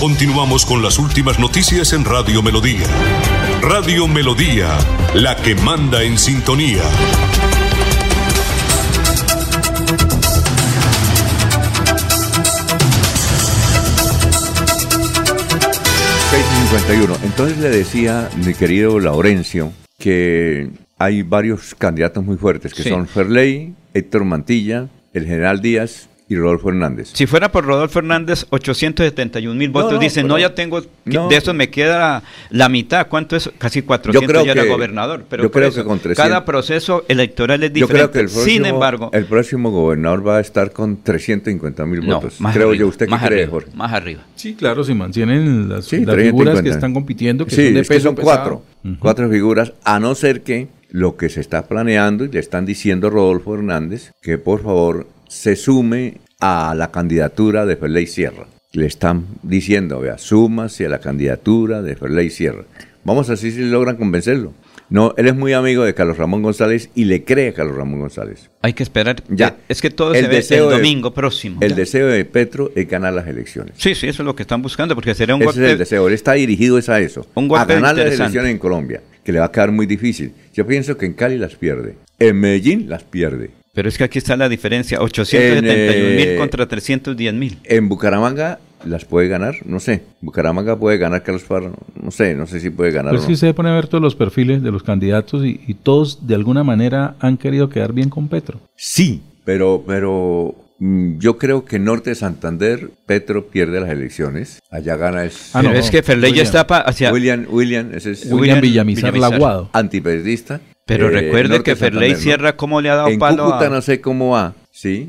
Continuamos con las últimas noticias en Radio Melodía. Radio Melodía, la que manda en sintonía. Seis y 51. Entonces le decía mi querido Laurencio que hay varios candidatos muy fuertes que Sí. son Ferley, Héctor Mantilla, el general Díaz y Rodolfo Hernández. Si fuera por Rodolfo Hernández, 871 mil votos. no, Dicen, pero- no, ya tengo, no. de eso me queda la mitad. ¿Cuánto es? Casi 400 creo ya era que- gobernador. Pero yo creo eso, que con 300 cada proceso electoral es Yo diferente. creo que el próximo, Sin embargo, el próximo gobernador va a estar con 350 mil no, votos. más creo arriba, yo. ¿Usted qué más cree, arriba, Jorge? Más arriba. Sí, claro, si mantienen las, Sí, las 350. figuras que están compitiendo, que sí, son de es que peso son cuatro. Cuatro figuras, a no ser que lo que se está planeando y le están diciendo a Rodolfo Hernández que por favor se sume a la candidatura de Ferley Sierra. Le están diciendo, vea, súmase a la candidatura de Ferley Sierra. Vamos a ver si logran convencerlo. No, él es muy amigo de Carlos Ramón González y le cree a Carlos Ramón González. Hay que esperar. Ya. Es que todo El se ve el deseo de- domingo próximo. El Ya. deseo de Petro es ganar las elecciones. Sí, sí, eso es lo que están buscando, porque sería un Ese golpe. es el deseo. Él está dirigido es a eso. Un a ganar las elecciones en Colombia, que le va a quedar muy difícil. Yo pienso que en Cali las pierde. En Medellín las pierde. Pero es que aquí está la diferencia: 871 mil En, eh, contra 310 mil. En Bucaramanga las puede ganar, no sé. Bucaramanga puede ganar Carlos Parra, no sé, no sé si puede ganar Pues o sí no. se pone a ver todos los perfiles de los candidatos y, y todos de alguna manera han querido quedar bien con Petro. Sí, pero, pero mm, yo creo que Norte de Santander, Petro pierde las elecciones. Allá gana es. Ah, no, es que Ferley ya William. está hacia. William, William, ese es William, Villamizar, Villamizar. Laguado. antiperiodista. Pero eh, recuerde que Ferley ¿no? Sierra, ¿cómo le ha dado En palo Cúcuta a.? no sé cómo va, ¿sí?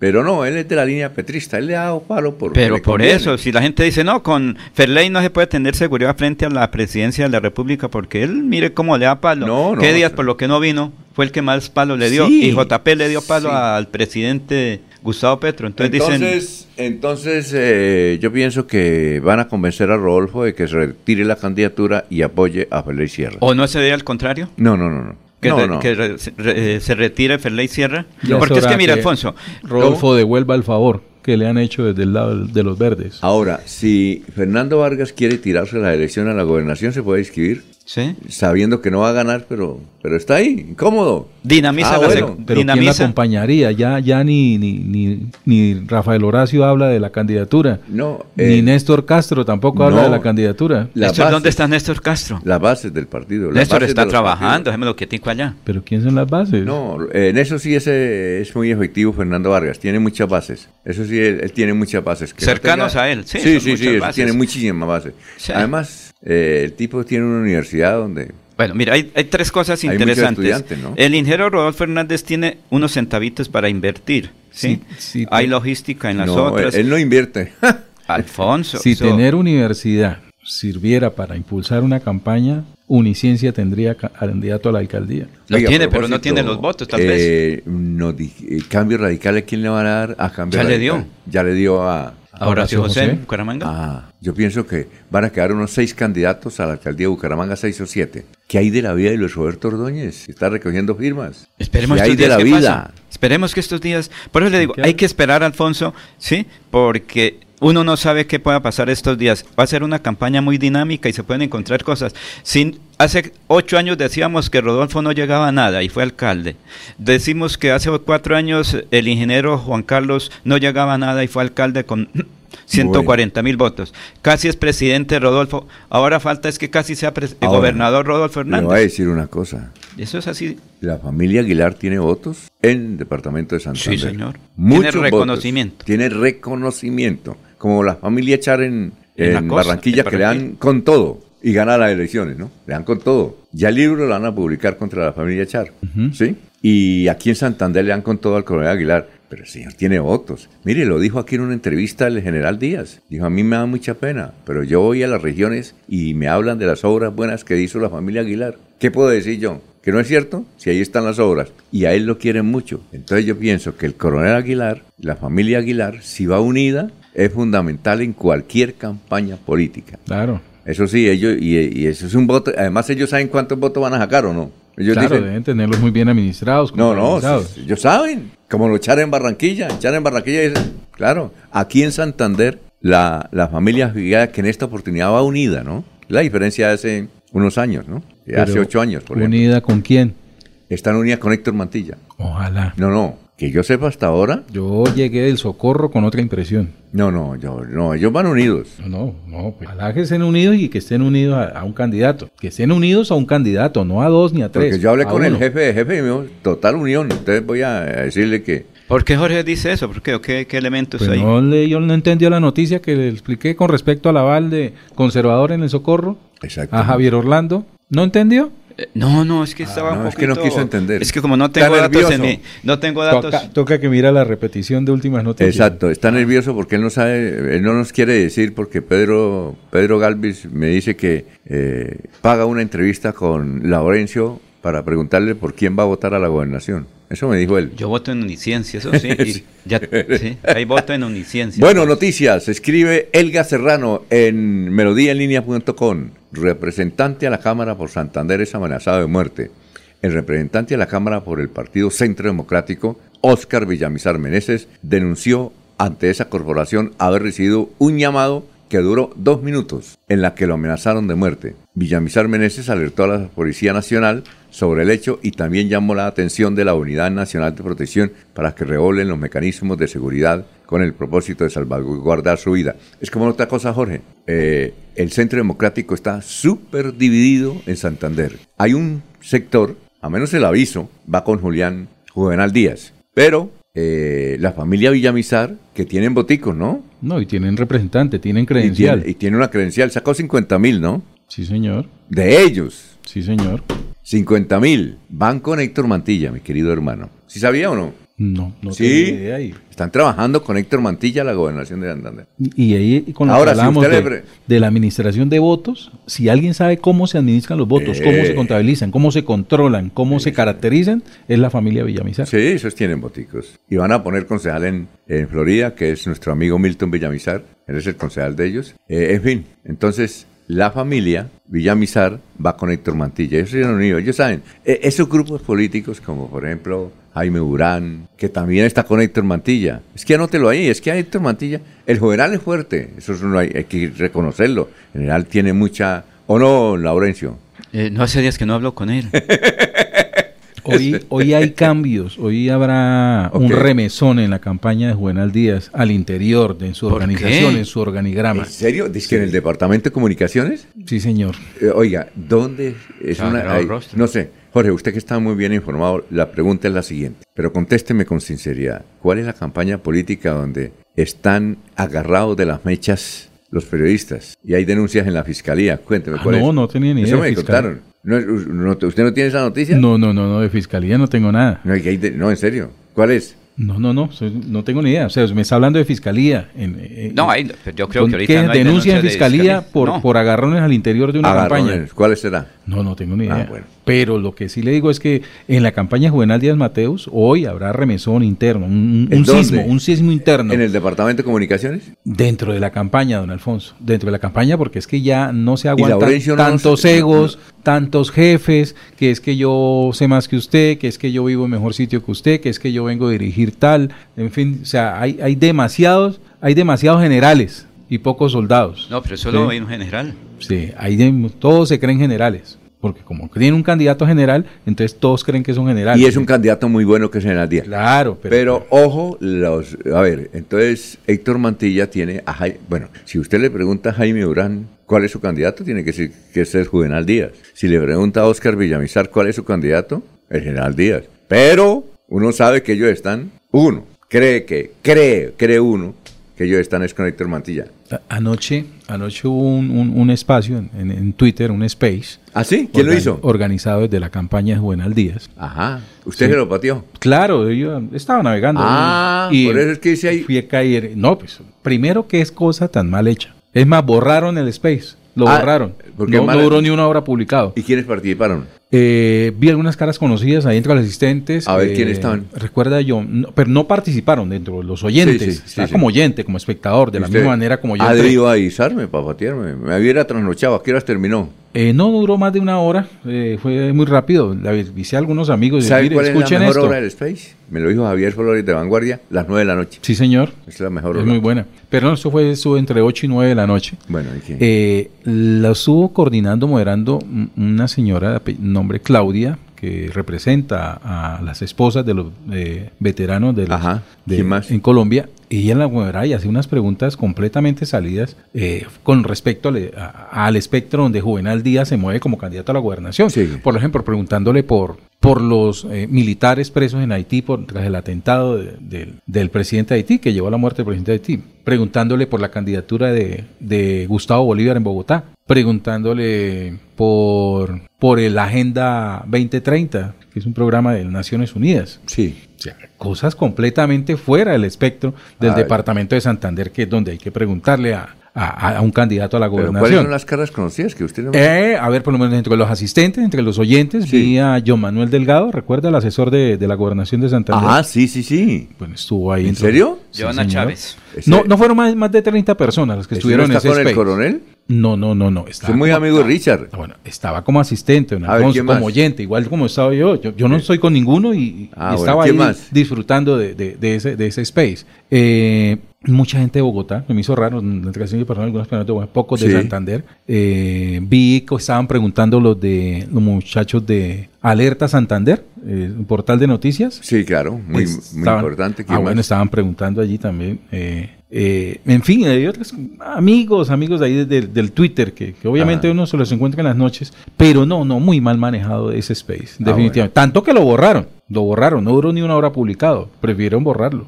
Pero no, él es de la línea petrista, él le ha dado palo por Pero por eso, si la gente dice, no, con Ferley no se puede tener seguridad frente a la presidencia de la República, porque él, mire cómo le da palo. No, no, ¿Qué días por lo que no vino? Fue el que más palo le dio. Sí, y JP le dio palo sí. al presidente Gustavo Petro. Entonces, dicen, Entonces, entonces eh, yo pienso que van a convencer a Rodolfo de que se retire la candidatura y apoye a Félix Sierra. ¿o no sería al contrario? No, no, no, no. Que, No, re- no. que re- se- re- eh, se retire Ferley Sierra. Ya Porque es que, mira, Alfonso, Rodolfo devuelva el favor que le han hecho desde el lado de los verdes. Ahora, si Fernando Vargas quiere tirarse la elección a la gobernación, se puede inscribir. Sí. Sabiendo que no va a ganar, pero, pero está ahí, incómodo. Dinamiza Ah, la bueno. ¿quién la dinamiza. acompañaría? Ya, ya ni, ni, ni, ni Rafael Horacio habla de la candidatura. No, ni eh, Néstor Castro tampoco habla de la candidatura. La Néstor, base- ¿Dónde está Néstor Castro? Las bases del partido. Néstor está de trabajando, déjeme lo quietico allá. ¿Pero quién son las bases? No, en eso sí ese es muy efectivo Fernando Vargas, tiene muchas bases. Eso sí, él, él tiene muchas bases. Que no Cercanos tenga- a él, sí, Sí, sí, bases. tiene muchísimas bases. Sí. Además, eh, el tipo tiene una universidad donde... Bueno, mira, hay, hay tres cosas Hay muchos interesantes. estudiantes, ¿no? El ingeniero Rodolfo Fernández tiene unos centavitos para invertir, ¿sí? Sí, sí, hay te- logística en las No, otras. él, él no invierte. Alfonso. Si tener universidad sirviera para impulsar una campaña, Uniciencia tendría ca- candidato a la alcaldía. Lo Oiga, tiene, pero no tiene los votos, tal vez. eh, no eh, cambio radical, ¿a quién le van a dar? A cambio Ya le dio. Ya le dio a... Horacio José, José. Bucaramanga. Ah, yo pienso que van a quedar unos seis candidatos a la alcaldía de Bucaramanga, seis o siete. ¿Qué hay de la vida de Luis Roberto Ordóñez? Está recogiendo firmas. Esperemos ¿Qué hay de la que vida? Esperemos que estos días. Por eso le digo, ¿Qué hay hay? que esperar, Alfonso, ¿sí? Porque uno no sabe qué pueda pasar estos días. Va a ser una campaña muy dinámica y se pueden encontrar cosas. Sin, hace ocho años decíamos que Rodolfo no llegaba a nada y fue alcalde. Decimos que hace cuatro años el ingeniero Juan Carlos no llegaba a nada y fue alcalde con 140 mil votos. Casi es presidente Rodolfo. Ahora falta es que casi sea pres- Ahora, gobernador Rodolfo Le voy a Hernández. decir una cosa. Eso es así. La familia Aguilar tiene votos en el departamento de Santander. Sí, señor. Muchos Tiene votos. reconocimiento. Tiene reconocimiento. Como la familia Char en, En la en costa, Barranquilla, en que le dan con todo y gana las elecciones, ¿no? Le dan con todo. Ya el libro lo van a publicar contra la familia Char, ¿sí? Y aquí en Santander le dan con todo al coronel Aguilar. Pero el señor tiene votos. Mire, lo dijo aquí en una entrevista el general Díaz. Dijo, a mí me da mucha pena, pero yo voy a las regiones y me hablan de las obras buenas que hizo la familia Aguilar. ¿Qué puedo decir yo? ¿Que no es cierto? Si ahí están las obras. Y a él lo quieren mucho. Entonces yo pienso que el coronel Aguilar, la familia Aguilar, si va unida, es fundamental en cualquier campaña política. Claro. Eso sí, ellos, y, y eso es un voto, además ellos saben cuántos votos van a sacar o no. Ellos claro, dicen, deben tenerlos muy bien administrados. no, no, ellos saben, como lo echaron en Barranquilla, echaron en Barranquilla, dicen, claro, aquí en Santander, la, la familia que en esta oportunidad va unida, ¿no? La diferencia de hace unos años, ¿no? De hace ocho años, por ejemplo. ¿Unida con quién? Están unidas con Héctor Mantilla. Ojalá. No, no, que yo sepa hasta ahora, Yo llegué del socorro con otra impresión. no, no, yo, no, ellos van unidos. No, no, no. Pues, ojalá que estén unidos y que estén unidos a, a un candidato. Que estén unidos a un candidato, no a dos ni a tres. Porque yo hablé con el uno. jefe de jefe y me dijo, total unión. Entonces voy a decirle que ¿Por qué Jorge dice eso? ¿Por qué? ¿O qué, qué elementos Pues hay? no le, yo no entendió la noticia que le expliqué con respecto al aval de conservador en el socorro Exacto. a Javier Orlando. ¿No entendió? No, no, es que estaba un no, es que no quiso entender. Es que como no Está tengo datos en nervioso. mi, no tengo datos. Toca, toca que mira la repetición de últimas noticias. Exacto, está nervioso porque él no sabe, él no nos quiere decir porque Pedro Pedro Galvis me dice que eh, paga una entrevista con Laurencio para preguntarle por quién va a votar a la gobernación. Eso me dijo él. Yo voto en Uniciencia, eso sí. Sí. ya, sí, hay voto en Uniciencia. Bueno, noticias. Escribe Elga Serrano en melodíaenlínea.com. Representante a la Cámara por Santander es amenazado de muerte. El representante a la Cámara por el Partido Centro Democrático, Óscar Villamizar Meneses, denunció ante esa corporación haber recibido un llamado que duró dos minutos, en la que lo amenazaron de muerte. Villamizar Meneses alertó a la Policía Nacional sobre el hecho y también llamó la atención de la Unidad Nacional de Protección para que revolen los mecanismos de seguridad con el propósito de salvaguardar su vida. Es como otra cosa, Jorge. Eh, el Centro Democrático está súper dividido en Santander. Hay un sector, a menos el aviso, va con Julián Juvenal Díaz, pero eh, la familia Villamizar, que tienen boticos, ¿no? No, y tienen representante, tienen Y credencial. tiene, y tiene una credencial, sacó 50 mil, ¿no? Sí, señor. De ellos. Sí, señor. 50 mil. Van con Héctor Mantilla, mi querido hermano. ¿Sí sabía o no? No, no sí, ni idea. Y, están trabajando con Héctor Mantilla la gobernación de Santander. y ahí con lo Ahora, que hablamos de, la administración de votos, si alguien sabe cómo se administran los votos, cómo Eh. se contabilizan, cómo se controlan, cómo se caracterizan, es la familia Villamizar. Sí, esos tienen boticos. Y van a poner concejal en, en Florida, que es nuestro amigo Milton Villamizar. Él es el concejal de ellos. Eh, en fin, entonces la familia Villamizar va con Héctor Mantilla. Ellos son unidos. Ellos saben, eh, esos grupos políticos, como por ejemplo Jaime Urán, que también está con Héctor Mantilla. Es que anótelo ahí, es que a Héctor Mantilla, el general es fuerte. Eso es uno hay, hay que reconocerlo. El general tiene mucha... ¿O no, Laurencio? Eh, no hace días que no hablo con él. Hoy, hoy hay cambios, hoy habrá un remesón en la campaña de Juvenal Díaz al interior de en su ¿Por organización, qué? en su organigrama. ¿En serio? ¿Dice que en el departamento de comunicaciones? Sí, señor. Eh, oiga, ¿dónde es una... ay, rostro. no sé. Jorge, usted que está muy bien informado, la pregunta es la siguiente, pero contésteme con sinceridad. ¿Cuál es la campaña política donde están agarrados de las mechas los periodistas y hay denuncias en la fiscalía? Cuénteme Ah, cuál no, es. no tenía ni Eso idea, me fiscal. contaron. No, no, ¿Usted no tiene esa noticia? No, no, no, no, de fiscalía no tengo nada. No, que no, en serio. ¿Cuál es? No, no, no, no tengo ni idea. O sea, me está hablando de fiscalía. En, en- No, hay- pero yo creo que ahorita ¿qué no hay denuncia en denuncias de fiscalía, fiscalía. por, No. por agarrones al interior de una Agarrones. campaña. ¿Cuál será? No, no tengo ni Ah, idea. bueno. Pero lo que sí le digo es que en la campaña Juvenal Díaz Mateus hoy habrá remesón interno, un, sismo, un sismo interno. ¿En el departamento de comunicaciones? Dentro de la campaña, don Alfonso, dentro de la campaña, porque es que ya no se aguantan no tantos egos, tantos jefes, que es que yo sé más que usted, que es que yo vivo en mejor sitio que usted, que es que yo vengo a dirigir tal, en fin, o sea, hay, hay demasiados, hay demasiados generales y pocos soldados. No, pero solo Sí. hay un general. Sí, hay de- todos se creen generales, porque como tiene un candidato general, entonces todos creen que son generales. Y es un candidato muy bueno que es General Díaz. Claro, pero, Pero, ojo, los, a ver, entonces Héctor Mantilla tiene, a Jai- bueno, si usted le pregunta a Jaime Urán cuál es su candidato, tiene que ser, que ser Juvenal Díaz. Si le pregunta a Oscar Villamizar cuál es su candidato, el General Díaz. Pero uno sabe que ellos están, uno, cree que, cree, cree uno, que ellos están es con Héctor Mantilla. Anoche, anoche hubo un, un- un espacio en, en- en Twitter, un space. ¿Ah, sí? ¿Quién lo hizo? Organizado desde la campaña de Juvenal Díaz. Ajá. ¿Usted Sí. se lo pateó? Claro, yo estaba navegando. Ah, y por eso es que dice ahí. Fui a caer. No, pues, primero que es cosa tan mal hecha. Es más, borraron el space. Lo Ah, borraron. porque No, duró ni una hora publicado. ¿Y quiénes participaron? Eh, vi algunas caras conocidas ahí entre los asistentes. A ver, eh, ¿quiénes estaban? Recuerda yo, no, pero no participaron dentro de los oyentes. Sí, sí, sí, Estaba sí. como oyente, como espectador, de la misma manera como yo. Ha debido avisarme para patearme. Me hubiera trasnochado. ¿A qué horas terminó? Eh, no duró más de una hora, eh, fue muy rápido. Le avisé a algunos amigos. y ¿Sabe mire, cuál es la escuchen mejor esto. hora del Space? Me lo dijo Javier Flores de Vanguardia, las 9 de la noche. Sí, señor. Es la mejor Es hora. muy buena. Pero no, eso fue eso entre 8 y 9 de la noche. Bueno, ¿y? Eh, la estuvo coordinando, moderando un- una señora de nombre Claudia, que representa a las esposas de los eh, veteranos de, los- Ajá. de- ¿Quién más? en Colombia. Ella la moderaba y hacía unas preguntas completamente salidas eh, con respecto al, a- al espectro donde Juvenal Díaz se mueve como candidato a la gobernación. Por ejemplo, preguntándole por, por los eh, militares presos en Haití por, tras el atentado de- del- del presidente de Haití, que llevó a la muerte del presidente de Haití. Preguntándole por la candidatura de, de Gustavo Bolívar en Bogotá. Preguntándole por, por el Agenda 2030, que es un programa de Naciones Unidas. Sí. O sea, cosas completamente fuera del espectro del Ay. departamento de Santander, que es donde hay que preguntarle a, a- a un candidato a la ¿Pero ¿Cuáles gobernación. son las caras conocidas que usted no Eh, a ver, por lo menos entre los asistentes, entre los oyentes, vi a John Manuel Delgado, recuerda el asesor de, de la gobernación de Santander. Ah, sí, sí, sí. Bueno, estuvo ahí. ¿En entre- serio? Sí, señor. Chávez. No, no fueron más, más de 30 personas las que ¿Ese estuvieron no en ese con el space. coronel? No, no, no, no. Estaba Soy muy como- amigo de Richard. Bueno, estaba como asistente, don A ver, como oyente, igual como estaba yo. Yo, yo no soy con ninguno y, Ah, estaba ¿quién ahí más? disfrutando de, de- de ese, de ese space. Eh, mucha gente de Bogotá, me hizo raro, la entrevista de personas, algunas personas de Bogotá, pocos de Sí. Santander. Eh, vi que estaban preguntando los de los muchachos de Alerta Santander, eh, un portal de noticias. Sí, claro, muy, muy Estaban- importante. Ah, ¿Quién bueno, más? estaban preguntando allí también. eh, eh, en fin, hay otros amigos, amigos de ahí del, del Twitter, que, que obviamente Ah. uno se los encuentra en las noches, pero no, no, muy mal manejado ese space, Ah, definitivamente. Tanto que lo borraron. Lo borraron, no duró ni una hora publicado. Prefirieron borrarlo.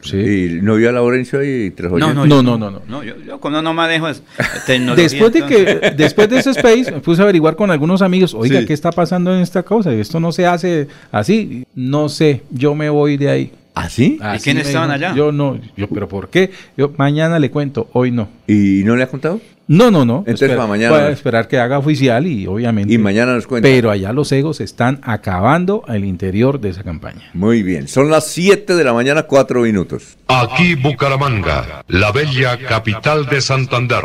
Sí. ¿Y no vio a Laurencio ahí tres No, no, no, no, no. No, yo, yo cuando no manejo es tecnología. Después de que, después de ese space, me puse a averiguar con algunos amigos, oiga, Sí. ¿qué está pasando en esta cosa? Esto no se hace así. No sé, yo me voy de ahí. ¿Ah, sí? ¿Y quiénes estaban dijo. allá? Yo no, yo, pero ¿por qué? Yo mañana le cuento, hoy no. ¿Y no le ha contado? No, no, no. Entonces, Espera- para mañana- voy a esperar que haga oficial y obviamente. Y mañana nos cuenta. Pero allá los egos están acabando al interior de esa campaña. Muy bien, son las 7 de la mañana, 4 minutos. Aquí Bucaramanga, la bella capital de Santander.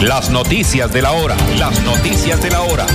Las noticias de la hora. Las noticias de la hora.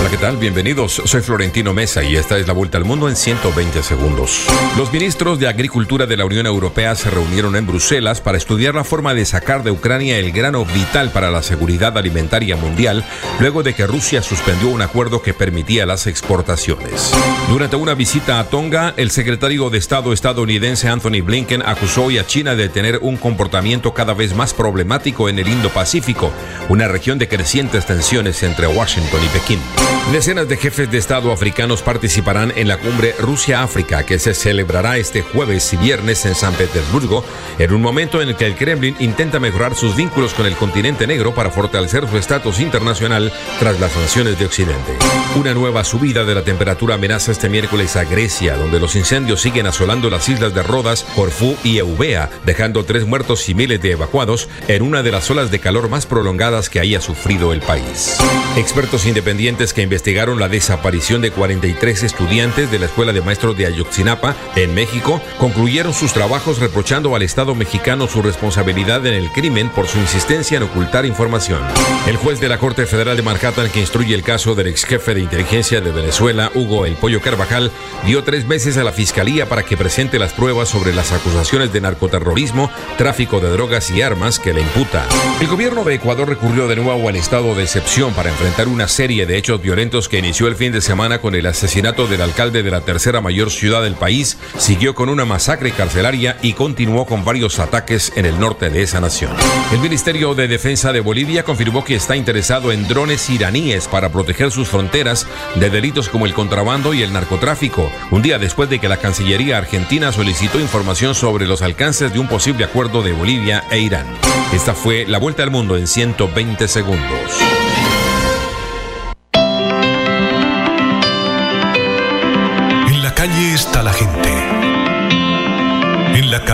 Hola, ¿qué tal? Bienvenidos. Soy Florentino Mesa y esta es la vuelta al mundo en 120 segundos. Los ministros de Agricultura de la Unión Europea se reunieron en Bruselas para estudiar la forma de sacar de Ucrania el grano vital para la seguridad alimentaria mundial, luego de que Rusia suspendió un acuerdo que permitía las exportaciones. Durante una visita a Tonga, el secretario de Estado estadounidense Anthony Blinken acusó hoy a China de tener un comportamiento cada vez más problemático en el Indo-Pacífico, una región de crecientes tensiones entre Washington y Pekín. Decenas de jefes de Estado africanos participarán en la cumbre Rusia-África que se celebrará este jueves y viernes en San Petersburgo, en un momento en el que el Kremlin intenta mejorar sus vínculos con el continente negro para fortalecer su estatus internacional tras las sanciones de Occidente. Una nueva subida de la temperatura amenaza este miércoles a Grecia, donde los incendios siguen asolando las islas de Rodas, Corfú y Eubea, dejando tres muertos y miles de evacuados en una de las olas de calor más prolongadas que haya sufrido el país. Expertos independientes que investigaron la desaparición de 43 estudiantes de la Escuela de Maestros de Ayotzinapa en México concluyeron sus trabajos reprochando al Estado mexicano su responsabilidad en el crimen por su insistencia en ocultar información. El juez de la Corte Federal de Manhattan que instruye el caso del ex jefe de inteligencia de Venezuela, Hugo El Pollo Carvajal, dio tres meses a la fiscalía para que presente las pruebas sobre las acusaciones de narcoterrorismo, tráfico de drogas y armas que le imputa. El gobierno de Ecuador recurrió de nuevo al estado de excepción para enfrentar una serie de hechos violentos que inició el fin de semana con el asesinato del alcalde de la tercera mayor ciudad del país, siguió con una masacre carcelaria y continuó con varios ataques en el norte de esa nación. El Ministerio de Defensa de Bolivia confirmó que está interesado en drones iraníes para proteger sus fronteras de delitos como el contrabando y el narcotráfico, un día después de que la Cancillería argentina solicitó información sobre los alcances de un posible acuerdo de Bolivia e Irán. Esta fue la vuelta al mundo en 120 segundos.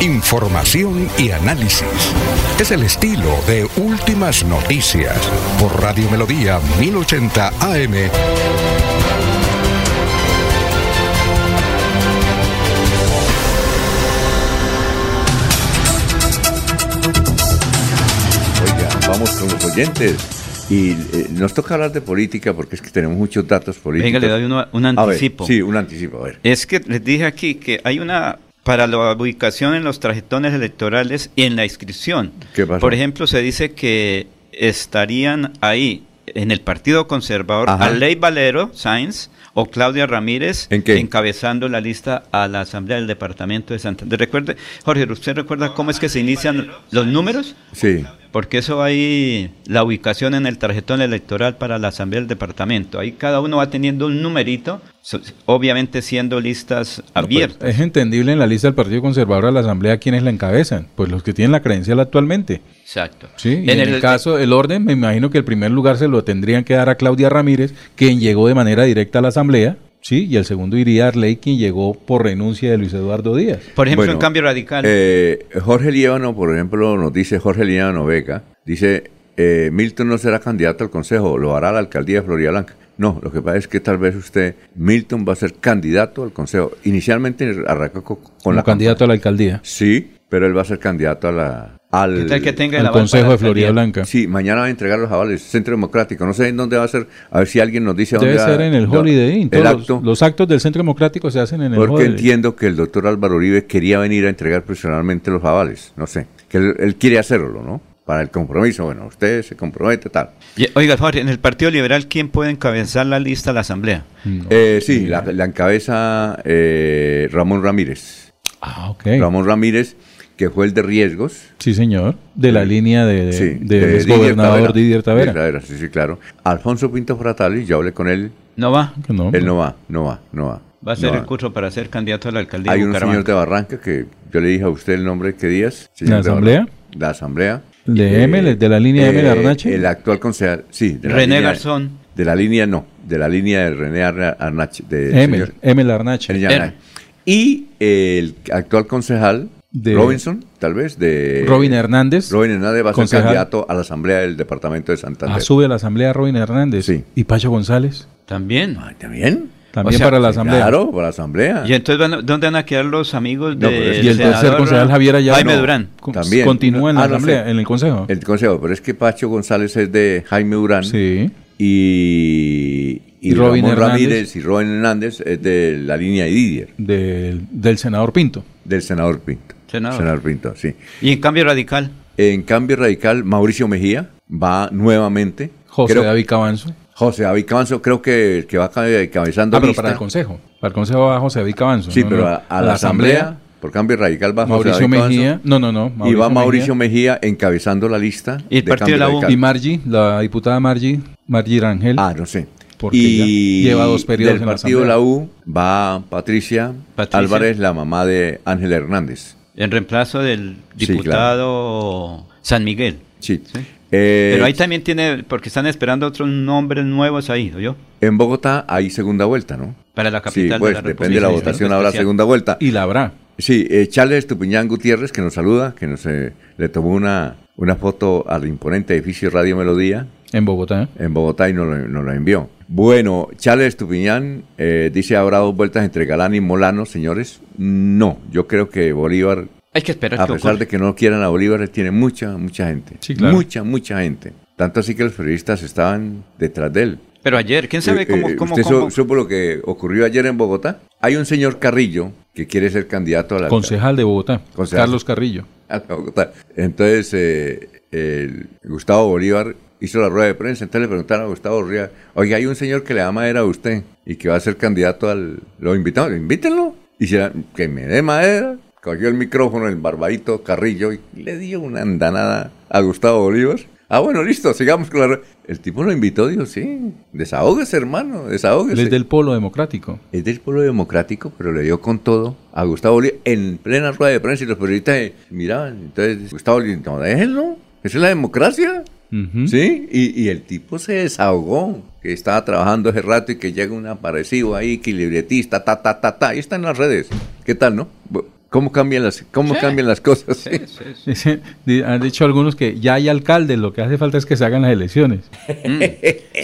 Información y análisis. Es el estilo de Últimas Noticias por Radio Melodía 1080 AM. Oiga, vamos con los oyentes. Y eh, nos toca hablar de política porque es que tenemos muchos datos políticos. Venga, le doy uno- un A ver, anticipo. sí, un anticipo, a ver. Es que les dije aquí que hay una para la ubicación en los tarjetones electorales y en la inscripción. ¿Qué pasó? Por ejemplo, se dice que estarían ahí en el Partido Conservador Ajá. Aley Valero Sainz o Claudia Ramírez encabezando la lista a la Asamblea del Departamento de Santander. Recuerde, Jorge, ¿usted recuerda cómo es que se inician los números? Sí. Porque eso hay la ubicación en el tarjetón electoral para la Asamblea del Departamento. Ahí cada uno va teniendo un numerito, obviamente siendo listas abiertas. Pues, es entendible en la lista del Partido Conservador a la Asamblea quienes la encabezan, pues los que tienen la credencial actualmente. Exacto. Sí, y en, el, caso, el orden, me imagino que el primer lugar se lo tendrían que dar a Claudia Ramírez, quien llegó de manera directa a la Asamblea, sí, y el segundo iría a Arley, quien llegó por renuncia de Luis Eduardo Díaz. Por ejemplo, Bueno, en cambio radical. Eh, Jorge Líbano, por ejemplo, nos dice Jorge Líbano Vega, dice, eh, Milton no será candidato al Consejo, lo hará la alcaldía de Florida Blanca. No, lo que pasa es que tal vez usted, Milton va a ser candidato al Consejo. Inicialmente arrancó co- con Como la candidato a la alcaldía. Sí, pero él va a ser candidato a la, al, ¿Qué tal que tenga Al Consejo de Florida? Blanca. Sí, mañana va a entregar los avales, Centro Democrático. No sé en dónde va a ser, a ver si alguien nos dice Debe dónde va- ser en el Holiday Inn. El Todos acto. los, los actos del Centro Democrático se hacen en el Porque Holiday Inn. entiendo que el doctor Álvaro Uribe quería venir a entregar personalmente los avales. No sé, que él, él quiere hacerlo, ¿no? Para el compromiso. Bueno, usted se compromete, tal. Y- Oiga, Jorge, en el Partido Liberal, ¿quién puede encabezar la lista a la Asamblea? Eh, sí, la, la encabeza eh, Ramón Ramírez. Ah, ok. Ramón Ramírez, que fue el de riesgos. Sí, señor. De la línea de, Sí, del de exgobernador Didier Tavera. Sí, sí, claro. Alfonso Pinto Fratali, yo hablé con él. ¿No va? Que no, Él no va, no va, no va. Va a ser No el curso para ser candidato a la alcaldía Hay de un señor de Barranca que yo le dije a usted el nombre que días. ¿La asamblea? La asamblea. De M, de la línea M de Arnache. El actual concejal, sí. de la René línea- Garzón. De la línea, no, de la línea de René Arna- Arnache. De M, M Larnache. René Arnache. Y el actual concejal, De- Robinson, tal vez, de... Robin Hernández. Robin Hernández va a ser candidato a la asamblea del departamento de Santander. Ah, sube a la asamblea Robin Hernández. Sí. ¿Y Pacho González? También. ¿También? También O sea, para la asamblea. Claro, para la asamblea. ¿Y entonces van a- dónde van a quedar los amigos de pero es- Y el tercer concejal Javier Ayala. Jaime no, Durán. con- También. Continúa en la Ah, no asamblea, sé. en el consejo. El consejo, pero es que Pacho González es de Jaime Urán Sí. y, y Y Robin Ramón Hernández. Ramírez y Robin Hernández es de la línea de Didier, Del, del senador Pinto. del senador Pinto. Senador. Pinto, sí. Y en cambio radical. En cambio radical, Mauricio Mejía va nuevamente. José Creo- David Cabanzo. José David Cabanzo creo que, que va cabe- cabezando Ah, pero lista. para el consejo. Para el consejo va José David Cabanzo. Sí, no, pero a, a la asamblea, por cambio radical va José Mauricio Cabanzo, Mejía. No, no, no. y va Mauricio Mejía encabezando la lista. ¿Y el de partido de la U? Radical. Y Margie, la diputada Margie, Margie Rangel. Ah, no sé. Porque y ya lleva dos periodos del en la partido de la asamblea. U va Patricia, Patricia. Álvarez, la mamá de Ángel Hernández. En reemplazo del Sí, diputado San Miguel. Sí. Eh, Pero ahí también tiene, porque están esperando otros nombres nuevos ahí, ¿no yo? En Bogotá hay segunda vuelta, ¿no? Para la Sí, capital pues de la depende de la votación, habrá Especial. segunda vuelta. Y la habrá. Sí, eh, Charles Estupiñán Gutiérrez, que nos saluda, que nos eh, le tomó una, una foto al imponente edificio Radio Melodía En Bogotá. en Bogotá y nos lo, nos lo envió. Bueno, Charles Estupiñán eh, dice, ¿habrá dos vueltas entre Galán y Molano, señores? No, yo creo que Bolívar, Hay que esperar a que pesar de que no quieran a Bolívar, tiene mucha, mucha gente. Sí, claro. Mucha, mucha gente. Tanto así que los periodistas estaban detrás de él. Pero ayer, ¿quién sabe Eh, cómo, eh, cómo, ¿Usted cómo- su- supo lo que ocurrió ayer en Bogotá? Hay un señor Carrillo que quiere ser candidato a la Concejal de Bogotá. Concejal. Carlos Carrillo. a Bogotá. Entonces, eh, el Gustavo Bolívar hizo la rueda de prensa, entonces le preguntaron a Gustavo Bolívar, oye, hay un señor que le da madera a usted y que va a ser candidato al... Lo invitamos, invítenlo. Y se, que me dé madera. Cogió el micrófono, el barbadito Carrillo y le dio una andanada a Gustavo Bolívar. Ah, bueno, listo, sigamos con la... rueda. El tipo lo invitó, dijo, sí, desahógese, hermano, desahógese. Es del Polo Democrático. Es del pueblo democrático, pero le dio con todo a Gustavo Bolívar en plena rueda de prensa y los periodistas eh, miraban. Entonces, Gustavo Bolívar, no, déjenlo, esa es la democracia. ¿Sí? Y, y el tipo se desahogó, que estaba trabajando hace rato y que llega un aparecido ahí, que libretista, ta, ta, ta, ta, y está en las redes. ¿Qué tal, no? ¿Cómo cambian las, cómo Sí. cambian las cosas? Sí, sí, sí. Dice- di- Han dicho algunos que ya hay alcaldes, lo que hace falta es que se hagan las elecciones. Mm.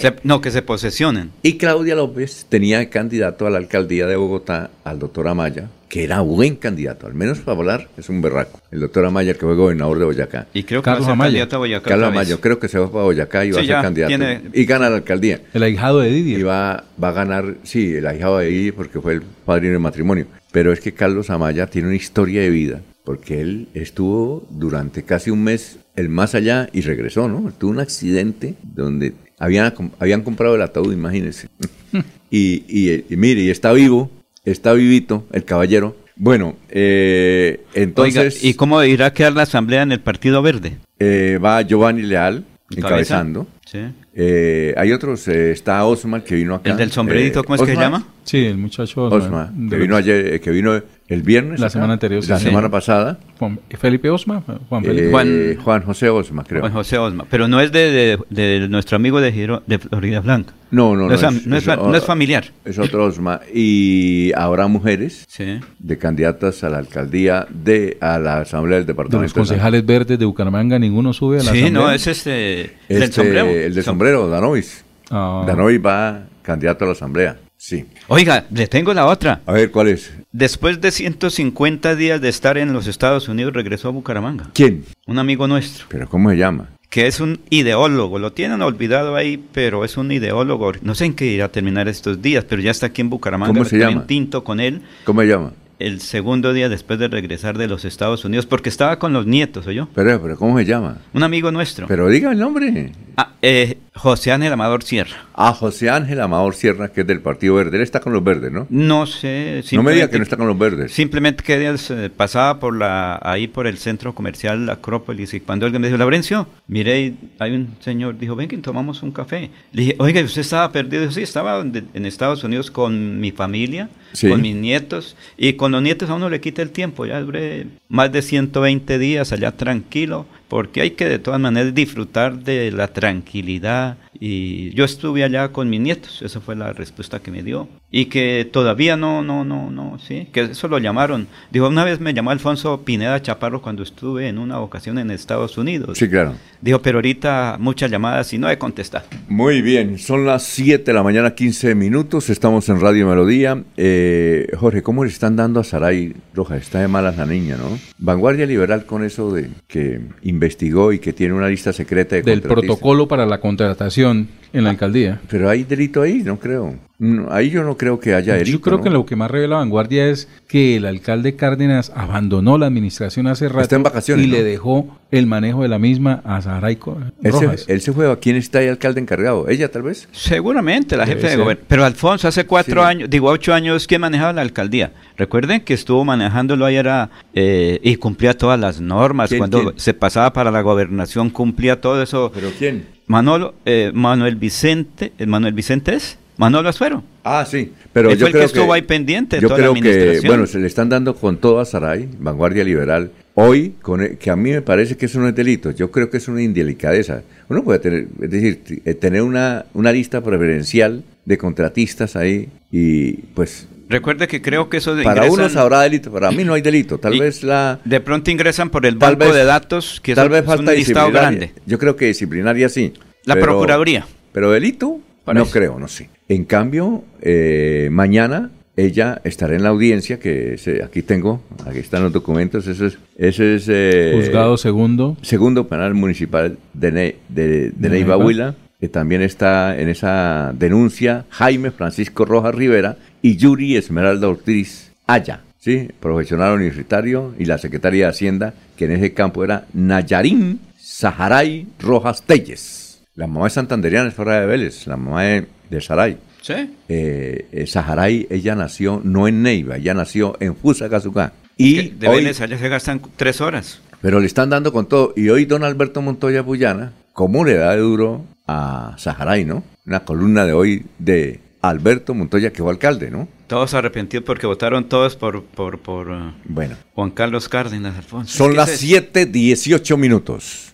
Se- no, que se posesionen. Y Claudia López tenía candidato a la alcaldía de Bogotá al doctor Amaya, que era buen candidato, al menos para hablar es un berraco. El doctor Amaya, que fue gobernador de Boyacá. Y creo que Carlos va a ser Amaya. candidato a Boyacá Carlos. Amaya, creo que se va para Boyacá y va Sí, a ser candidato. tiene- Y gana la alcaldía. El ahijado de Y Didier. va, va a ganar, sí, el ahijado de ahí porque fue el padrino de matrimonio. Pero es que Carlos Amaya tiene una historia de vida, porque él estuvo durante casi un mes el más allá y regresó, ¿no? Tuvo un accidente donde habían, habían comprado el ataúd, imagínense. y, y, y mire, y está vivo, está vivito el caballero, Bueno, eh, entonces... Oiga, ¿y cómo irá a quedar la asamblea en el Partido Verde? Eh, va Giovanni Leal encabezando. Sí. Eh, hay otros, eh, está Osma que vino acá. ¿El del sombrerito, Eh, cómo es que se llama? Sí, el muchacho Osma, de que vino ayer, eh, que vino el viernes. La acá, semana anterior, La sí. semana Sí. pasada. Juan- Felipe Osma, Juan Eh, Felipe. Juan, Juan José Osma, creo. Juan José Osma. Pero no es de, de- de nuestro amigo de, Giro- de Florida Blanca. No, no, no. No es, no es fa- no es familiar. Es otro Osma. Y habrá mujeres Sí. de candidatas a la alcaldía de a la Asamblea del de Departamento. los concejales verdes de Bucaramanga, ninguno sube a la Sí, asamblea. no, es este. Este, del sombrero. El de sombrero, Danois. Ah. Danois va candidato a la Asamblea. Sí. Oiga, le tengo la otra. A ver, ¿cuál es? Después de 150 días de estar en los Estados Unidos, regresó a Bucaramanga. ¿Quién? Un amigo nuestro, ¿Pero cómo se llama? que es un ideólogo. Lo tienen olvidado ahí, pero es un ideólogo. No sé en qué irá a terminar estos días, pero ya está aquí en Bucaramanga. ¿Cómo se llama? un tinto con él ¿Cómo se llama? el segundo día después de regresar de los Estados Unidos, porque estaba con los nietos, yo Pero, pero ¿cómo se llama? Un amigo nuestro. Pero diga el nombre. Ah, eh, José Ángel Amador Sierra. Ah, José Ángel Amador Sierra, que es del Partido Verde. Él está con los verdes, ¿no? No sé. No me diga que no está con los verdes. Simplemente que eh, pasaba por la ahí por el centro comercial Acrópolis y cuando alguien me dijo, Laurencio, mire, hay un señor, dijo, ven que tomamos un café. Le dije, oiga, ¿usted estaba perdido? Dijo, sí, estaba en Estados Unidos con mi familia, Sí. con mis nietos, y con los nietos a uno le quita el tiempo. Ya duré más de 120 días allá tranquilo, porque hay que de todas maneras disfrutar de la tranquilidad. Y yo estuve allá con mis nietos, esa fue la respuesta que me dio. Y que todavía no, no, no, no, sí, que eso lo llamaron. Dijo, una vez me llamó Alfonso Pineda Chaparro cuando estuve en una ocasión en Estados Unidos. Sí, claro. Dijo, pero ahorita muchas llamadas y no he contestado. Muy bien, son las 7 de la mañana, 15 minutos, estamos en Radio Melodía. Eh, Jorge, ¿cómo le están dando a Saray Roja? Está de malas la niña, ¿no? Vanguardia Liberal con eso de que investigó y que tiene una lista secreta de del protocolo para la contratación en la alcaldía. Pero hay delito ahí, no creo. No, ahí yo no creo que haya delito. Yo creo ¿no? que lo que más revela Vanguardia es que el alcalde Cárdenas abandonó la administración hace rato Está en vacaciones, y ¿no? le dejó el manejo de la misma a Saray Rojas. se, él se fue, ¿a quién está ahí alcalde encargado? ¿Ella tal vez? Seguramente, la Debe jefe de gobierno. Pero Alfonso, hace cuatro Sí. años, digo ocho años, ¿quién manejaba la alcaldía? Recuerden que estuvo manejándolo ahí era, eh, y cumplía todas las normas. ¿Quién, Cuando quién? se pasaba para la gobernación, cumplía todo eso. ¿Pero quién? Manolo, eh, Manuel Vicente, eh, ¿Manuel Vicente es? Manolo Azuero. Ah, sí. Pero yo el que creo estuvo ahí pendiente de Yo toda la creo que, administración. bueno, se le están dando con todo a Saray, Vanguardia Liberal, hoy, con e- que a mí me parece que eso no es delito, yo creo que es una indelicadeza. Uno puede tener, es decir, eh, tener una, una lista preferencial de contratistas ahí y pues Recuerde que creo que eso de para ingresan- unos habrá delito, para mí no hay delito, tal vez la... De pronto ingresan por el banco vez- de datos, que tal es, vez es falta un listado grande. Yo creo que disciplinaria sí. La Procuraduría. Pero delito, no creo, no sé. En cambio, eh, mañana ella estará en la audiencia que se- aquí tengo, aquí están los documentos, ese es, ese es eh, Juzgado segundo. segundo penal municipal de, Ne- de, de De Neiva. Huila, que también está en esa denuncia Jaime Francisco Rojas Rivera y Yuri Esmeralda Ortiz Aya, ¿sí? profesional universitario y la secretaria de Hacienda, que en ese campo era Nayarín Saharay Rojas Telles. La mamá de Santanderiana es Ferrara de Vélez, la mamá de, de Saray. Sí. Eh, eh, Saharay, ella nació no en Neiva, ella nació en Fusagasugá. Y de hoy- Vélez allá se gastan tres horas. pero le están dando con todo. Y hoy don Alberto Montoya Puyana, ¿cómo le da de duro a Saharay, no? Una columna de hoy de Alberto Montoya, que fue alcalde, ¿no? Todos arrepentidos porque votaron todos por, por, por uh, Bueno. Juan Carlos Cárdenas, Alfonso. Son las ese- 7:18 minutos.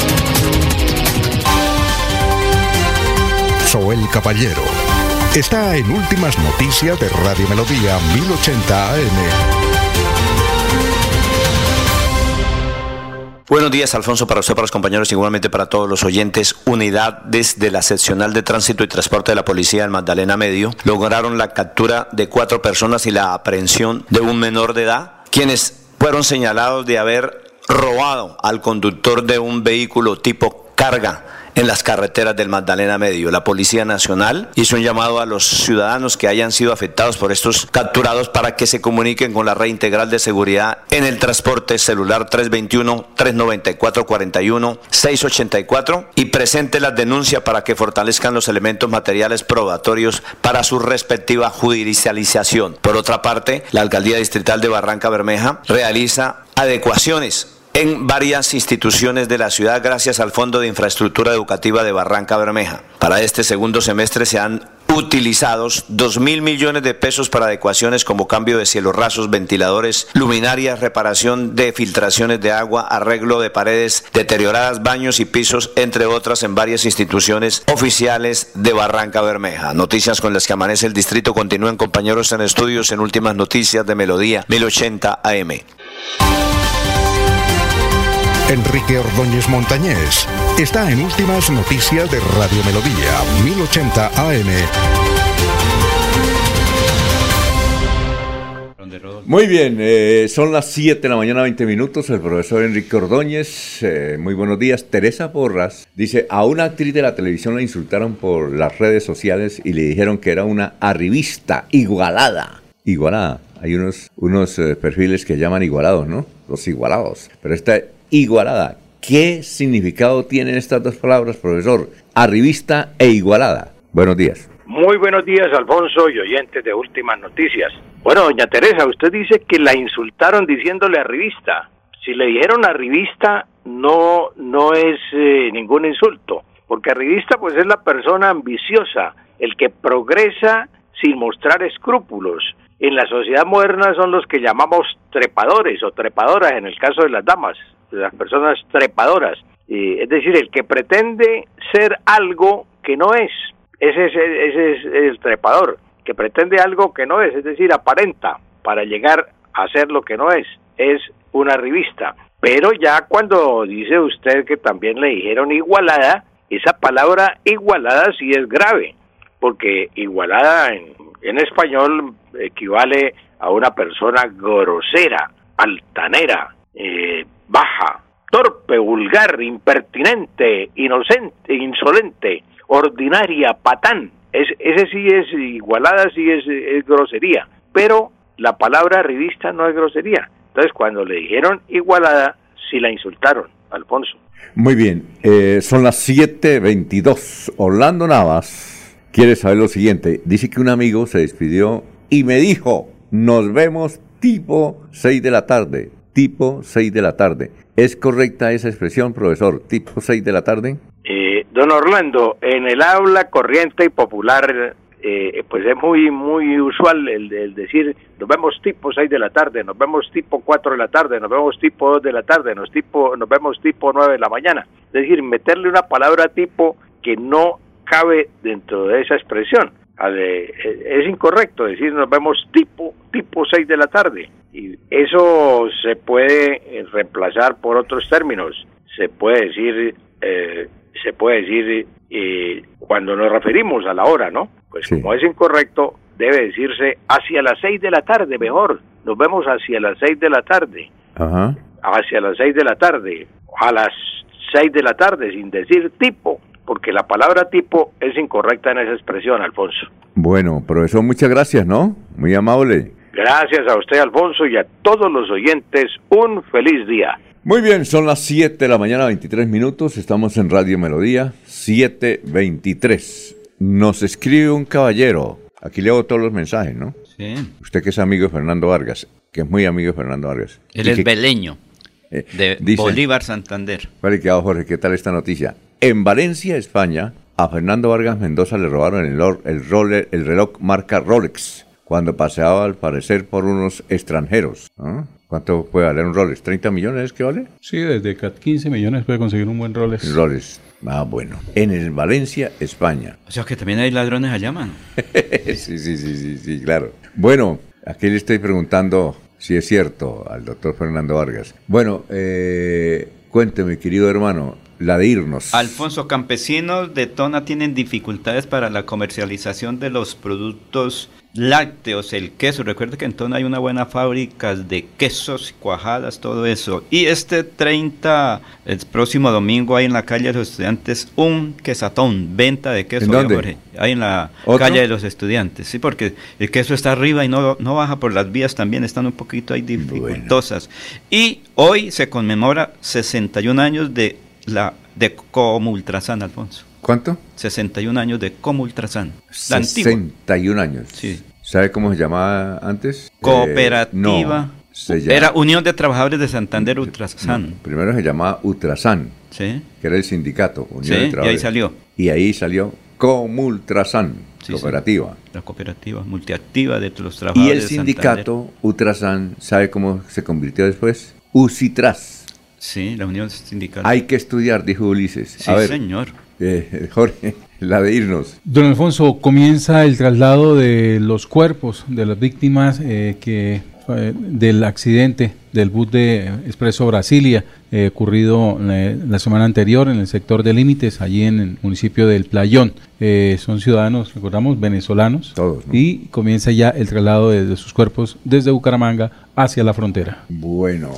Soel Caballero. Está en Últimas Noticias de Radio Melodía 1080 AM. Buenos días, Alfonso, para usted, para los compañeros, igualmente para todos los oyentes. Unidades de la Seccional de Tránsito y Transporte de la Policía en Magdalena Medio lograron la captura de cuatro personas y la aprehensión de un menor de edad, quienes fueron señalados de haber robado al conductor de un vehículo tipo carga en las carreteras del Magdalena Medio. La Policía Nacional hizo un llamado a los ciudadanos que hayan sido afectados por estos capturados para que se comuniquen con la red integral de seguridad en el transporte celular 321-394-41-684 y presente las denuncias para que fortalezcan los elementos materiales probatorios para su respectiva judicialización. Por otra parte, la Alcaldía Distrital de Barranca Bermeja realiza adecuaciones en varias instituciones de la ciudad gracias al Fondo de Infraestructura Educativa de Barranca Bermeja. Para este segundo semestre se han utilizados 2 mil millones de pesos para adecuaciones como cambio de cielos rasos, ventiladores, luminarias, reparación de filtraciones de agua, arreglo de paredes deterioradas, baños y pisos, entre otras en varias instituciones oficiales de Barranca Bermeja. Noticias con las que amanece el distrito continúan compañeros en estudios en últimas noticias de Melodía 1080 AM. Enrique Ordóñez Montañés está en Últimas Noticias de Radio Melodía, 1080 AM. Muy bien, eh, son las 7 de la mañana, 20 minutos. El profesor Enrique Ordóñez, eh, muy buenos días. Teresa Porras dice: A una actriz de la televisión la insultaron por las redes sociales y le dijeron que era una arribista, igualada. Igualada. Hay unos, unos eh, perfiles que llaman igualados, ¿no? Los igualados. Pero esta igualada. ¿Qué significado tienen estas dos palabras, profesor? Arribista e igualada. Buenos días. Muy buenos días, Alfonso y oyentes de Últimas Noticias. Bueno, doña Teresa, usted dice que la insultaron diciéndole arribista. Si le dijeron arribista, no, no es eh, ningún insulto, porque arribista pues es la persona ambiciosa, el que progresa sin mostrar escrúpulos. En la sociedad moderna son los que llamamos trepadores o trepadoras en el caso de las damas, las personas trepadoras. es decir, el que pretende ser algo que no es. Ese es, ese es el trepador, que pretende algo que no es, es decir, aparenta para llegar a ser lo que no es. Es una revista. Pero ya cuando dice usted que también le dijeron igualada, esa palabra igualada sí es grave, porque igualada en, en español equivale a una persona grosera, altanera, eh, baja, torpe, vulgar, impertinente, inocente, insolente, ordinaria, patán. Es, ese sí es igualada, sí es, grosería. Pero la palabra revista no es grosería. Entonces, cuando le dijeron igualada, sí la insultaron, Alfonso. Muy bien, eh, son las 7.22. Orlando Navas quiere saber lo siguiente. Dice que un amigo se despidió y me dijo, nos vemos tipo 6 de la tarde tipo 6 de la tarde. ¿Es correcta esa expresión, profesor? ¿Tipo 6 de la tarde? Eh, don Orlando, en el habla corriente y popular, eh, pues es muy muy usual el, decir, nos vemos tipo 6 de la tarde, nos vemos tipo 4 de la tarde, nos vemos tipo 2 de la tarde, nos, tipo, nos vemos tipo 9 de la mañana. Es decir, meterle una palabra tipo que no cabe dentro de esa expresión. Eh, es incorrecto decir nos vemos tipo tipo 6 de la tarde y eso se puede eh, reemplazar por otros términos. Se puede decir eh, se puede decir cuando nos referimos a la hora no pues como es incorrecto debe decirse hacia las 6 de la tarde mejor. Nos vemos hacia las 6 de la tarde. Hacia las 6 de la tarde. A las 6 de la tarde sin decir tipo porque la palabra tipo es incorrecta en esa expresión, Alfonso. Bueno, profesor, muchas gracias, ¿no? Muy amable. Gracias a usted, Alfonso, y a todos los oyentes, un feliz día. Muy bien, son las 7 de la mañana, 23 minutos, estamos en Radio Melodía, 7.23. Nos escribe un caballero, aquí leo todos los mensajes, ¿no? Sí. Usted que es amigo de Fernando Vargas, que es muy amigo de Fernando Vargas. Él es beleño, eh, de Bolívar Santander. Vale, que Jorge, ¿qué tal esta noticia? En Valencia, España, a Fernando Vargas Mendoza le robaron el, el, el reloj marca Rolex cuando paseaba al parecer por unos extranjeros. ¿Cuánto puede valer un Rolex? ¿30 millones que vale? Sí, desde 15 millones puede conseguir un buen Rolex. Rolex. Ah, bueno. En el Valencia, España. O sea que también hay ladrones allá, mano. sí, sí, sí, sí, sí, claro. Bueno, aquí le estoy preguntando si es cierto al doctor Fernando Vargas. Bueno, eh, cuénteme, querido hermano, la de irnos. Alfonso, campesinos de Tona tienen dificultades para la comercialización de los productos lácteos, el queso. Recuerde que en Tona hay una buena fábrica de quesos, cuajadas, todo eso. Y este 30, el próximo domingo, hay en la calle de los estudiantes un quesatón, venta de queso. ¿En dónde? Jorge. Hay en la ¿Otro? calle de los estudiantes, sí, porque el queso está arriba y no, no baja por las vías también, están un poquito ahí dificultosas. Y hoy se conmemora 61 años de la de Comultrasan, Alfonso. ¿Cuánto? 61 años de Comultrasan. La antigua. 61 años. Sí. ¿Sabe cómo se llamaba antes? Eh, Cooperativa. no, llama- Era Unión de Trabajadores de Santander Ultrasan. Primero se llamaba Ultrasan, Sí. que era el sindicato. Unión Sí, de y ahí Trabajadores. salió. Y ahí salió Comultrasan, Sí, cooperativa. La cooperativa multiactiva de los Y trabajadores. el de Santander. sindicato Ultrasan, ¿sabe cómo se convirtió después? Ucitras. Sí, la Unión Sindical. Hay que estudiar, dijo Ulises. Sí, A ver, señor. eh, Jorge, la de irnos. Don Alfonso, comienza el traslado de los cuerpos de las víctimas eh, que eh, del accidente del bus de Expreso Brasilia eh, ocurrido eh, la semana anterior en el sector de límites, allí en el municipio del Playón. Eh, son ciudadanos, recordamos, venezolanos. Todos. Y comienza ya el traslado de, de sus cuerpos desde Bucaramanga hacia la frontera. Bueno,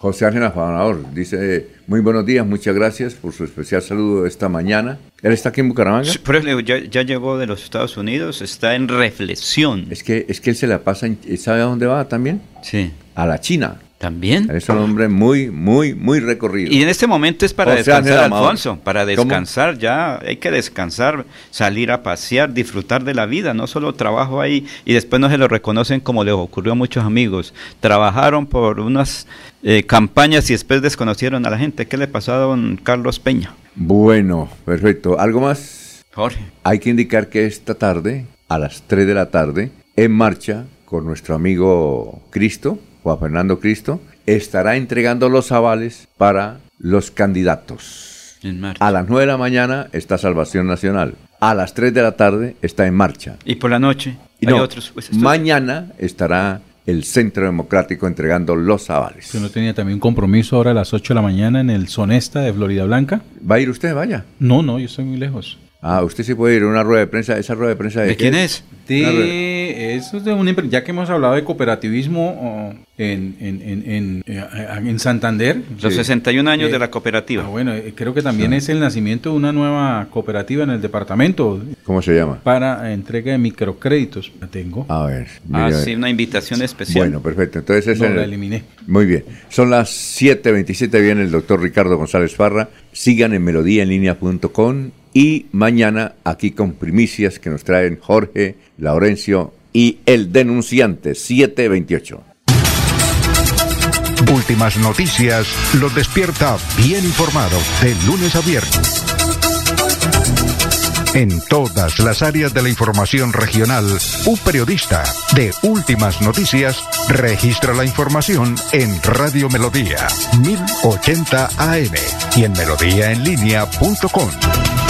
José Ángel Afanador dice, muy buenos días, muchas gracias por su especial saludo esta mañana. ¿Él está aquí en Bucaramanga? Sí, pero ya, ya llegó de los Estados Unidos, está en reflexión. Es que, es que él se la pasa, en- ¿sabe a dónde va también? Sí. A la China. ¿También? Es un hombre muy, muy, muy recorrido. Y en este momento es para descansar, Amador. Alfonso, para ¿Cómo? descansar ya, hay que descansar, salir a pasear, disfrutar de la vida, no solo trabajo ahí y después no se lo reconocen como les ocurrió a muchos amigos. Trabajaron por unas eh, campañas y después desconocieron a la gente. ¿Qué le pasó a don Carlos Peña? Bueno, perfecto. ¿Algo más? Jorge. Hay que indicar que esta tarde, a las 3 de la tarde, en marcha con nuestro amigo Cristo, Juan Fernando Cristo, estará entregando los avales para los candidatos. En marcha. A las 9 de la mañana está Salvación Nacional. A las 3 de la tarde está en marcha. Y por la noche Y hay no, otros. pues, mañana estará el Centro Democrático entregando los avales. ¿Que no tenía también un compromiso ahora a las 8 de la mañana en el Sonesta de Florida Blanca? ¿Va a ir usted? Vaya. No, no, yo estoy muy lejos. Ah, usted sí puede ir a una rueda de prensa. ¿Esa rueda de prensa de, ¿De quién es? De, eso es de una empre- ya que hemos hablado de cooperativismo en, en, en, en, eh, en Santander. Los 61 años Eh, de la cooperativa. ah, bueno, eh, creo que también es el nacimiento de una nueva cooperativa en el departamento ¿Cómo se llama? para entrega de microcréditos. La tengo. A ver. Ah, sí, una invitación especial. Bueno, perfecto. Entonces es No, en la el- eliminé. Muy bien. Son las 7.27. Viene el doctor Ricardo González Farra. Sigan en melodíaenlínea.com y mañana aquí con primicias que nos traen Jorge, Laurencio y el denunciante 728. Últimas noticias los despierta bien informados de lunes a viernes. En todas las áreas de la información regional, un periodista de Últimas Noticias registra la información en Radio Melodía 1080 AM y en melodíaenlínea.com.